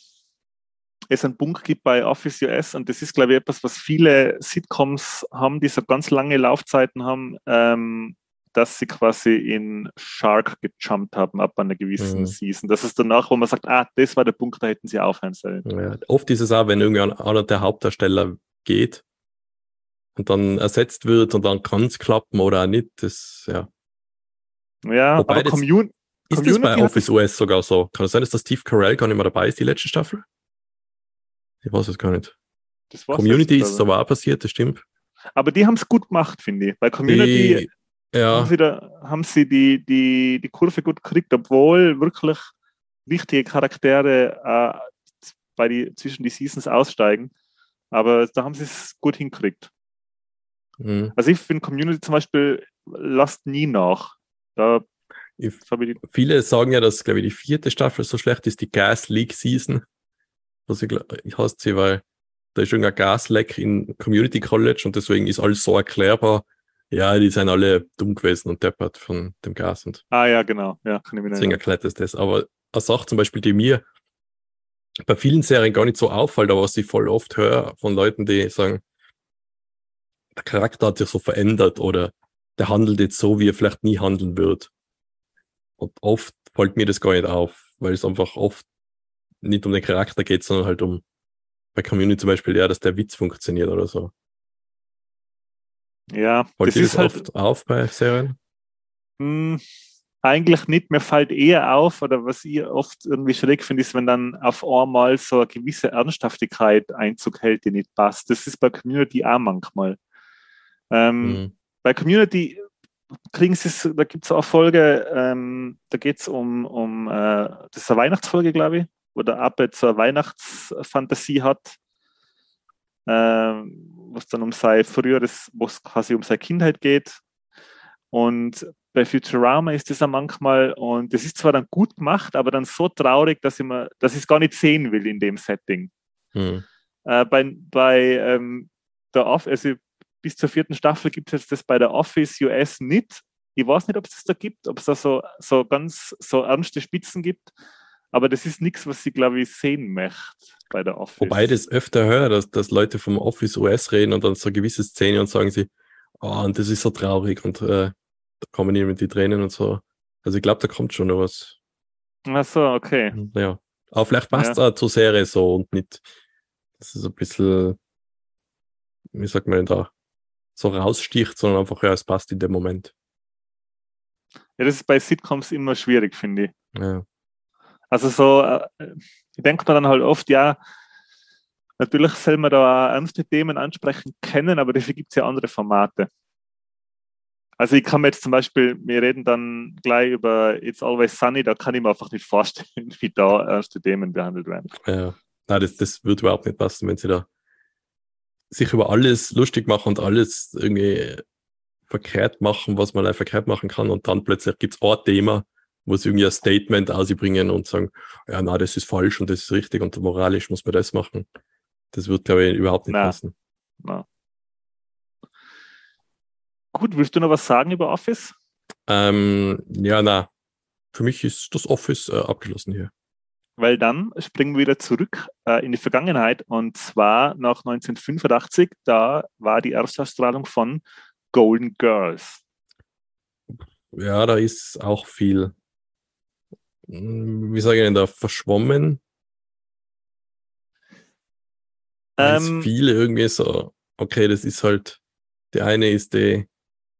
es einen Punkt gibt bei Office US und das ist, glaube ich, etwas, was viele Sitcoms haben, die so ganz lange Laufzeiten haben, ähm, dass sie quasi in Shark gejumpt haben ab einer gewissen Mhm. Season. Das ist danach, wo man sagt, ah, das war der Punkt, da hätten sie aufhören sollen. Ja, oft ist es auch, wenn irgendwie ein- einer der Hauptdarsteller geht und dann ersetzt wird und dann kann es klappen oder auch nicht. Das, ja. Ja, Wobei aber das- Commun Ist Community das bei Office US sogar so? Kann es sein, dass der Steve Carell gar nicht mehr dabei ist, die letzte Staffel? Ich weiß es gar nicht. Community jetzt, ist aber. auch passiert, das stimmt. aber die haben es gut gemacht, finde ich. Bei Community Die, ja, haben sie, da, haben sie die, die, die Kurve gut gekriegt, obwohl wirklich wichtige Charaktere äh, bei die, zwischen die Seasons aussteigen. Aber da haben sie es gut hingekriegt. mh. Also ich finde Community zum Beispiel lasst nie nach. Da Ich- ich viele sagen ja, dass, glaube ich, die vierte Staffel so schlecht ist, die Gas League Season. Was ich, ich hasse sie, weil da ist irgendein Gasleck in Community College und deswegen ist alles so erklärbar. Ja, die sind alle dumm gewesen und deppert von dem Gas und ah ja, genau. Ja, kann ich mir deswegen erklärt es das. Aber eine Sache zum Beispiel, die mir bei vielen Serien gar nicht so auffällt, aber was ich voll oft höre von Leuten, die sagen, der Charakter hat sich so verändert oder der handelt jetzt so, wie er vielleicht nie handeln wird. Und oft fällt mir das gar nicht auf, weil es einfach oft nicht um den Charakter geht, sondern halt um bei Community zum Beispiel, ja, dass der Witz funktioniert oder so. Ja, Fällt das ist halt oft auf bei Serien? Hm, eigentlich nicht. Mir fällt eher auf, oder was ich oft irgendwie schräg finde, ist, wenn dann auf einmal so eine gewisse Ernsthaftigkeit Einzug hält, die nicht passt. Das ist bei Community auch manchmal. Ähm, Mhm. Bei Community kriegen sie es, da gibt es auch Folge, ähm, da geht es um, um äh, das ist eine Weihnachtsfolge, glaube ich, wo der so eine Weihnachtsfantasie hat, ähm, was dann um sein früheres, wo es quasi um seine Kindheit geht. Und bei Futurama ist das ja manchmal, und das ist zwar dann gut gemacht, aber dann so traurig, dass ich, mir, dass ich es gar nicht sehen will in dem Setting. Mhm. Äh, bei bei ähm, der Off also bis zur vierten Staffel gibt es jetzt das bei der Office US nicht. Ich weiß nicht, ob es das da gibt, ob es da so, so ganz so ernste Spitzen gibt, aber das ist nichts, was ich, glaube ich, sehen möchte bei der Office. Wobei ich das öfter höre, dass, dass Leute vom Office US reden und dann so gewisse Szene und sagen sie, oh, und das ist so traurig und äh, da kommen mit die Tränen und so. Also ich glaube, da kommt schon noch was. Ach so, okay. Ja. Aber vielleicht passt es auch zur Serie so und nicht, dass es ein bisschen, wie sagt man denn da, so raussticht, sondern einfach, ja, es passt in dem Moment. Ja, das ist bei Sitcoms immer schwierig, finde ich. Ja. Also so, äh, ich denke mir dann halt oft, ja, natürlich soll man da ernste Themen ansprechen können, aber dafür gibt es ja andere Formate. Also ich kann mir jetzt zum Beispiel, wir reden dann gleich über It's Always Sunny, da kann ich mir einfach nicht vorstellen, wie da ernste Themen behandelt werden. Ja. Nein, das, das wird überhaupt nicht passen, wenn sie da sich über alles lustig machen und alles irgendwie verkehrt machen, was man verkehrt machen kann. Und dann plötzlich gibt's ein Thema, wo sie irgendwie ein Statement ausbringen und sagen, ja, na, das ist falsch und das ist richtig und moralisch muss man das machen. Das wird, glaube ich, überhaupt nicht Na. passen. Na. Gut, willst du noch was sagen über Office? Ähm, ja, na, für mich ist das Office äh, abgeschlossen hier. Weil dann springen wir wieder zurück äh, in die Vergangenheit und zwar nach 1985, da war die Erstausstrahlung von Golden Girls. ja, da ist auch viel, wie sage ich denn da, verschwommen. Ähm, viel irgendwie so, okay, das ist halt, die eine ist die,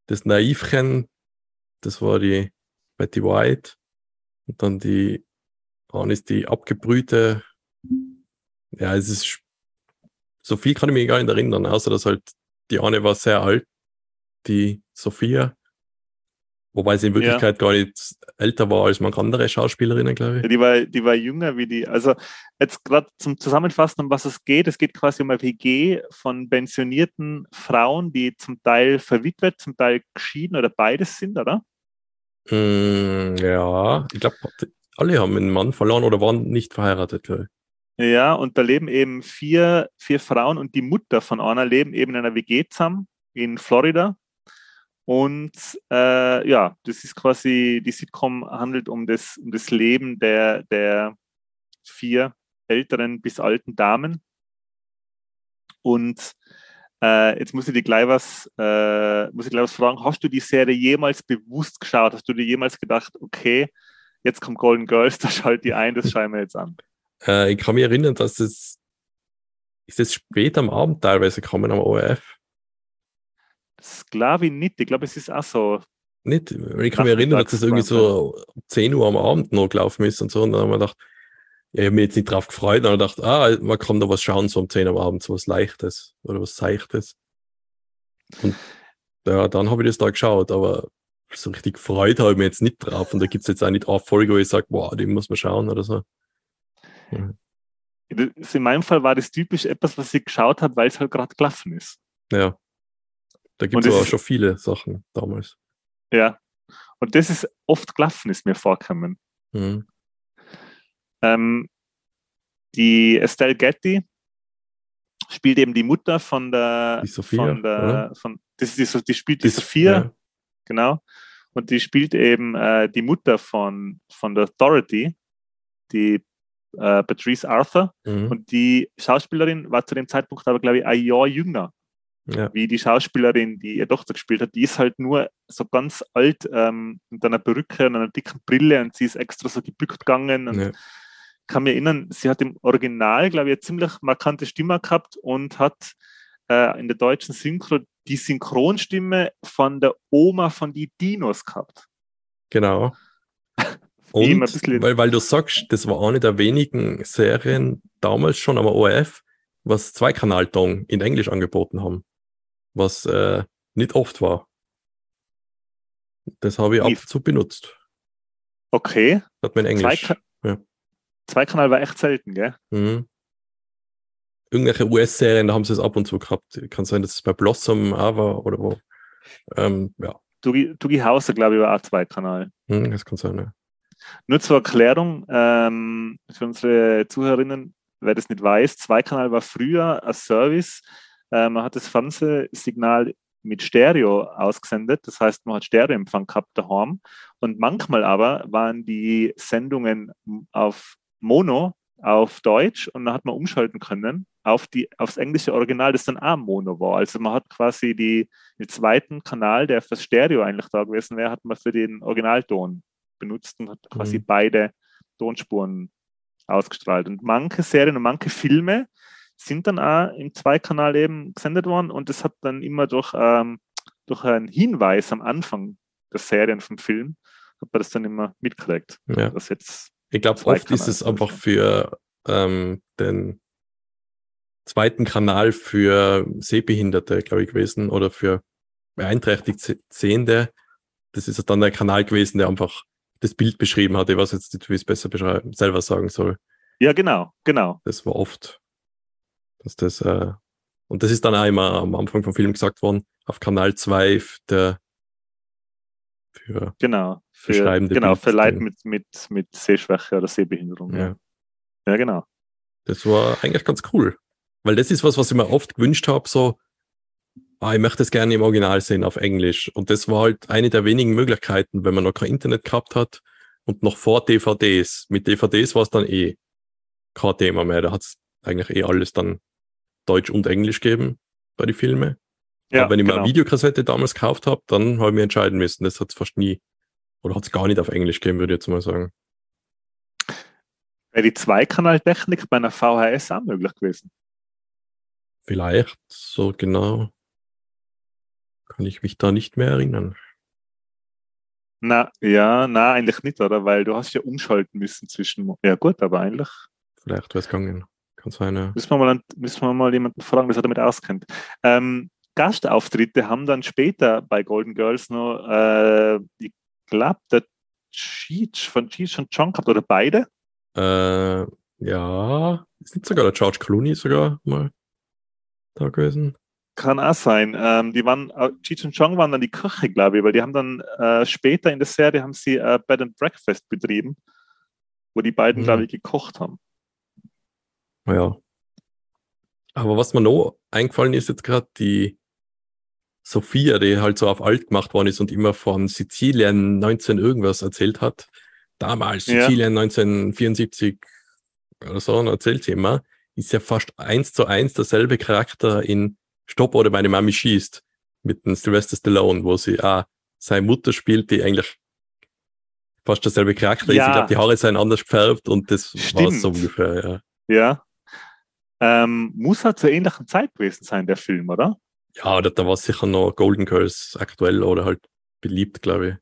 das Naivchen, das war die Betty White. Und dann die, eine ist die abgebrühte. Ja, es ist, so viel kann ich mich gar nicht erinnern, außer dass halt die eine war sehr alt, die Sophia. Wobei sie in Ja. Wirklichkeit gar nicht älter war als manche andere Schauspielerinnen, glaube Ja, ich. die war, die war jünger wie die. Also jetzt gerade zum Zusammenfassen, um was es geht. Es geht quasi um eine WG von pensionierten Frauen, die zum Teil verwitwet, zum Teil geschieden oder beides sind, oder? Mm, ja, ich glaube, alle haben einen Mann verloren oder waren nicht verheiratet, glaube ich. Ja, und da leben eben vier, vier Frauen und die Mutter von einer leben eben in einer WG zusammen in Florida. Und äh, ja, das ist quasi, die Sitcom handelt um das, um das Leben der, der vier älteren bis alten Damen. Und äh, jetzt muss ich dir gleich was, äh, muss ich gleich was fragen. Hast du die Serie jemals bewusst geschaut? Hast du dir jemals gedacht, okay, jetzt kommt Golden Girls, da schalt die ein, das schauen wir jetzt an. Äh, ich kann mich erinnern, dass es, ist es spät am Abend teilweise gekommen am ORF. Das glaube ich nicht. Ich glaube, es ist auch so. Nicht, ich kann mich erinnern, dass es irgendwie so um 10 Uhr am Abend noch gelaufen ist und so. Und dann haben wir gedacht, ja, ich habe mich jetzt nicht drauf gefreut, dann gedacht, ah, man kann da was schauen, so um 10 Uhr am Abend, so was Leichtes oder was Seichtes. Und ja, dann habe ich das da geschaut, aber so richtig gefreut habe ich mich jetzt nicht drauf. Und da gibt es jetzt auch nicht eine Folge, wo ich sage, wow, die muss man schauen oder so. Das, in meinem Fall war das typisch etwas, was ich geschaut habe, weil es halt gerade gelaufen ist. Ja. Da gibt es ist- schon viele Sachen damals. Ja. Und das ist oft gelaufen, ist mir vorgekommen. Mhm. Ähm, die Estelle Getty spielt eben die Mutter von der. Die Sophia, Von der von, das ist die, die spielt die Das- Sophia, ja. genau. Und die spielt eben äh, die Mutter von, von der Dorothy, die äh, Patrice Arthur. Mhm. Und die Schauspielerin war zu dem Zeitpunkt aber, glaube ich, ein Jahr jünger. Ja. wie die Schauspielerin, die ihre Tochter gespielt hat, die ist halt nur so ganz alt ähm, mit einer Perücke und einer dicken Brille und sie ist extra so gebückt gegangen. Und Ja. kann mir erinnern, sie hat im Original, glaube ich, eine ziemlich markante Stimme gehabt und hat äh, in der deutschen Synchro die Synchronstimme von der Oma von die Dinos gehabt. Genau. Und weil, weil du sagst, das war eine der wenigen Serien damals schon am ORF, was Zweikanalton in Englisch angeboten haben. Was äh, nicht oft war. Das habe ich ab und zu benutzt. Okay, Hat man in Englisch. Zweika Ja. Zweikanal war echt selten, gell? Mhm. Irgendwelche US-Serien, da haben sie es ab und zu gehabt. Kann sein, dass es bei Blossom auch war oder wo. Ähm, ja, Dugi, Dugi Hauser, glaube ich, war auch Zweikanal. hm, das kann sein. Ja. Nur zur Erklärung ähm, für unsere Zuhörerinnen, wer das nicht weiß, Zweikanal war früher ein Service. Äh, man hat das Fernsehsignal mit Stereo ausgesendet, das heißt, man hat Stereoempfang gehabt daheim. Und manchmal aber waren die Sendungen auf Mono auf Deutsch und dann hat man umschalten können auf die, aufs englische Original, das dann auch Mono war. Also man hat quasi die, den zweiten Kanal, der fürs Stereo eigentlich da gewesen wäre, hat man für den Originalton benutzt und hat quasi Mhm. beide Tonspuren ausgestrahlt. Und manche Serien und manche Filme sind dann auch im Zweikanal eben gesendet worden und das hat dann immer durch, ähm, durch einen Hinweis am Anfang der Serien vom Film, hat man das dann immer mitgekriegt. Ja. Das jetzt, Ich glaube, oft ist es einfach für ähm, den zweiten Kanal für Sehbehinderte, glaube ich, gewesen oder für beeinträchtigt Se- Sehende. Das ist dann der Kanal gewesen, der einfach das Bild beschrieben hat. Ich weiß jetzt nicht, wie ich es besser beschreiben, selber sagen soll. ja genau, genau. Das war oft, dass das, äh, und das ist dann auch immer am Anfang vom Film gesagt worden, auf Kanal 2 der für, Genau. Für, Beschreibende genau, für Leute mit, mit, mit Sehschwäche oder Sehbehinderung. Ja, ja. ja genau. Das war eigentlich ganz cool. Weil das ist was, was ich mir oft gewünscht habe, so, ah, ich möchte es gerne im Original sehen auf Englisch. Und das war halt eine der wenigen Möglichkeiten, wenn man noch kein Internet gehabt hat und noch vor DVDs. Mit DVDs war es dann eh kein Thema mehr. Da hat es eigentlich eh alles dann Deutsch und Englisch gegeben bei den Filmen. Ja, Aber wenn ich mir genau. eine Videokassette damals gekauft habe, dann habe ich mich entscheiden müssen. Das hat es fast nie Oder hat es gar nicht auf Englisch gegeben, würde ich jetzt mal sagen. Wäre die Zweikanaltechnik bei einer VHS auch möglich gewesen? Vielleicht, so genau. Kann ich mich da nicht mehr erinnern. Na, ja, na, eigentlich nicht, oder? Weil du hast ja umschalten müssen zwischen. Ja, gut, aber eigentlich. Vielleicht wäre es gegangen. Kann sein, ja. Müssen wir mal, müssen wir mal jemanden fragen, der sich damit auskennt. Ähm, Gastauftritte haben dann später bei Golden Girls noch, äh, ich glaube, der Cheech von Cheech und John gehabt, oder beide? Äh, ja, ist nicht sogar der George Clooney sogar mal da gewesen? Kann auch sein. Ähm, die waren, äh, Cheech und Chong waren dann die Köche, glaube ich, weil die haben dann äh, später in der Serie haben sie äh, Bed and Breakfast betrieben, wo die beiden, Mhm. glaube ich, gekocht haben. Ja. Aber was mir noch eingefallen ist jetzt gerade, die Sophia, die halt so auf alt gemacht worden ist und immer von Sizilien 19 irgendwas erzählt hat. Damals Ja. Sizilien 1974 oder so, und erzählt sie immer, ist ja fast eins zu eins derselbe Charakter in Stopp oder meine Mami schießt mit dem Sylvester Stallone, wo sie auch seine Mutter spielt, die eigentlich fast derselbe Charakter ist. Ja. Ich glaube, die Haare seien anders gefärbt und das war so ungefähr, ja. Ja. Ähm, muss halt zur ähnlichen Zeit gewesen sein, der Film, oder? Ja, da, da war sicher noch Golden Girls aktuell oder halt beliebt, glaube ich.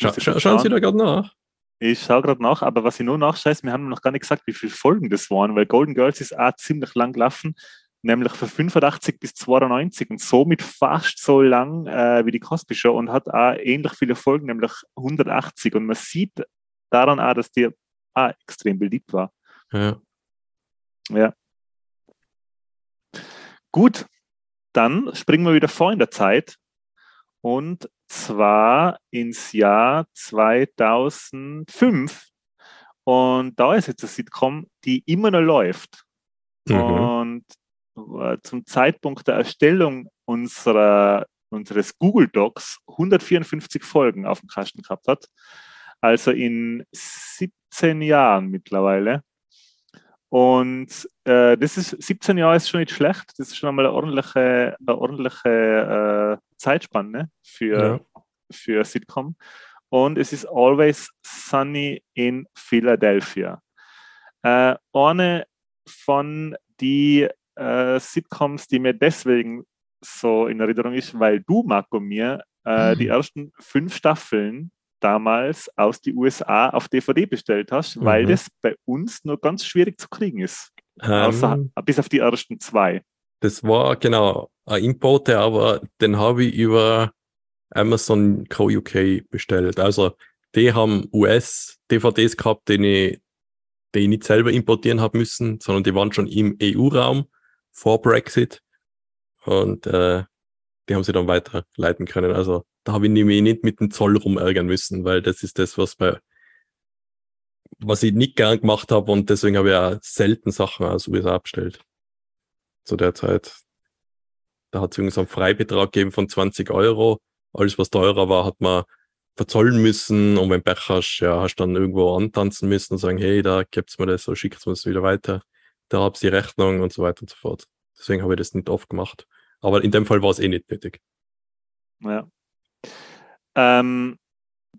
Scha scha schauen Sie da gerade nach. Ich schaue gerade nach, aber was ich nur nachschaue, ist, wir haben noch gar nicht gesagt, wie viele Folgen das waren, weil Golden Girls ist auch ziemlich lang gelaufen, nämlich von 85 bis 92 und somit fast so lang äh, wie die Cosby Show und hat auch ähnlich viele Folgen, nämlich 180. Und man sieht daran auch, dass die auch extrem beliebt war. Ja. Ja. Gut, dann springen wir wieder vor in der Zeit und zwar ins Jahr 2005. Und da ist jetzt eine Sitcom, die immer noch läuft. Mhm. Und äh, zum Zeitpunkt der Erstellung unserer, unseres Google Docs 154 Folgen auf dem Kasten gehabt hat. Also in 17 Jahren mittlerweile. Und äh, das ist 17 Jahre ist schon nicht schlecht. Das ist schon einmal eine ordentliche, eine ordentliche äh, Zeitspanne für, Ja. für Sitcom. Und es ist Always Sunny in Philadelphia. Äh, eine von die äh, Sitcoms, die mir deswegen so in Erinnerung ist, weil du, Marco, mir äh, Mhm. die ersten fünf Staffeln damals aus die USA auf DVD bestellt hast, weil Mhm. das bei uns nur ganz schwierig zu kriegen ist. Außer, Ähm, bis auf die ersten zwei. das war genau ein Importe, aber den habe ich über Amazon Co. UK bestellt. Also die haben US-DVDs gehabt, die ich, die ich nicht selber importieren habe müssen, sondern die waren schon im EU-Raum vor Brexit. Und äh, die haben sie dann weiterleiten können. Also da habe ich mich nicht mit dem Zoll rumärgern müssen, weil das ist das, was bei was ich nicht gern gemacht habe und deswegen habe ich auch selten Sachen aus USA bestellt. Zu der Zeit. Da hat es irgendwie so einen Freibetrag gegeben von 20 Euro. Alles, was teurer war, hat man verzollen müssen und wenn Pech hast, ja, hast dann irgendwo antanzen müssen und sagen, hey, da gibt's mir das, oder schickt's mir das wieder weiter. Da hab's die Rechnung und so weiter und so fort. Deswegen habe ich das nicht oft gemacht. Aber in dem Fall war es eh nicht nötig. Ja. Ähm,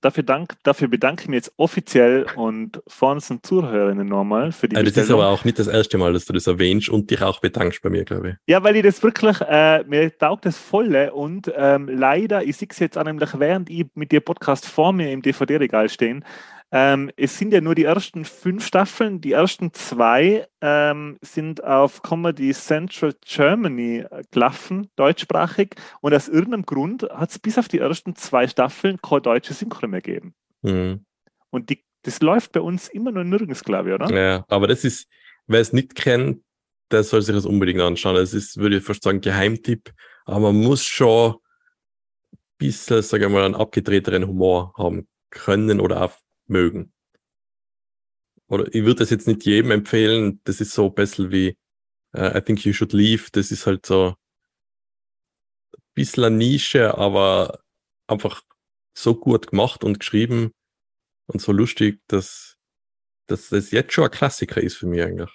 dafür, dank, dafür bedanke ich mich jetzt offiziell und vor unseren Zuhörerinnen nochmal für die Äh, das ist aber auch nicht das erste Mal, dass du das erwähnst und dich auch bedankst bei mir, glaube ich. Ja, weil ich das wirklich, äh, mir taugt das volle und ähm, leider, ich sehe es jetzt auch nämlich, während ich mit dir Podcast vor mir im DVD-Regal stehen, ähm, es sind ja nur die ersten fünf Staffeln, die ersten zwei ähm, sind auf Comedy Central Germany äh, gelaufen, deutschsprachig und aus irgendeinem Grund hat es bis auf die ersten zwei Staffeln kein deutsches Synchro mehr gegeben. Mhm. Und die, das läuft bei uns immer noch nirgends, glaube ich, oder? Ja, aber das ist, wer es nicht kennt, der soll sich das unbedingt anschauen. Das ist, würde ich fast sagen, Geheimtipp. Aber man muss schon ein bisschen, sage ich mal, einen abgedrehteren Humor haben können oder auch mögen. Oder ich würde das jetzt nicht jedem empfehlen. Das ist so ein wie äh, I Think You Should Leave. Das ist halt so ein bisschen eine Nische, aber einfach so gut gemacht und geschrieben und so lustig, dass, dass das jetzt schon ein Klassiker ist für mich eigentlich.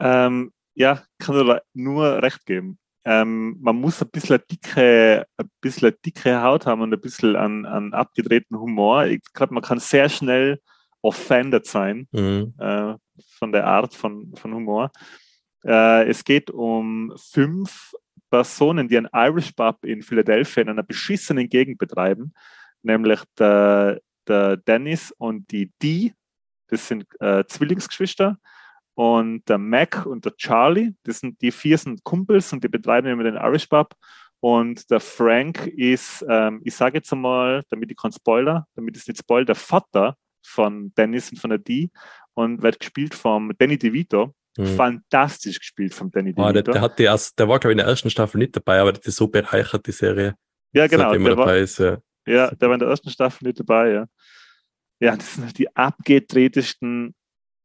Ähm, ja, kann dir nur recht geben. Ähm, man muss ein bisschen dicke, ein bisschen dicke Haut haben und ein bisschen an, an abgedrehten Humor. Ich glaube, man kann sehr schnell offended sein Mhm. äh, von der Art von, von Humor. Äh, es geht um fünf Personen, die ein Irish Pub in Philadelphia in einer beschissenen Gegend betreiben, nämlich der, der Dennis und die Dee, das sind äh, Zwillingsgeschwister, und der Mac und der Charlie, das sind die vier sind Kumpels und die betreiben immer den Irish Pub. Und der Frank ist, ähm, ich sage jetzt einmal, damit ich keinen Spoiler, damit es nicht spoil, der Vater von Dennis und von der Dee und wird gespielt vom Danny DeVito. Mhm. Fantastisch gespielt vom Danny Ah, der, DeVito. der, hat die erst, der war, glaube ich, in der ersten Staffel nicht dabei, aber der hat die so bereichert, die Serie. ja, genau. Er Der war, ist, ja. ja, der war in der ersten Staffel nicht dabei, ja. Ja, das sind die abgedrehtesten,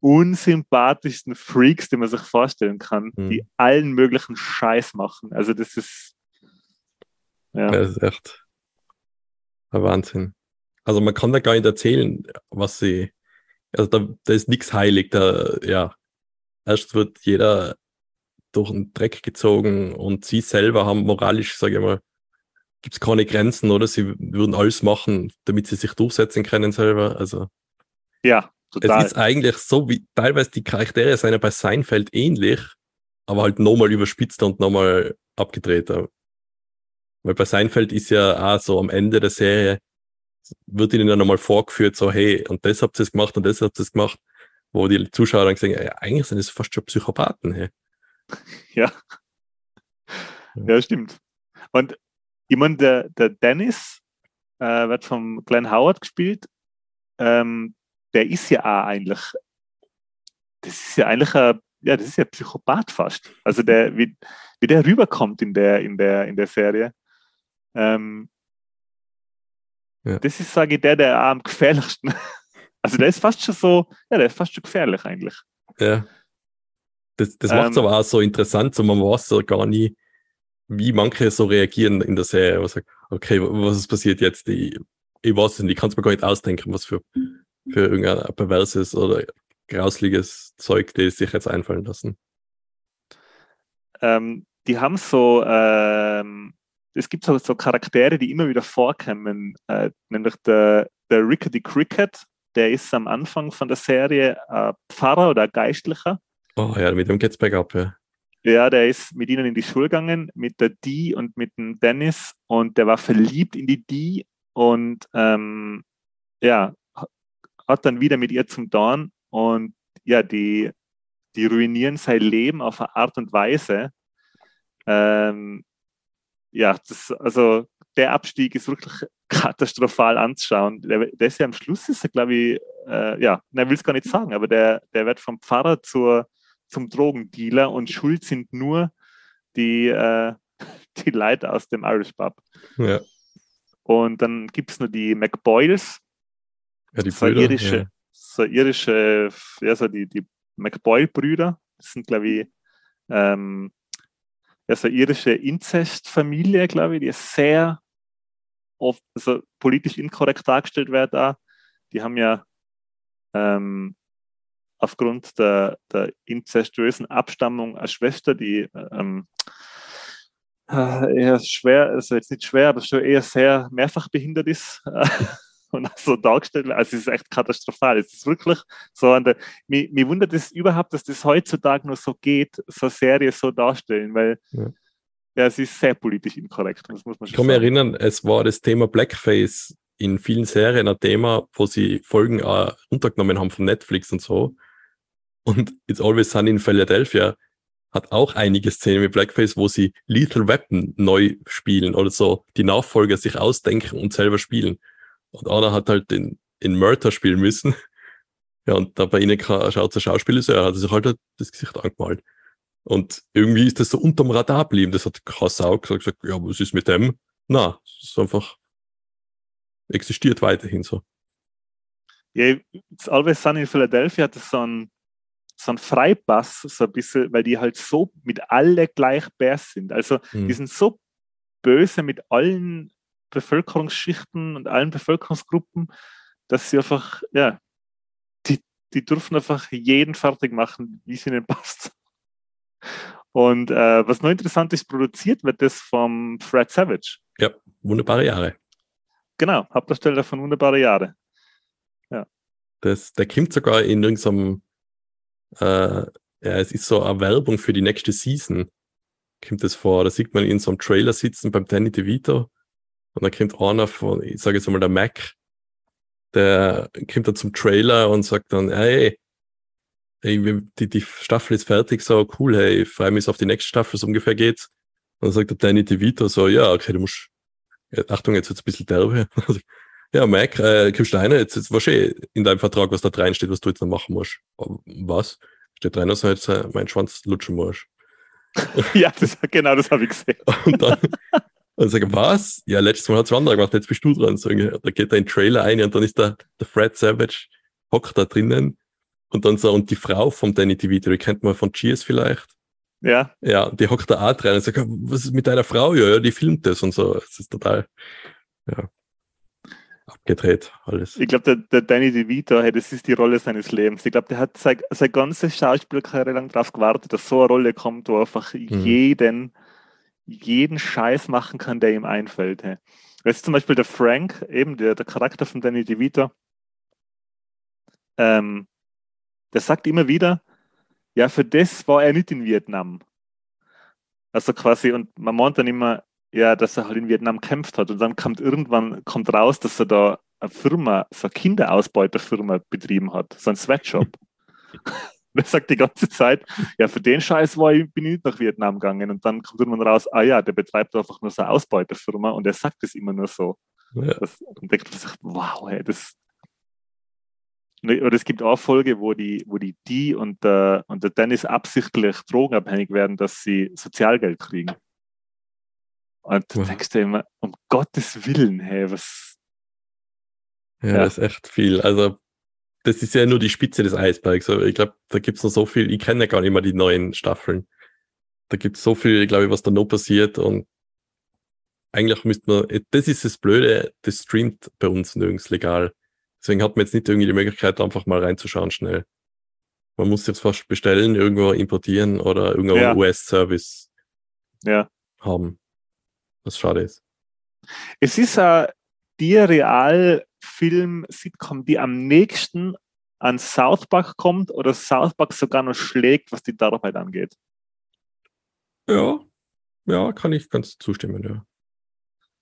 unsympathischsten Freaks, die man sich vorstellen kann, Mhm. die allen möglichen Scheiß machen. Also das ist ja, Das ist echt ein Wahnsinn. Also man kann da gar nicht erzählen, was sie, also da, da ist nichts heilig. Da, ja, erst wird jeder durch den Dreck gezogen und sie selber haben moralisch, sage ich mal, gibt es keine Grenzen, oder? Sie würden alles machen, damit sie sich durchsetzen können selber. Also ja, es total. ist eigentlich so, wie teilweise die Charaktere sind ja bei Seinfeld ähnlich, aber halt nochmal überspitzter und nochmal abgedrehter. Weil bei Seinfeld ist ja auch so am Ende der Serie, wird ihnen dann nochmal vorgeführt, so, hey, und das habt ihr gemacht und das habt ihr gemacht, wo die Zuschauer dann sagen, ja, eigentlich sind das fast schon Psychopathen. Hey. Ja. ja, stimmt. Und ich meine, der, der Dennis äh, wird vom Glenn Howard gespielt. Ähm, der ist ja auch eigentlich, das ist ja eigentlich ein, ja, das ist ja Psychopath fast. Also der, wie, wie der rüberkommt in der, in der, in der Serie. Ähm, Ja. Das ist, sage ich, der, der am gefährlichsten. Also der ist fast schon so, ja, der ist fast schon gefährlich eigentlich. Ja. Das, das macht es Ähm. aber auch so interessant, so man weiß so gar nie, wie manche so reagieren in der Serie. Was sagt, okay, was ist passiert jetzt? Ich, ich weiß es nicht, ich kann es mir gar nicht ausdenken, was für, für irgendein perverses oder grausliches Zeug die sich jetzt einfallen lassen. ähm, die haben so, ähm, es gibt so, so Charaktere, die immer wieder vorkommen, äh, nämlich der, der Rickety Cricket, der ist am Anfang von der Serie äh, Pfarrer oder Geistlicher. Oh ja, mit dem geht's bergab, ja. Ja, der ist mit ihnen in die Schule gegangen, mit der Dee und mit dem Dennis und der war verliebt in die Dee und ähm, ja, hat dann wieder mit ihr zum Dorn und ja, die, die ruinieren sein Leben auf eine Art und Weise. Ähm, ja, das, also der Abstieg ist wirklich katastrophal anzuschauen. Der, der ist ja am Schluss, ist er, glaube ich, äh, ja, er will es gar nicht sagen, aber der, der wird vom Pfarrer zur, zum Drogendealer und schuld sind nur die, äh, die Leute aus dem Irish Pub. Ja, Und dann gibt es nur die McBoyles, ja die so Brüder. irische, ja. so irische, ja, so die, die McBoyle-Brüder. Das sind, glaube ich, ähm, ja, so irische Inzestfamilie, glaube ich, die sehr oft, also politisch inkorrekt dargestellt wird da. Die haben ja ähm, aufgrund der, der inzestuösen Abstammung eine Schwester, die ähm, äh, eher schwer, also jetzt nicht schwer, aber schon eher sehr mehrfach behindert ist und auch so dargestellt wird. Also es ist echt katastrophal. Es ist wirklich so an der, mir, mir wundert es überhaupt, dass das heutzutage nur so geht, so Serie so darstellen, weil Ja. ja, es ist sehr politisch inkorrekt, das muss man Ich kann mich erinnern, es war das Thema Blackface in vielen Serien ein Thema, wo sie Folgen äh, runtergenommen haben von Netflix und so. Und It's Always Sunny in Philadelphia hat auch einige Szenen mit Blackface, wo sie Lethal Weapon neu spielen oder so die Nachfolger sich ausdenken und selber spielen. Und einer hat halt den, in Murder spielen müssen. Ja, und da bei ihnen schaut der Schauspieler so, er hat sich halt das Gesicht angemalt. Und irgendwie ist das so unterm Radar geblieben. Das hat keine Sau gesagt, gesagt, ja, was ist mit dem? Na, es ist einfach existiert weiterhin so. Ja, Always Sunny in Philadelphia hat so einen, so einen Freipass, so ein bisschen, weil die halt so mit alle gleich bärs sind. Also Hm. die sind so böse mit allen Bevölkerungsschichten und allen Bevölkerungsgruppen, dass sie einfach, ja, die, die dürfen einfach jeden fertig machen, wie es ihnen passt. Und äh, was noch interessant ist, produziert wird das vom Fred Savage. Ja, wunderbare Jahre. Genau, Hauptdarsteller von Wunderbare Jahre. Ja. Das, der kommt sogar in irgendeinem, äh, ja, es ist so eine Werbung für die nächste Season. Kommt das vor. Da sieht man ihn in so einem Trailer sitzen beim Danny DeVito. Und dann kommt einer von, ich sage jetzt mal der Mac, der kommt dann zum Trailer und sagt dann, hey, hey die, die Staffel ist fertig, so cool, hey, ich freue mich auf die nächste Staffel, so ungefähr geht's. Und dann sagt der Danny DeVito so, ja, okay, du musst, Achtung, jetzt wird's ein bisschen derbe. ja, Mac, äh, kommst du rein, jetzt, jetzt was eh in deinem Vertrag, was da drin steht, was du jetzt noch machen musst. Was? Steht drin, dass du jetzt äh, meinen Schwanz lutschen musst. ja, das, genau, das habe ich gesehen. Und dann, und sage, was? Ja, letztes Mal hat es andere gemacht, jetzt bist du dran. So, da geht in den Trailer ein und dann ist da der Fred Savage, hockt da drinnen und dann so, und die Frau vom Danny DeVito, die kennt man von Cheers vielleicht. Ja. Ja, die hockt da auch drin und sagt, was ist mit deiner Frau? Ja, ja, die filmt das und so. Es ist total, ja, abgedreht alles. Ich glaube, der, der Danny DeVito, hey, das ist die Rolle seines Lebens. Ich glaube, der hat seine, seine ganze Schauspielkarriere lang darauf gewartet, dass so eine Rolle kommt, wo einfach mhm. jeden jeden Scheiß machen kann, der ihm einfällt. Hey. Jetzt zum Beispiel der Frank, eben der, der Charakter von Danny DeVito, ähm, der sagt immer wieder, ja, für das war er nicht in Vietnam. Also quasi, und man meint dann immer, ja, dass er halt in Vietnam kämpft hat. Und dann kommt irgendwann kommt raus, dass er da eine Firma, so eine Kinderausbeuterfirma betrieben hat, so ein Sweatshop. Und er sagt die ganze Zeit, ja, für den Scheiß war ich, bin ich nicht nach Vietnam gegangen. Und dann kommt irgendwann raus, ah ja, der betreibt einfach nur so eine Ausbeuterfirma und er sagt es immer nur so. Ja. Das, und denkt man sich, wow, hey, das. Oder es gibt auch Folge, wo die, wo die, die und der, und der Dennis absichtlich drogenabhängig werden, dass sie Sozialgeld kriegen. Und du denkst dir immer, um Gottes Willen, hey, was. Ja, ja, das ist echt viel. Also das ist ja nur die Spitze des Eisbergs. Ich glaube, da gibt's noch so viel. Ich kenne ja gar nicht mehr die neuen Staffeln. Da gibt's so viel, glaube ich, was da noch passiert. Und eigentlich müsste man, das ist das Blöde, das streamt bei uns nirgends legal. Deswegen hat man jetzt nicht irgendwie die Möglichkeit, einfach mal reinzuschauen schnell. Man muss jetzt fast bestellen, irgendwo importieren oder irgendwo ja. einen US-Service ja. haben. Was schade ist. Es ist uh, die real Film-Sitcom, die am nächsten an South Park kommt oder South Park sogar noch schlägt, was die Arbeit angeht? Ja, ja, kann ich ganz zustimmen, ja.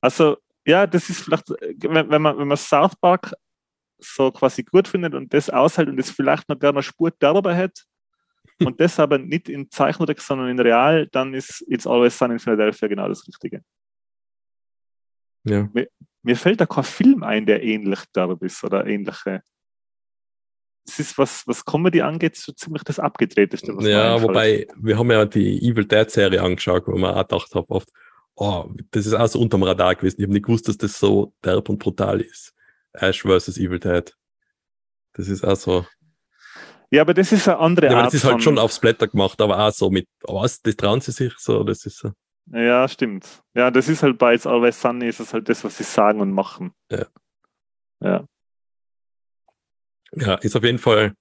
Also, ja, das ist vielleicht, wenn, wenn, man, wenn man South Park so quasi gut findet und das aushält und das vielleicht noch gerne eine Spur darüber hat und das aber nicht in Zeichentrick, sondern in Real, dann ist It's Always Sun in Philadelphia genau das Richtige. Ja. Mir, fällt da kein Film ein, der ähnlich darüber ist oder ähnliche. Es ist, was, was Comedy angeht, so ziemlich das Abgedrehteste. Was ja, wobei, wir haben ja die Evil Dead Serie angeschaut, wo man auch gedacht habe, oft, oh, das ist auch so unterm Radar gewesen. Ich habe nicht gewusst, dass das so derb und brutal ist. Ash vs. Evil Dead. Das ist auch so. Ja, aber das ist eine andere ja, Art. Das ist halt schon aufs Blätter gemacht, aber auch so mit, was, das trauen sie sich so, das ist so. Ja, stimmt. Ja, das ist halt bei It's Always Sunny, ist es halt das, was sie sagen und machen. Ja. Ja. Ja, ist auf jeden Fall,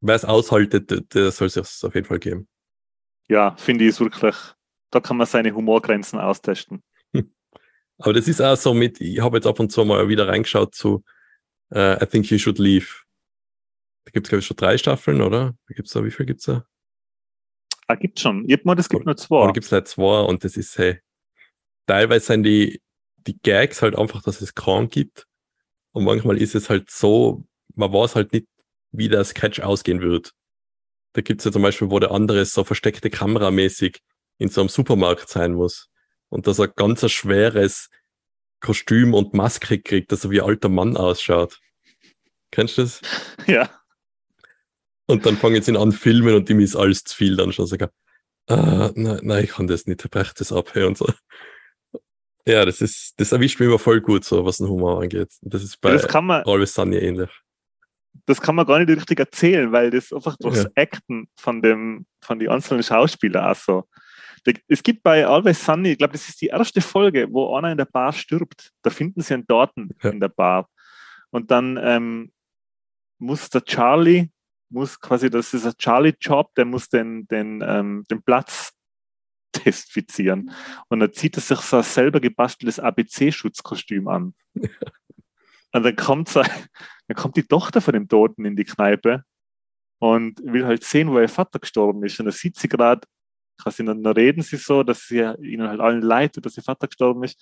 wer es aushaltet, der soll es auf jeden Fall geben. Ja, finde ich wirklich, da kann man seine Humorgrenzen austesten. Aber das ist auch so mit, ich habe jetzt ab und zu mal wieder reingeschaut zu uh, I Think You Should Leave. Da gibt es, glaube ich, schon drei Staffeln, oder? Da gibt's da, wie viel gibt es da? Ah, gibt schon. Ich hab mal, das gibt nur zwei. Da gibt es halt zwei und das ist, hey, teilweise sind die, die Gags halt einfach, dass es kaum gibt. Und manchmal ist es halt so, man weiß halt nicht, wie der Sketch ausgehen wird. Da gibt's ja zum Beispiel, wo der andere so versteckte Kameramäßig in so einem Supermarkt sein muss. Und dass er ganz ein schweres Kostüm und Maske kriegt, dass er wie ein alter Mann ausschaut. Kennst du das? Ja. Und dann fangen sie an filmen und ihm ist alles zu viel dann schon sogar. Ah, nein, nein, ich kann das nicht, brech das ab und so. Ja, das ist, das erwischt mich immer voll gut, so was den Humor angeht. Das ist bei das kann man, Always Sunny ähnlich. Das kann man gar nicht richtig erzählen, weil das einfach durchs ja. Acten von dem, von den einzelnen Schauspielern auch so. Es gibt bei Always Sunny, ich glaube, das ist die erste Folge, wo einer in der Bar stirbt. Da finden sie einen Dorten ja. in der Bar. Und dann ähm, muss der Charlie muss quasi, das ist ein Charlie-Job, der muss den, den, ähm, den Platz testifizieren. Und dann zieht er sich so ein selber gebasteltes ABC-Schutzkostüm an. Und dann kommt, so, dann kommt die Tochter von dem Toten in die Kneipe und will halt sehen, wo ihr Vater gestorben ist. Und dann sieht sie gerade, quasi dann reden sie so, dass sie ihnen halt allen leid tut, dass ihr Vater gestorben ist.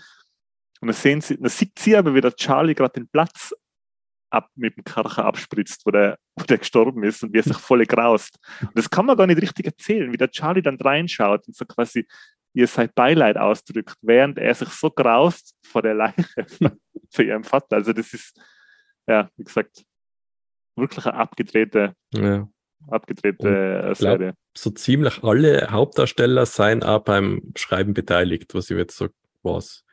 Und dann sehen sie, dann sieht sie aber, wie der Charlie gerade den Platz ab, mit dem Karcher abspritzt, wo der, wo der gestorben ist und wie er sich voll graust. Und das kann man gar nicht richtig erzählen, wie der Charlie dann reinschaut und so quasi ihr sein Beileid ausdrückt, während er sich so graust vor der Leiche für ihren Vater. Also das ist, ja, wie gesagt, wirklich eine abgedrehte, ja. abgedrehte und, Serie. Glaub, so ziemlich alle Hauptdarsteller seien auch beim Schreiben beteiligt, was ich jetzt so was.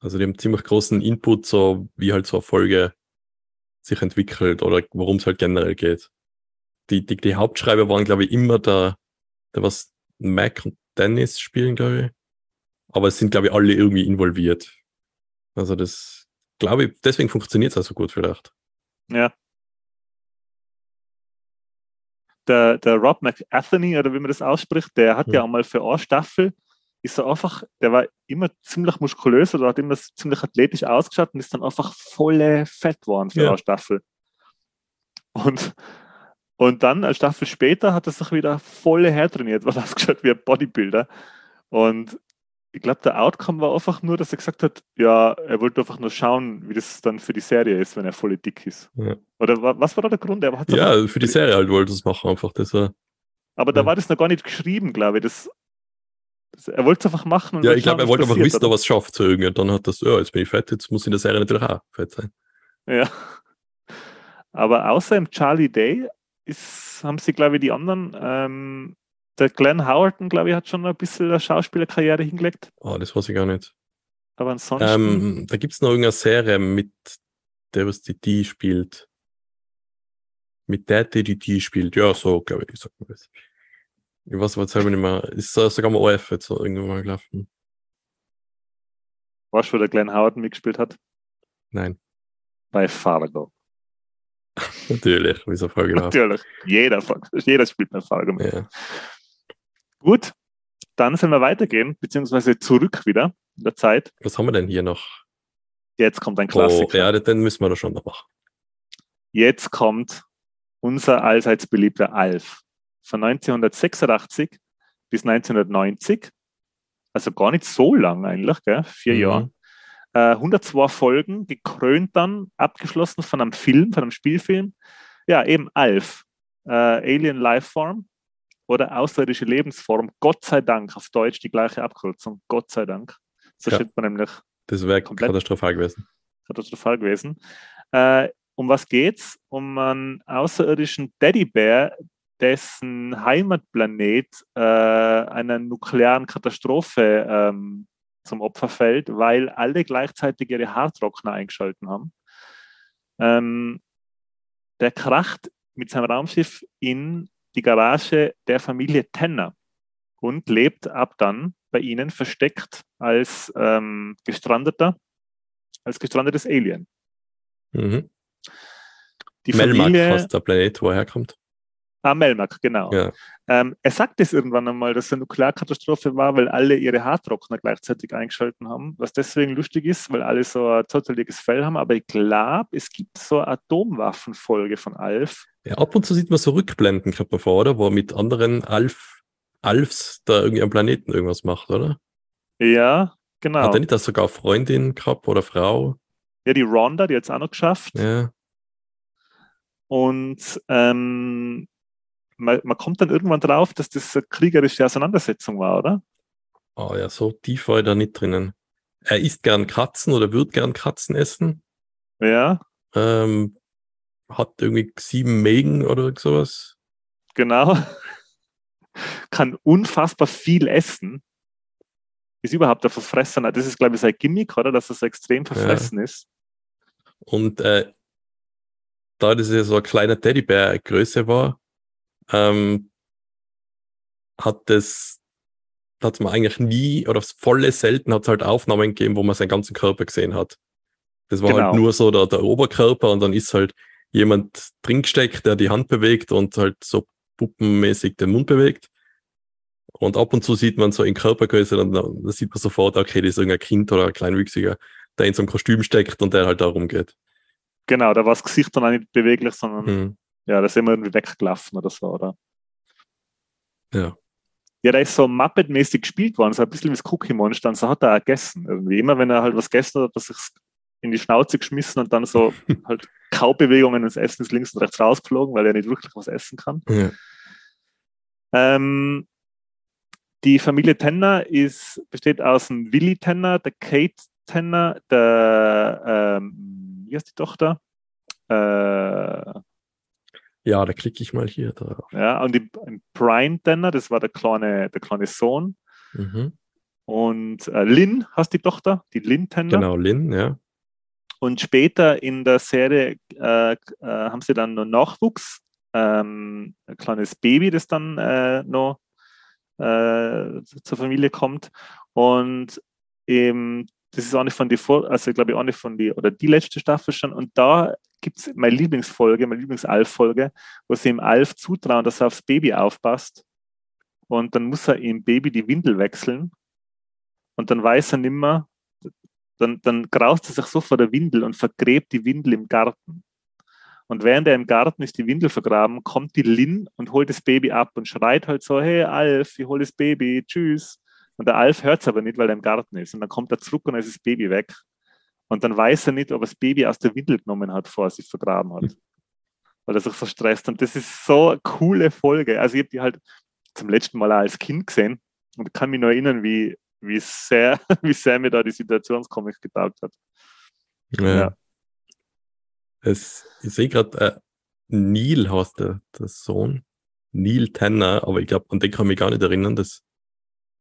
Also die haben ziemlich großen Input, so wie halt so eine Folge sich entwickelt oder worum es halt generell geht. Die, die, die Hauptschreiber waren, glaube ich, immer der, der was Mac und Dennis spielen, glaube ich. Aber es sind, glaube ich, alle irgendwie involviert. Also das, glaube ich, deswegen funktioniert es auch so gut vielleicht. Ja. Der, der Rob McAtheny, oder wie man das ausspricht, der hat ja, ja auch mal für eine Staffel ist er einfach, der war immer ziemlich muskulös oder hat immer ziemlich athletisch ausgeschaut und ist dann einfach volle Fett geworden für ja. eine Staffel. Und, und dann, eine Staffel später, hat er sich wieder volle hertrainiert, weil er ausgeschaut wie ein Bodybuilder. Und ich glaube, der Outcome war einfach nur, dass er gesagt hat, ja, er wollte einfach nur schauen, wie das dann für die Serie ist, wenn er voll dick ist. Ja. Oder was war da der Grund? Er ja, für die Serie halt wollte er es machen, einfach. Das war, aber da war das noch gar nicht geschrieben, glaube ich. Das er wollte es einfach machen. ja, ich glaube, er wollte einfach wissen, ob er es schafft. So irgendwie. Und dann hat das, ja, jetzt bin ich fett, jetzt muss in der Serie natürlich auch fett sein. Ja. Aber außer im Charlie Day ist, haben sie, glaube ich, die anderen, ähm, der Glenn Howerton, glaube ich, hat schon ein bisschen eine Schauspielerkarriere hingelegt. Oh, das weiß ich gar nicht. Aber ansonsten. Ähm, da gibt es noch irgendeine Serie mit der, was die die spielt. Mit der, die die die spielt. Ja, so, glaube ich, sagt man das. Ich weiß aber selber nicht mehr. Ist uh, sogar mal OF jetzt so irgendwann mal gelaufen. Weißt du, wo der Glenn Howard mitgespielt hat? Nein. Bei Fargo. Natürlich, wie so Folge Natürlich. Jeder, jeder spielt bei Fargo mit. Ja. Gut, dann sollen wir weitergehen, beziehungsweise zurück wieder in der Zeit. Was haben wir denn hier noch? Jetzt kommt ein Klassiker. Oh, ja, den müssen wir da schon noch machen. Jetzt kommt unser allseits beliebter Alf von 1986 bis 1990, also gar nicht so lang eigentlich, gell? vier mhm. Jahre. Äh, 102 Folgen, gekrönt dann, abgeschlossen von einem Film, von einem Spielfilm. Ja, eben Alf, äh, Alien Lifeform oder außerirdische Lebensform. Gott sei Dank, auf Deutsch die gleiche Abkürzung. Gott sei Dank. So ja, steht man nämlich. Das wäre katastrophal gewesen. Katastrophal gewesen. Äh, um was geht's? Um einen außerirdischen Teddybär, dessen Heimatplanet äh, einer nuklearen Katastrophe ähm, zum Opfer fällt, weil alle gleichzeitig ihre Haartrockner eingeschalten haben. Ähm, der kracht mit seinem Raumschiff in die Garage der Familie Tenner und lebt ab dann bei ihnen versteckt als ähm, gestrandeter, als gestrandetes Alien. Mhm. Die Melmark Familie, fast der Planet, wo er herkommt. Ah, Melmac, genau. Ja. Ähm, er sagt es irgendwann einmal, dass es eine Nuklearkatastrophe war, weil alle ihre Haartrockner gleichzeitig eingeschalten haben, was deswegen lustig ist, weil alle so ein totaliges Fell haben. Aber ich glaube, es gibt so eine Atomwaffenfolge von Alf. Ja, ab und zu sieht man so Rückblenden, kommt man vor, oder? Wo er mit anderen Alf, Alfs da irgendwie am Planeten irgendwas macht, oder? Ja, genau. Hat er nicht das sogar Freundin gehabt oder Frau? Ja, die Rhonda, die hat es auch noch geschafft. Ja. Und ähm, man, man kommt dann irgendwann drauf, dass das eine kriegerische Auseinandersetzung war, oder? Oh ja, so tief war er da nicht drinnen. Er isst gern Katzen oder wird gern Katzen essen. Ja. Ähm, hat irgendwie sieben Mägen oder sowas. Genau. Kann unfassbar viel essen. Ist überhaupt der Verfressener. Das ist, glaube ich, sein Gimmick, oder? Dass er so extrem verfressen ja. ist. Und äh, da das ja so ein kleiner Teddybär Größe war, ähm, hat das, hat man eigentlich nie, oder volle selten hat es halt Aufnahmen gegeben, wo man seinen ganzen Körper gesehen hat. Das war halt genau. halt nur so der, der Oberkörper und dann ist halt jemand drin steckt, der die Hand bewegt und halt so puppenmäßig den Mund bewegt. Und ab und zu sieht man so in Körpergröße, dann, dann sieht man sofort, okay, das ist irgendein Kind oder ein Kleinwüchsiger, der in so einem Kostüm steckt und der halt da rumgeht. Genau, da war das Gesicht dann auch nicht beweglich, sondern hm. Ja, da sind wir irgendwie weggelaufen oder so, oder? Ja. Ja, der ist so Muppet-mäßig gespielt worden, so ein bisschen wie das Cookie Monster, und so hat er auch gegessen. Irgendwie. Immer wenn er halt was gegessen hat, hat er sich in die Schnauze geschmissen und dann so halt Kaubewegungen ins Essen ist links und rechts rausgeflogen, weil er nicht wirklich was essen kann. Ja. Ähm, die Familie Tenner ist, besteht aus dem Willy Tenner, der Kate Tenner, der, ähm, wie heißt die Tochter? Äh, ja, da klicke ich mal hier drauf. Ja, und die, Brian Denner, das war der kleine, der kleine Sohn. Mhm. Und äh, Lynn hast die Tochter, die Lynn Tenner. Genau, Lynn, ja. Und später in der Serie äh, äh, haben sie dann noch Nachwuchs, ähm, ein kleines Baby, das dann äh, noch äh, zur Familie kommt. Und eben das ist auch nicht von die Vor also glaube ich auch nicht von die oder die letzte Staffel schon. Und da gibt es meine Lieblingsfolge, meine Lieblings-Alf-Folge, wo sie ihm Alf zutrauen, dass er aufs Baby aufpasst. Und dann muss er ihm Baby die Windel wechseln. Und dann weiß er nimmer, dann, dann graust er sich so vor der Windel und vergräbt die Windel im Garten. Und während er im Garten ist die Windel vergraben, kommt die Lin und holt das Baby ab und schreit halt so, hey Alf, ich hol das Baby, tschüss. Und der Alf hört es aber nicht, weil er im Garten ist. Und dann kommt er zurück und dann ist das Baby weg. Und dann weiß er nicht, ob er das Baby aus der Windel genommen hat, bevor er sich vergraben hat. Weil er sich so stresst. Und das ist so eine coole Folge. Also ich habe die halt zum letzten Mal als Kind gesehen und kann mich nur erinnern, wie, wie, sehr, wie sehr mir da die Situationscomics getaugt hat. Ja. ja. Es, ich sehe gerade, äh, Neil heißt der, der Sohn. Neil Tanner, aber ich glaube, an den kann ich mich gar nicht erinnern, dass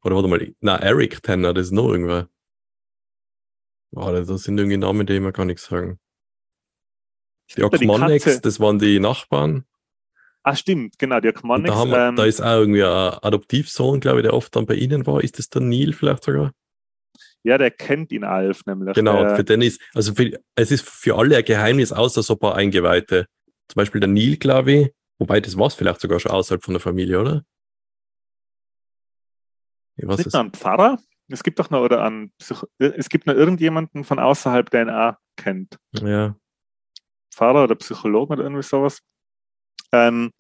oder warte mal, na, Eric Tanner, das ist noch irgendwer. Oh, das sind irgendwie Namen, die ich mir gar nicht sagen. Die Akmanics, das waren die Nachbarn. Ah, stimmt, genau, die Akmanics. Da, wir, ähm, da ist auch irgendwie ein Adoptivsohn, glaube ich, der oft dann bei Ihnen war. Ist das der Neil vielleicht sogar? Ja, der kennt ihn Alf nämlich. Genau, der, für den ist, also für, es ist für alle ein Geheimnis, außer so ein paar Eingeweihte. Zum Beispiel der Neil, glaube ich, wobei das war es vielleicht sogar schon außerhalb von der Familie, oder? Was ist ein Pfarrer? Es gibt doch noch, oder an es gibt noch irgendjemanden von außerhalb, der auch kennt. Ja. Pfarrer oder Psychologe oder irgendwie sowas. Ähm,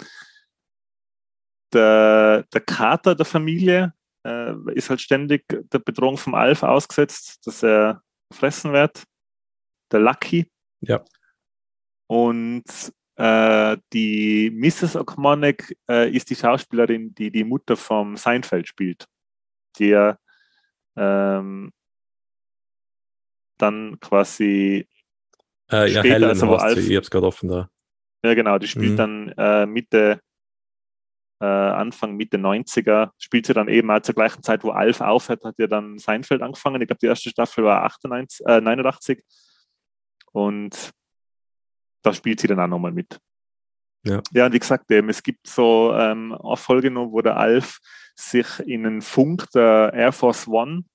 der, der Kater der Familie äh, ist halt ständig der Bedrohung vom Alf ausgesetzt, dass er fressen wird. Der Lucky. Ja. Und äh, die Mrs. O'Connor äh, ist die Schauspielerin, die die Mutter vom Seinfeld spielt der ähm, dann quasi äh, ja, später, Helen also wo Alf, ich hab's gerade offen da. Ja, genau, die spielt mhm. dann äh, Mitte, äh, Anfang, Mitte 90er, spielt sie dann eben auch zur gleichen Zeit, wo Alf aufhört, hat ja dann Seinfeld angefangen. Ich glaube, die erste Staffel war 98, äh, 89 und da spielt sie dann auch nochmal mit. Ja. ja, wie gesagt, eben, es gibt so ähm, eine Folge noch, wo der Alf sich in einen Funk der Air Force One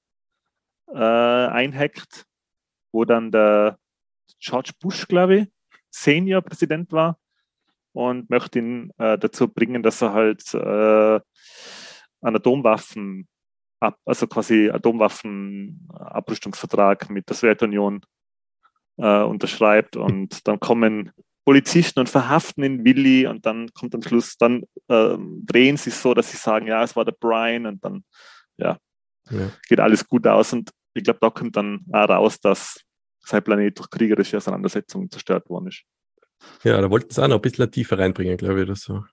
äh, einhackt, wo dann der George Bush, glaube ich, Senior Präsident war und möchte ihn äh, dazu bringen, dass er halt äh, an Atomwaffen, ab, also quasi Atomwaffenabrüstungsvertrag mit der Sowjetunion äh, unterschreibt und dann kommen Polizisten und verhaften ihn Willi und dann kommt am Schluss, dann ähm, drehen sie so, dass sie sagen, ja, es war der Brian und dann, ja, ja. geht alles gut aus und ich glaube, da kommt dann auch raus, dass sein Planet durch kriegerische Auseinandersetzungen zerstört worden ist. Ja, da wollten sie auch noch ein bisschen tiefer reinbringen, glaube ich, oder so.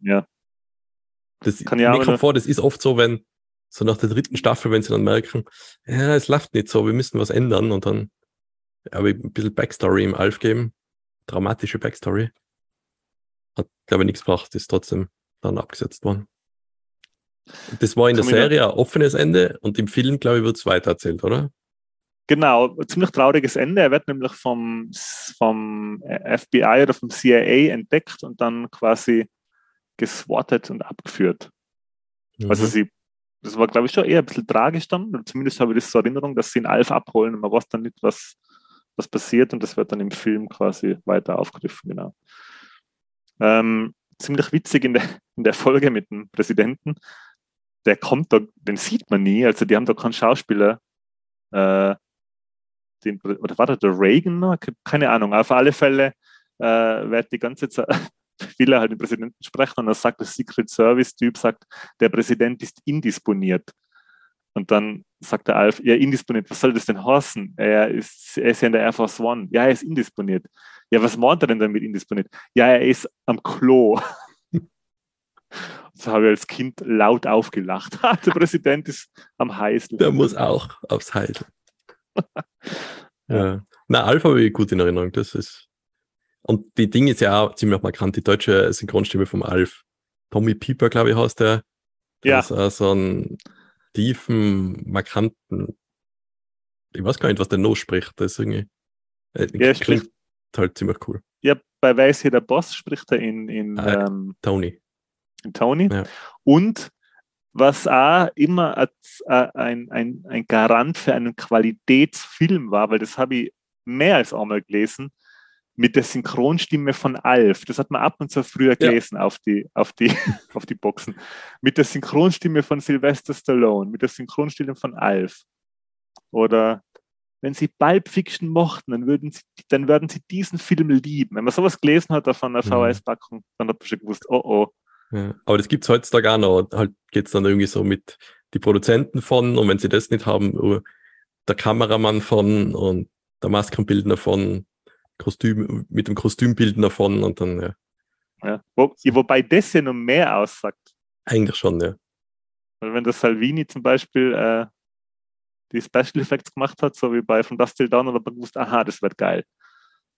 Ja. Das, Kann mir kommt vor, das ist oft so, wenn, so nach der dritten Staffel, wenn sie dann merken, ja, es läuft nicht so, wir müssen was ändern und dann habe ich ein bisschen Backstory im Alf geben dramatische Backstory. Hat, glaube ich, nichts gebracht, ist trotzdem dann abgesetzt worden. Das war in der Serie ein offenes Ende und im Film, glaube ich, wird es weitererzählt, oder? Genau, ziemlich trauriges Ende. Er wird nämlich vom, vom FBI oder vom CIA entdeckt und dann quasi geswattet und abgeführt. Mhm. Also sie, das war, glaube ich, schon eher ein bisschen tragisch dann. Zumindest habe ich das zur Erinnerung, dass sie ihn Alf abholen und man weiß dann nicht, was, was passiert und das wird dann im Film quasi weiter aufgegriffen, genau. Ähm, ziemlich witzig in der, in der Folge mit dem Präsidenten. Der kommt da, den sieht man nie, also die haben da keinen Schauspieler, äh, den, oder war das der Reagan? Keine Ahnung, auf alle Fälle äh, wird die ganze Zeit, will er halt den Präsidenten sprechen und dann sagt der Secret Service-Typ, sagt, der Präsident ist indisponiert. Und dann sagt der Alf, ja, indisponiert, was soll das denn heißen? Er ist, er ist ja in der Air Force One. Ja, er ist indisponiert. Ja, was meint er denn damit indisponiert? Ja, er ist am Klo. So habe ich als Kind laut aufgelacht. der Präsident ist am Heißen. Der muss auch aufs Heidel. ja. Na, Alf habe ich gut in Erinnerung. Das ist. Und die Ding ist ja auch ziemlich markant. Die deutsche Synchronstimme vom Alf. Tommy Pieper, glaube ich, heißt der. Ja. Das ist auch so ein tiefen, markanten, ich weiß gar nicht, was der noch spricht. Das ist irgendwie, äh, Ja, klingt spricht- halt ziemlich cool. Ja, bei Weiß hier der Boss spricht er in, in, Ah, ähm, Tony. in Tony. Ja. Und was auch immer als, äh, ein, ein, ein Garant für einen Qualitätsfilm war, weil das habe ich mehr als einmal gelesen, mit der Synchronstimme von Alf. Das hat man ab und zu früher Ja. gelesen auf, die, auf, die, auf die Boxen. Mit der Synchronstimme von Sylvester Stallone, mit der Synchronstimme von Alf. Oder wenn Sie Pulp Fiction mochten, dann würden Sie, dann würden Sie diesen Film lieben. Wenn man sowas gelesen hat auf einer Mhm. VHS-Packung, dann hat man schon gewusst, oh oh. Ja. Aber das gibt's heutzutage auch noch. Halt geht's dann irgendwie so mit die Produzenten von und wenn sie das nicht haben, uh, der Kameramann von und der Maskenbildner von, Kostüm, mit dem Kostümbildner von und dann, ja, Ja. Wo, wobei das ja noch mehr aussagt. eigentlich schon, ja. Weil wenn der Salvini zum Beispiel äh, die Special Effects gemacht hat, so wie bei From Dust Till Dawn, dann hat man gewusst, aha, das wird geil.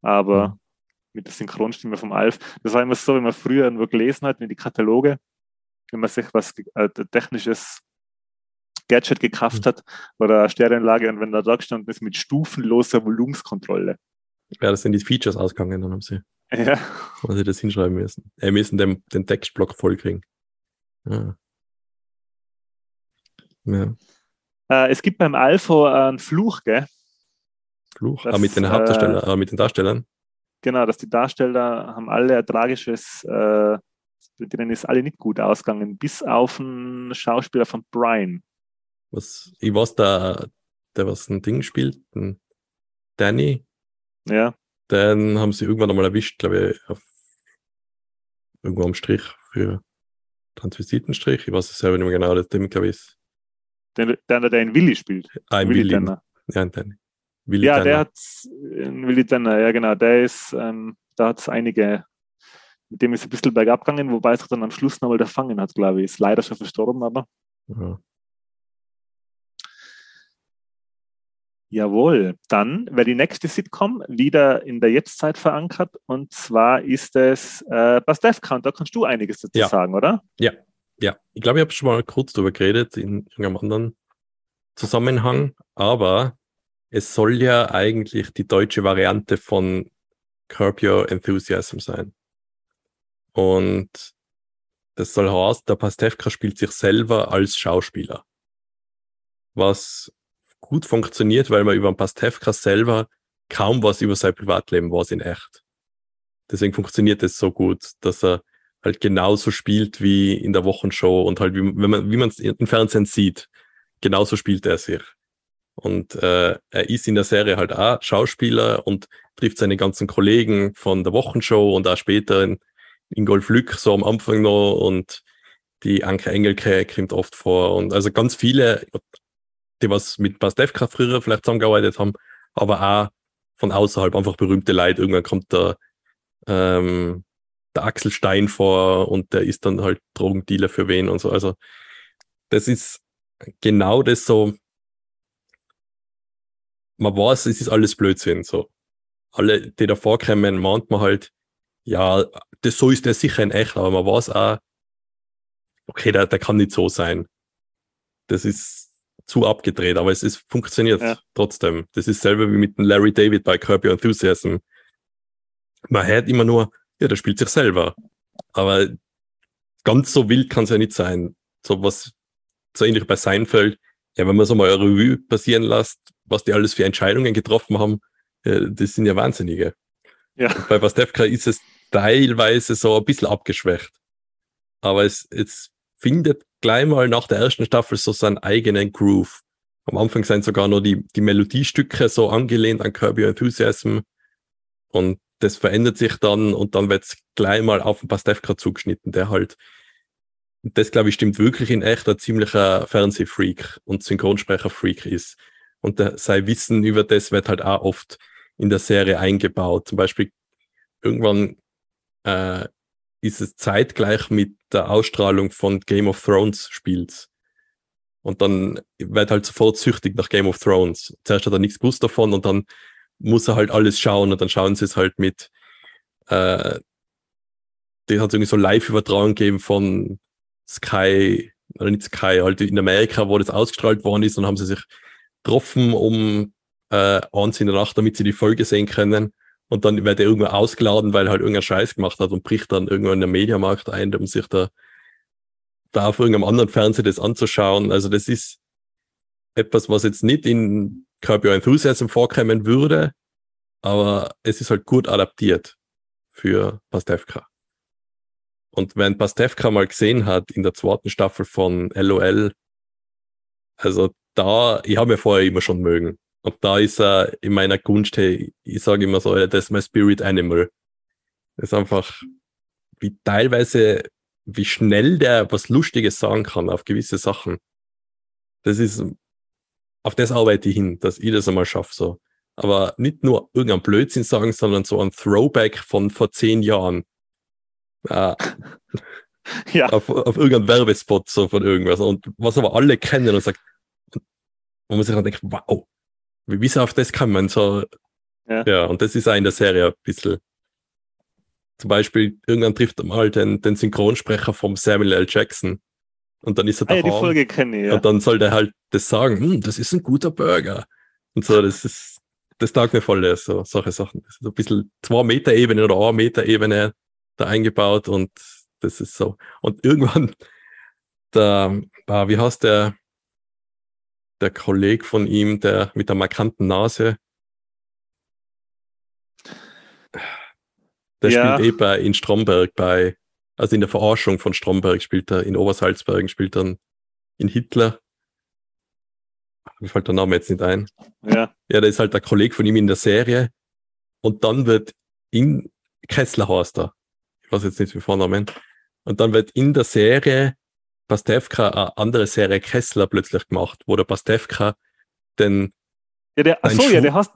Aber Mhm. mit der Synchronstimme vom Alf, das war immer so, wenn man früher irgendwo gelesen hat, in die Kataloge, wenn man sich was äh, technisches Gadget gekauft Mhm. hat oder eine Stereoanlage und wenn da da gestanden ist mit stufenloser Volumenskontrolle. Ja, das sind die Features ausgegangen, dann haben sie, Ja, haben sie das hinschreiben müssen. Äh, müssen den, den Textblock vollkriegen. Ja. Ja, äh, es gibt beim Alpha einen Fluch, gell? Fluch. Das, ah, mit den Hauptdarstellern, äh, mit den Darstellern. Genau, dass die Darsteller haben alle ein tragisches, äh, denen ist alle nicht gut ausgegangen, bis auf einen Schauspieler von Brian. Was, ich weiß, der, der was ein Ding spielt, ein Danny, Ja, den haben sie irgendwann einmal erwischt, glaube ich, auf, irgendwo am Strich für Transvestitenstrich. Ich weiß es selber nicht mehr genau, das Ding, glaube ich, ist der, der, der in Willi spielt. ah, ein Willi Willi. Ja, Danny. Willi Ja, Tanner. der hat in Willi Tanner, ja genau, der ist, ähm, da hat es einige, mit dem ist ein bisschen bergab gegangen, wobei es sich dann am Schluss nochmal erfangen hat, glaube ich. Ist leider schon verstorben, aber Ja. Jawohl, dann wäre die nächste Sitcom wieder in der Jetztzeit verankert und zwar ist es äh, Pastewka und da kannst du einiges dazu Ja. sagen, oder? Ja, ich glaube, ich habe schon mal kurz darüber geredet in irgendeinem anderen Zusammenhang, aber es soll ja eigentlich die deutsche Variante von Curb Your Enthusiasm sein. Und das soll heißen, der Pastewka spielt sich selber als Schauspieler. Was gut funktioniert, weil man über Pastewka selber kaum was über sein Privatleben weiß in echt. Deswegen funktioniert es so gut, dass er halt genauso spielt wie in der Wochenshow und halt, wie, wenn man, wie man es im Fernsehen sieht, genauso spielt er sich. Und äh, er ist in der Serie halt auch Schauspieler und trifft seine ganzen Kollegen von der Wochenshow und auch später in, in Golf Lück so am Anfang noch und die Anke Engelke kommt oft vor und also ganz viele, die was mit Pastewka früher vielleicht zusammengearbeitet haben, aber auch von außerhalb einfach berühmte Leute. Irgendwann kommt der, ähm, der Axel Stein vor und der ist dann halt Drogendealer für wen und so. Also das ist genau das so. Man weiß, es ist alles Blödsinn. So alle, die davor kommen, mahnt man halt, ja, das so ist der sicher in echt, aber man weiß auch, okay, der, der kann nicht so sein. Das ist zu abgedreht, aber es ist funktioniert Ja. trotzdem. Das ist selber wie mit dem Larry David bei Your Enthusiasm. Man hört immer nur, ja, der spielt sich selber. Aber ganz so wild kann es ja nicht sein. So was, so ähnlich bei Seinfeld. Ja, wenn man so mal eine Revue passieren lässt, was die alles für Entscheidungen getroffen haben, äh, das sind ja Wahnsinnige. Ja. Und bei Pastewka ist es teilweise so ein bisschen abgeschwächt. Aber es, es findet gleich mal nach der ersten Staffel so seinen eigenen Groove. Am Anfang sind sogar nur die, die Melodiestücke so angelehnt an Kirby Enthusiasm. Und das verändert sich dann und dann wird's gleich mal auf den Pastewka zugeschnitten, der halt, das glaube ich stimmt wirklich in echt ein ziemlicher Fernsehfreak und Synchronsprecherfreak ist. Und der, sein Wissen über das wird halt auch oft in der Serie eingebaut. Zum Beispiel irgendwann äh, ist es zeitgleich mit der Ausstrahlung von Game of Thrones Spiels. Und dann wird halt sofort süchtig nach Game of Thrones. Zuerst hat er nichts gewusst davon und dann muss er halt alles schauen und dann schauen sie es halt mit, äh, die hat irgendwie so Live-Übertragung gegeben von Sky, oder nicht Sky, halt in Amerika, wo das ausgestrahlt worden ist und haben sie sich getroffen um äh, eins in der Nacht, damit sie die Folge sehen können. Und dann wird er irgendwo ausgeladen, weil er halt irgendeinen Scheiß gemacht hat und bricht dann irgendwo in den Mediamarkt ein, um sich da, da auf irgendeinem anderen Fernseher das anzuschauen. Also das ist etwas, was jetzt nicht in Curb Your Enthusiasm vorkommen würde, aber es ist halt gut adaptiert für Pastewka. Und wenn Pastewka mal gesehen hat in der zweiten Staffel von LOL, also da, ich habe mir vorher immer schon mögen. Und da ist er in meiner Gunst, hey, ich sage immer so, das ist mein Spirit Animal. Das ist einfach, wie teilweise, wie schnell der was Lustiges sagen kann auf gewisse Sachen. Das ist, auf das arbeite ich hin, dass ich das einmal schaffe, so. Aber nicht nur irgendein Blödsinn sagen, sondern so ein Throwback von vor zehn Jahren. Äh, Ja. auf, auf irgendeinen Werbespot so von irgendwas. Und was aber alle kennen und sagt, wo man sich dann denkt, wow, wie, wie sie auf das kann man so. Ja. ja, und das ist auch in der Serie ein bisschen. Zum Beispiel, irgendwann trifft er mal den, den Synchronsprecher vom Samuel L. Jackson. Und dann ist er Ah, ja, die Folge kenne ich, ja. Und dann soll der halt das sagen, hm, das ist ein guter Burger. Und so, das ist, das taugt mir voll, so, solche Sachen. Das ist so ein bisschen zwei Meter Ebene oder eine Meter Ebene da eingebaut und das ist so. Und irgendwann, der, ah, wie heißt der, der Kolleg von ihm, der mit der markanten Nase, der Ja. spielt eh bei, in Stromberg bei, also in der Verarschung von Stromberg spielt er, in Obersalzbergen spielt er in Hitler. Mir fällt der Name jetzt nicht ein. ja. Ja, der ist halt der Kollege von ihm in der Serie. Und dann wird in Kessler heißt er. Ich weiß jetzt nicht wie Vornamen. Und dann wird in der Serie Pastewka eine andere Serie Kessler plötzlich gemacht, wo der Pastewka den, Ja, der, achso, ja, Schwu- der heißt,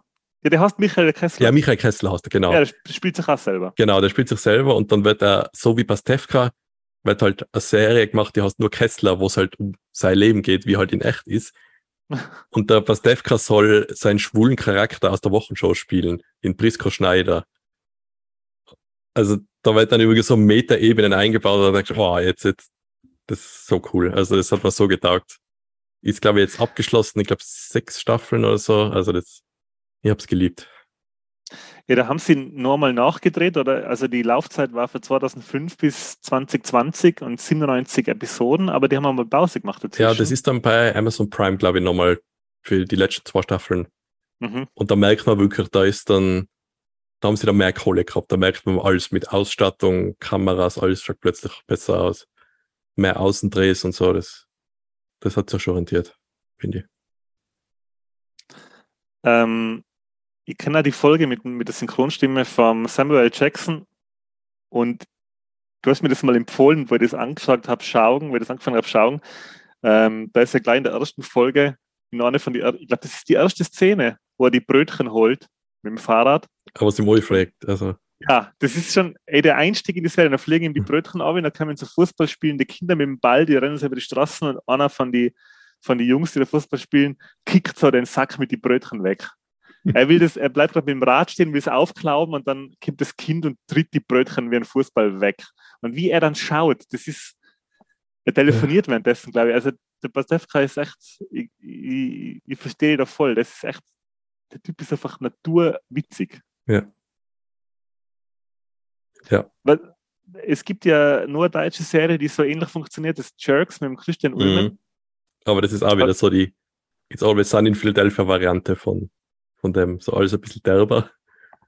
ja, der heißt Michael Kessler. ja, Michael Kessler heißt er, genau. Ja, der sp- spielt sich auch selber. Genau, der spielt sich selber und dann wird er, so wie Pastewka, wird halt eine Serie gemacht, die heißt nur Kessler, wo es halt um sein Leben geht, wie halt in echt ist. Und der Pastewka soll seinen schwulen Charakter aus der Wochenshow spielen, in Prisco Schneider. Also da wird dann über so Metaebenen eingebaut und dann denkst du, oh, jetzt, jetzt, das ist so cool. Also das hat mir so getaugt. Ist, glaube ich, jetzt abgeschlossen, ich glaube, sechs Staffeln oder so. Also das, ich hab's geliebt. Ja, da haben sie nochmal nachgedreht, oder? Also die Laufzeit war von 2005 bis 2020 und 97 Episoden, aber die haben einmal Pause gemacht dazwischen. Ja, das ist dann bei Amazon Prime, glaube ich, nochmal für die letzten zwei Staffeln. Mhm. Und da merkt man wirklich, da ist dann, da haben sie dann mehr Kohle gehabt. Da merkt man alles mit Ausstattung, Kameras, alles schaut plötzlich besser aus. Mehr Außendrehs und so. Das, das hat sich schon rentiert, finde ich. Ähm, ich kenne auch die Folge mit, mit der Synchronstimme von Samuel. Jackson und du hast mir das mal empfohlen, wo ich das angeschaut habe, schauen, wo ich das angefangen habe, schauen. Ähm, da ist ja gleich in der ersten Folge, in einer von die, ich glaube, das ist die erste Szene, wo er die Brötchen holt mit dem Fahrrad. Aber sie mal fragt, also, Ja, das ist schon ey, der Einstieg in die Serie. Da fliegen ihm die Brötchen auf und dann kommen so Fußball spielende Kinder mit dem Ball, die rennen so über die Straßen und einer von die, von die Jungs, die da Fußball spielen, kickt so den Sack mit die Brötchen weg. Er will das, er bleibt gerade mit dem Rad stehen, will es aufklauben und dann kommt das Kind und tritt die Brötchen wie ein Fußball weg. Und wie er dann schaut, das ist, er telefoniert währenddessen, glaube ich. Also der Pastewka ist echt, ich, ich, ich verstehe da voll. Das ist echt, der Typ ist einfach naturwitzig. Ja. Ja. Weil es gibt ja nur eine deutsche Serie, die so ähnlich funktioniert, das Jerks mit dem Christian Ulmen. mhm. aber das ist auch wieder so die It's Always Sun in Philadelphia Variante von, von dem, so alles ein bisschen derber.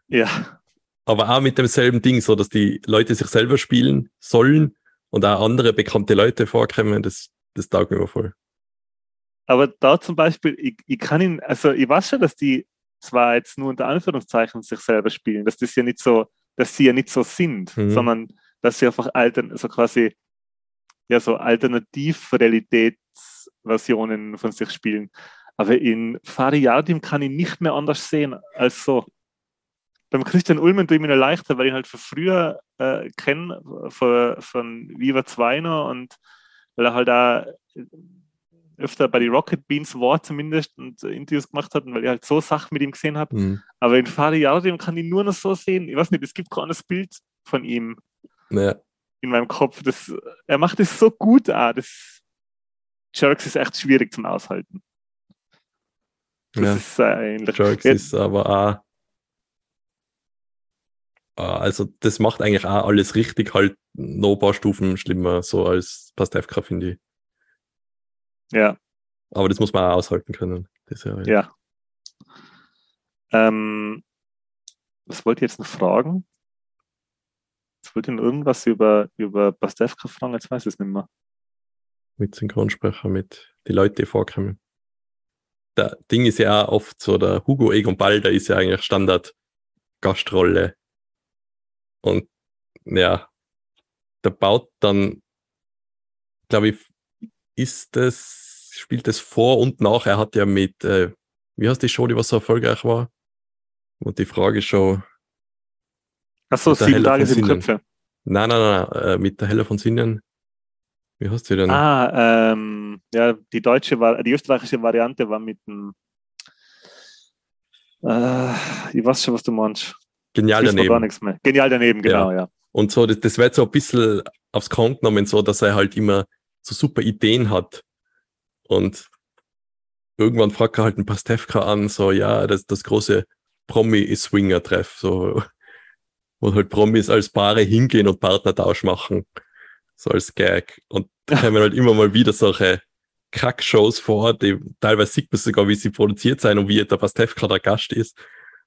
Ja. Aber auch mit demselben Ding, so dass die Leute sich selber spielen sollen und auch andere bekannte Leute vorkommen, das, das taugt mir voll. Aber da zum Beispiel, ich, ich kann ihn, also ich weiß schon, dass die zwar jetzt nur unter Anführungszeichen sich selber spielen, dass das ja nicht so, dass sie ja nicht so sind, mhm. sondern dass sie einfach altern, also quasi ja so Alternativrealitätsversionen von sich spielen. Aber in Fariadim kann ich nicht mehr anders sehen als so. Beim Christian Ulmen tue ich mir noch leichter, weil ich ihn halt von früher äh, kenne, von, von Viva 2 noch und weil er halt da öfter bei den Rocket Beans war zumindest und Interviews gemacht hat, weil ich halt so Sachen mit ihm gesehen habe. Mhm. Aber in Fari Yardim kann ich nur noch so sehen. Ich weiß nicht, es gibt kein anderes Bild von ihm ja. in meinem Kopf. Das, er macht es so gut auch. Das Jerks ist echt schwierig zum Aushalten. Das ja. ist eigentlich. Jerks ist aber auch. Ah, also, das macht eigentlich auch alles richtig, halt noch ein paar Stufen schlimmer, so als Pastewka, finde ich. Ja. Aber das muss man auch aushalten können. ja. ja. Ähm, was wollte ich jetzt noch fragen? Ich wollte ihn irgendwas über, über Pastewka fragen, jetzt weiß ich es nicht mehr. Mit Synchronsprecher, mit die Leute, die vorkommen. Der Ding ist ja auch oft so, der Hugo Egon Balder ist ja eigentlich Standard Gastrolle. Und ja, der baut dann, glaube ich, ist das, spielt das vor und nach. Er hat ja mit, äh, wie heißt die Show, die was so erfolgreich war? Und die Frage schon. Achso, sieben Tage, sieben Köpfe. Nein, nein, nein, äh, mit der Helle von Sinnen. Wie heißt die denn? Ah, ähm, ja, die deutsche war, die österreichische Variante war mit dem, äh, ich weiß schon, was du meinst. Genial daneben. Gar nichts mehr. Genial daneben, genau, ja. ja. Und so, das, das wird so ein bisschen aufs Korn genommen, so, dass er halt immer so super Ideen hat. Und irgendwann fragt er halt einen Pastewka an, so, ja, das, das große Promi-Swinger-Treff, so, wo halt Promis als Paare hingehen und Partnertausch machen, so als Gag. Und da kommen halt immer mal wieder solche Kack-Shows vor, die teilweise sieht man sogar, wie sie produziert sein und wie der Pastewka der Gast ist.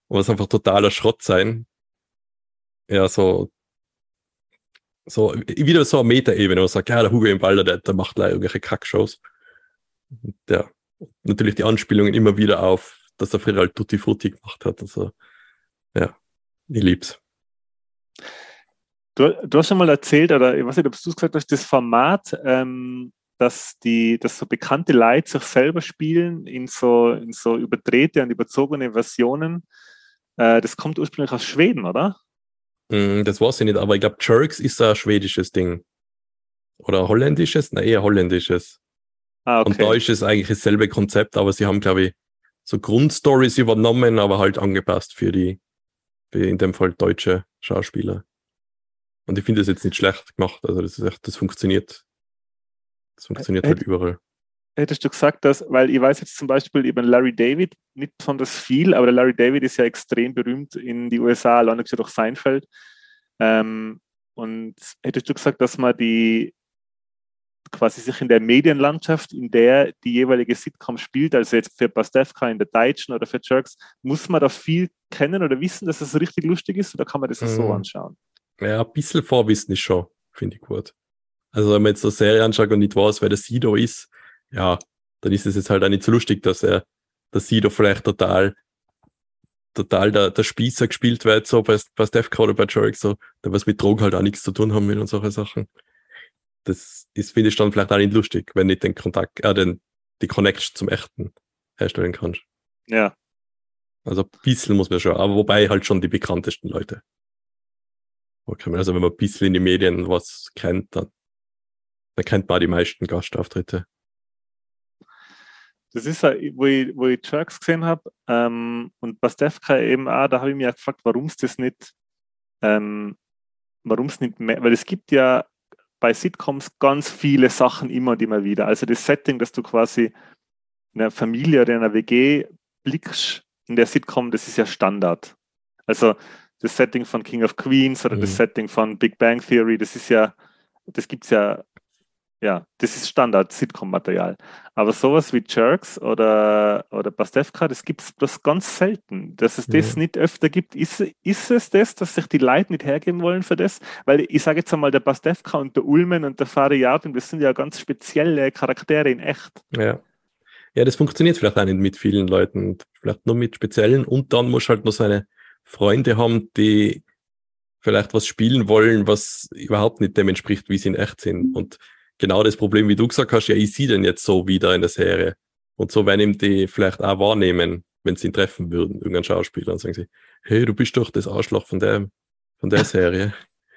Und was einfach totaler Schrott sein. Ja, so so, wieder so eine Meta-Ebene, wo man sagt, ja, der Hugo im Balder, der, der macht leider irgendwelche Kackshows. Ja, natürlich die Anspielungen immer wieder auf, dass er früher halt Tutti Frutti gemacht hat. Also, ja, ich lieb's. Du, du hast schon mal erzählt, oder ich weiß nicht, ob du es gesagt hast, das Format, ähm, dass die, dass so bekannte Leute sich selber spielen in so, in so überdrehte und überzogene Versionen. Äh, das kommt ursprünglich aus Schweden, oder? Mm, das weiß ich nicht, aber ich glaube, Jerks ist ein schwedisches Ding. Oder holländisches? Nein, eher holländisches. Ah, okay. Und da ist es eigentlich dasselbe Konzept, aber sie haben, glaube ich, so Grundstories übernommen, aber halt angepasst für die, für in dem Fall deutsche Schauspieler. Und ich finde das jetzt nicht schlecht gemacht. Also das ist echt, das funktioniert. Das funktioniert Ä halt überall. Hättest du gesagt, dass, weil ich weiß jetzt zum Beispiel eben Larry David, nicht das viel, aber der Larry David ist ja extrem berühmt in die USA, alleine durch Seinfeld. Ähm, und hättest du gesagt, dass man die quasi sich in der Medienlandschaft, in der die jeweilige Sitcom spielt, also jetzt für Pastewka in der Deutschen oder für Jerks, muss man da viel kennen oder wissen, dass es das richtig lustig ist oder kann man das mhm. so anschauen? Ja, ein bisschen Vorwissen ist schon, finde ich gut. Also wenn man jetzt eine Serie anschaut und nicht weiß, wer der Sido ist, ja, dann ist es jetzt halt auch nicht so lustig, dass er, dass Sido vielleicht total, total der, der Spießer gespielt wird, so bei, bei Steph oder bei Jerick, so, der was mit Drogen halt auch nichts zu tun haben will und solche Sachen. Das ist, finde ich, dann vielleicht auch nicht lustig, wenn nicht den Kontakt, äh, den, die Connection zum Echten herstellen kannst. Ja. Also ein bisschen muss man schon, aber wobei halt schon die bekanntesten Leute. Also wenn man ein bisschen in die Medien was kennt, dann, dann kennt man die meisten Gastauftritte. Das ist ja, wo ich, wo ich Jerks gesehen habe ähm, und Pastewka eben auch, da habe ich mich gefragt, warum es das nicht, ähm, warum es nicht mehr, weil es gibt ja bei Sitcoms ganz viele Sachen immer und immer wieder. Also das Setting, dass du quasi in einer Familie oder in einer WG blickst in der Sitcom, das ist ja Standard. Also das Setting von King of Queens oder mhm. das Setting von Big Bang Theory, das ist ja, das gibt es ja ja, das ist Standard-Sitcom-Material. Aber sowas wie Jerks oder, oder Pastewka, das gibt es bloß ganz selten. Dass es das Ja. nicht öfter gibt, ist, ist es das, dass sich die Leute nicht hergeben wollen für das? Weil ich sage jetzt einmal, der Pastewka und der Ulmen und der Fari Yardin, das sind ja ganz spezielle Charaktere in echt. Ja. Ja, das funktioniert vielleicht auch nicht mit vielen Leuten, vielleicht nur mit speziellen und dann muss halt noch seine Freunde haben, die vielleicht was spielen wollen, was überhaupt nicht dem entspricht, wie sie in echt sind. Und genau das Problem, wie du gesagt hast, ja, ich sehe den jetzt so wieder in der Serie. Und so werden ihm die vielleicht auch wahrnehmen, wenn sie ihn treffen würden, irgendein Schauspieler, und sagen sie, hey, du bist doch das Arschloch von der, von der Serie.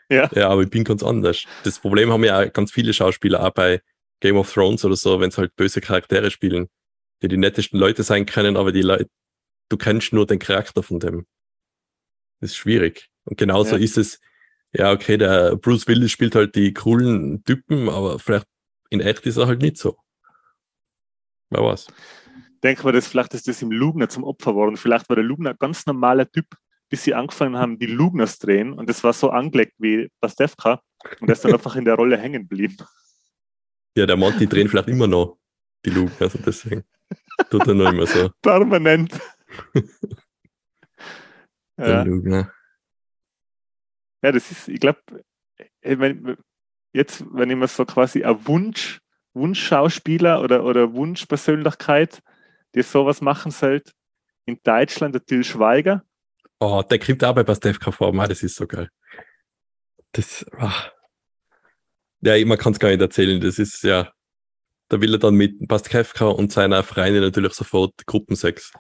Ja. Ja, aber ich bin ganz anders. Das Problem haben ja auch ganz viele Schauspieler auch bei Game of Thrones oder so, wenn sie halt böse Charaktere spielen, die die nettesten Leute sein können, aber die Leute, du kennst nur den Charakter von dem. Das ist schwierig. Und genauso Ja. ist es, ja, okay, der Bruce Willis spielt halt die coolen Typen, aber vielleicht in echt ist er halt nicht so. Wer weiß. Denken wir, dass vielleicht ist das im Lugner zum Opfer geworden. Vielleicht war der Lugner ein ganz normaler Typ, bis sie angefangen haben, die Lugners drehen. Und das war so angelegt wie Pastewka. Und er ist dann einfach in der Rolle hängen geblieben. Ja, der Monty drehen vielleicht immer noch die Luke, also deswegen tut er noch immer so. Permanent. Der ja. Luke, ne? Ja, das ist, ich glaube, jetzt, wenn ich mir so quasi ein Wunsch, Wunschschauspieler oder, oder Wunschpersönlichkeit, die sowas machen sollte, in Deutschland der Till Schweiger. Oh, der kommt auch bei Pastewka vor. Mann, das ist so geil. Das, ah. Ja, man kann es gar nicht erzählen. Das ist ja, da will er dann mit Pastewka und seiner Freundin natürlich sofort Gruppensex.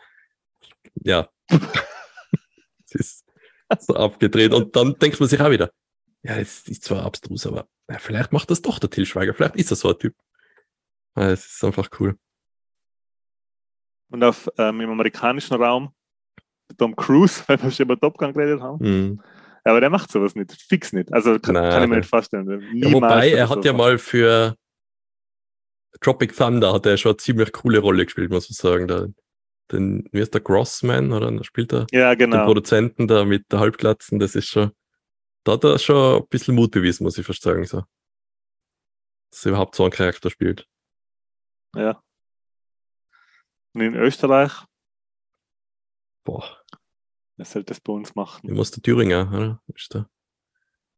Ja. das ist so abgedreht. Und dann denkt man sich auch wieder, ja, das ist zwar abstrus, aber ja, vielleicht macht das doch der Till Schweiger. Vielleicht ist er so ein Typ. Ja, Es ist einfach cool. Und auf, ähm, im amerikanischen Raum Tom Cruise, weil wir schon über Top Gun geredet haben. Mhm. Ja, aber der macht sowas nicht. Fix nicht. Also kann, Nein, kann ich mir nicht vorstellen. Ja, wobei, er hat ja mal für Tropic Thunder hat er schon eine ziemlich coole Rolle gespielt, muss man sagen. Da, den, wie ist der Grossman, oder? Da spielt er Ja, den genau. Produzenten da mit der Halbglatzen, das ist schon, da hat er schon ein bisschen Mut bewiesen, muss ich fast sagen, so. Dass er überhaupt so einen Charakter spielt. Ja. Und in Österreich, Boah, wer soll das bei uns ich machen? muss der Thüringer, oder? Ist der?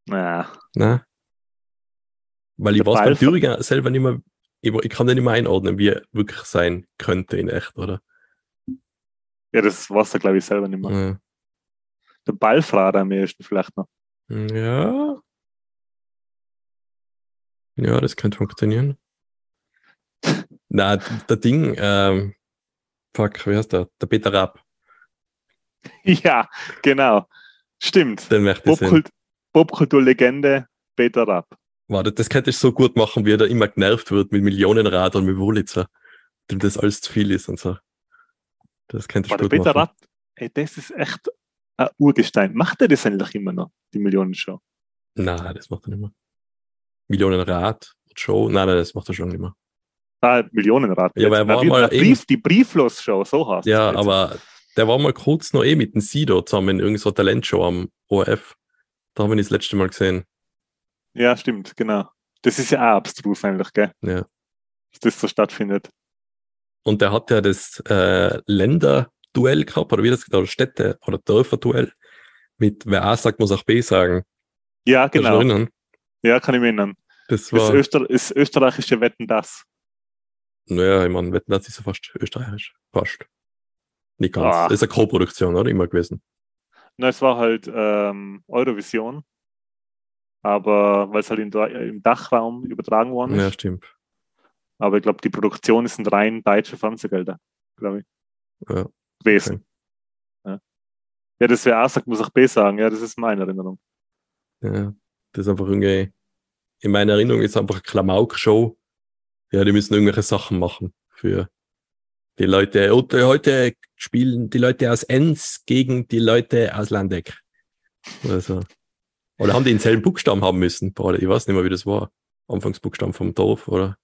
Naja. Nein. Weil ich Der weiß beim Ball von- Thüringer selber nicht mehr, ich, ich kann den nicht mehr einordnen, wie er wirklich sein könnte in echt, oder? Ja, das weiß er, glaube ich, selber nicht mehr. Ja. Der Ballfrader am ehesten vielleicht noch. Ja. Ja, das könnte funktionieren. Na, der Ding, ähm, fuck, wie heißt der? Der Peter Rapp, Ja, genau. Stimmt. den möchte ich sehen. Popkult Popkulturlegende Peter Rapp. Warte, das könnte ich so gut machen, wie er da immer genervt wird mit Millionenrad und mit Wurlitzer, dem das alles zu viel ist und so. Das könnte War der Peter. Rapp, ey, das ist echt ein Urgestein. Macht er das eigentlich immer noch, die Millionenshow? Nein, das macht er nicht mehr. Millionenrad, Show, nein, nein, das macht er schon nicht mehr. Ah, Millionenrad. Ja, aber er war mal Brief, die Brieflos-Show, so heißt Ja, jetzt. aber der war mal kurz noch eh mit dem Sido zusammen in irgendeiner Talentshow am ORF. Da haben wir ihn das letzte Mal gesehen. Ja, stimmt, genau. Das ist ja auch abstrus eigentlich, gell? Ja. Dass das so stattfindet. Und der hat ja das äh, Länderduell gehabt, oder wie das oder Städte- oder Dörferduell. Mit wer A sagt, muss auch B sagen. Ja, genau. erinnern? Ja, kann ich mich erinnern. Das war, Öster das österreichische Wetten das. naja, ich meine, Wetten, das ist ja fast österreichisch. Fast. Nicht ganz. Ah. Das ist eine Co-Produktion, oder? Immer gewesen. Na, es war halt ähm, Eurovision. Aber weil es halt im Dachraum übertragen worden ist. Ja, stimmt. Aber ich glaube, die Produktion ist ein rein deutsche Fernsehgelder, glaube ich. Ja, Gewesen. Ja. ja, das wäre A sagt, muss auch B sagen. Ja, das ist meine Erinnerung. Ja, das ist einfach irgendwie, in meiner Erinnerung ist einfach eine Klamauk-Show. Ja, die müssen irgendwelche Sachen machen für die Leute. Und heute spielen die Leute aus Enns gegen die Leute aus Landeck. Oder so. Oder haben die denselben Buchstaben haben müssen? Boah, ich weiß nicht mehr, wie das war. Anfangsbuchstaben vom Dorf, oder?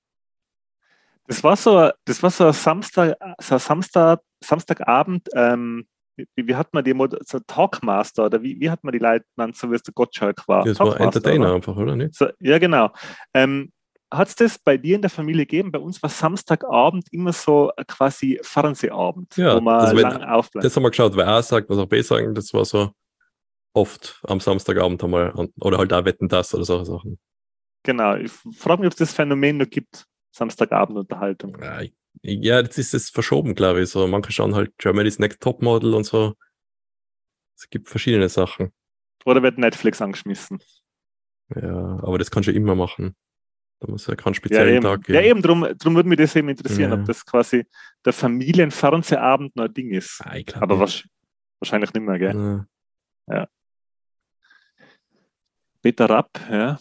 Das war so, das war so ein Samstag, so ein Samstag, Samstagabend, ähm, wie, wie hat man die Mod so Talkmaster oder wie, wie hat man die Leute genannt, so wie es der Gottschalk war? Das war Talkmaster, Entertainer oder? einfach, oder nicht? So, ja, genau. Ähm, hat es das bei dir in der Familie gegeben? Bei uns war Samstagabend immer so quasi Fernsehabend, Ja, wo man das wenn- lang aufbleibt. Das haben wir geschaut, wer A sagt, was auch B sagen. Das war so oft am Samstagabend einmal. Oder halt auch Wetten das oder solche Sachen. Genau. Ich frage mich, ob es das Phänomen noch gibt. Samstagabendunterhaltung. Ja, ja, jetzt ist es verschoben, glaube ich. So, manche schauen halt Germany's Next Topmodel und so. Es gibt verschiedene Sachen. Oder wird Netflix angeschmissen? Ja, aber das kannst du immer machen. Da muss ja keinen Ja, speziellen eben. Tag geben. Ja, eben, drum, drum würde mich das eben interessieren, Ja. ob das quasi der Familienfernsehabend noch ein Ding ist. Ah, Aber nicht. wahrscheinlich nicht mehr, gell? Ja. Peter Rapp, ja.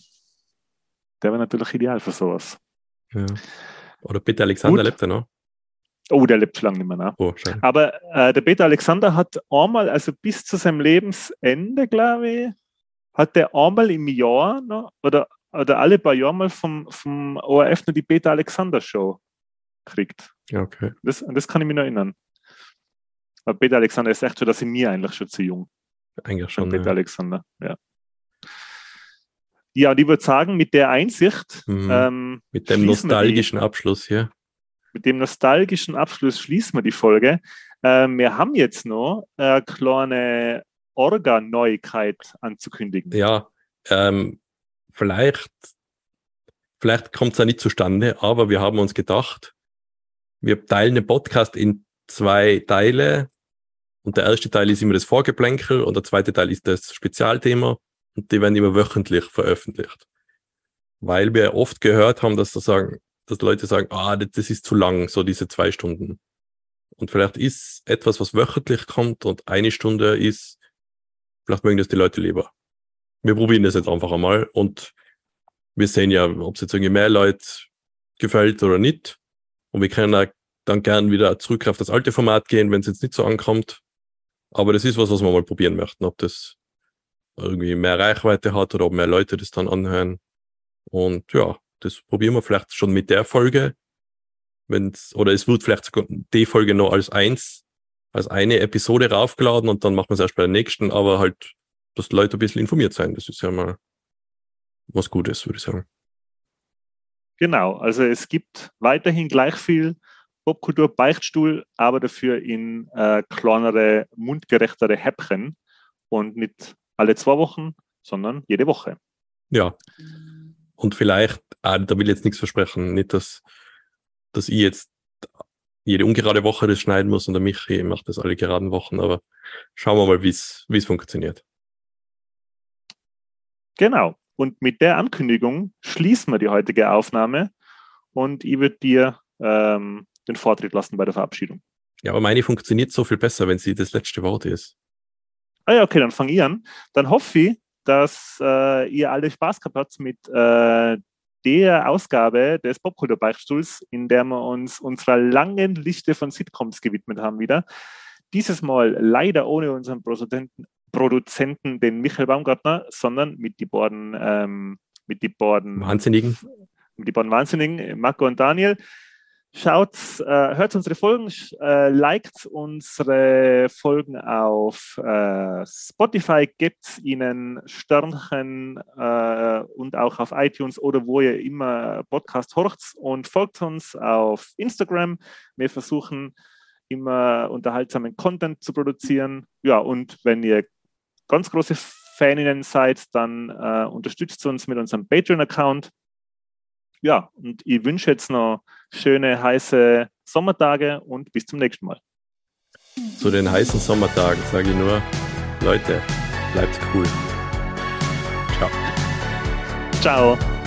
Der wäre natürlich ideal für sowas. Ja. Oder Peter Alexander Gut. lebt er noch? Oh, der lebt schon lange nicht mehr nach. Oh. Aber äh, der Peter Alexander hat einmal, also bis zu seinem Lebensende, glaube ich, hat der einmal im Jahr noch, oder, oder alle paar Jahre mal vom, vom ORF noch die Peter Alexander Show gekriegt. Ja, okay. Das, an das kann ich mich noch erinnern. Aber Peter Alexander ist echt schon, dass ich mir eigentlich schon zu jung. Eigentlich Schon schon. Peter Ja. Alexander, ja. Ja, und ich würde sagen, mit der Einsicht, Mhm. ähm, Mit dem nostalgischen Abschluss hier. mit dem nostalgischen Abschluss schließen wir die Folge. Ähm, wir haben jetzt noch eine kleine Orga-Neuigkeit anzukündigen. Ja, ähm, vielleicht, vielleicht kommt es ja nicht zustande, aber wir haben uns gedacht, wir teilen den Podcast in zwei Teile. Und der erste Teil ist immer das Vorgeplänkel und der zweite Teil ist das Spezialthema und die werden immer wöchentlich veröffentlicht. Weil wir oft gehört haben, dass, da sagen, dass Leute sagen, ah, das, ist zu lang, so diese zwei Stunden. Und vielleicht ist etwas, was wöchentlich kommt und eine Stunde ist, vielleicht mögen das die Leute lieber wir probieren das jetzt einfach einmal und wir sehen ja, ob es jetzt irgendwie mehr Leute gefällt oder nicht. Und wir können dann gern wieder zurück auf das alte Format gehen, wenn es jetzt nicht so ankommt. Aber das ist was, was wir mal probieren möchten, ob das irgendwie mehr Reichweite hat oder ob mehr Leute das dann anhören. Und ja, das probieren wir vielleicht schon mit der Folge. Wenn's, oder es wird vielleicht sogar die Folge noch als eins, als eine Episode raufgeladen und dann machen wir es erst bei der nächsten, aber halt dass die Leute ein bisschen informiert sein. Das ist ja mal was Gutes, würde ich sagen. Genau, also es gibt weiterhin gleich viel Popkultur Beichtstuhl, aber dafür in äh, kleinere, mundgerechtere Häppchen und nicht alle zwei Wochen, sondern jede Woche. Ja. Und vielleicht, ah, da will ich jetzt nichts versprechen, nicht, dass, dass ich jetzt jede ungerade Woche das schneiden muss und der Michi macht das alle geraden Wochen, aber schauen wir mal, wie es wie es funktioniert. Genau. Und mit der Ankündigung schließen wir die heutige Aufnahme und ich würde dir ähm, den Vortritt lassen bei der Verabschiedung. Ja, aber meine funktioniert so viel besser, wenn sie das letzte Wort ist. Ah ja, okay, dann fange ich an. Dann hoffe ich, dass äh, ihr alle Spaß gehabt habt mit äh, der Ausgabe des Popkultur-Beichtstuhls, in der wir uns unserer langen Liste von Sitcoms gewidmet haben wieder. Dieses Mal leider ohne unseren Produzenten, Produzenten den Michael Baumgartner, sondern mit die beiden, ähm, mit die beiden Wahnsinnigen. mit die beiden Wahnsinnigen, Marco und Daniel. Schaut, äh, hört unsere Folgen, äh, liked unsere Folgen auf äh, Spotify, gebt ihnen Sternchen äh, und auch auf iTunes oder wo ihr immer Podcast horcht und folgt uns auf Instagram. Wir versuchen immer unterhaltsamen Content zu produzieren. Ja, und wenn ihr ganz große Faninnen seid, dann äh, unterstützt uns mit unserem Patreon-Account. Ja, und ich wünsche jetzt noch schöne, heiße Sommertage und bis zum nächsten Mal. Zu den heißen Sommertagen sage ich nur, Leute, bleibt cool. Ciao. Ciao.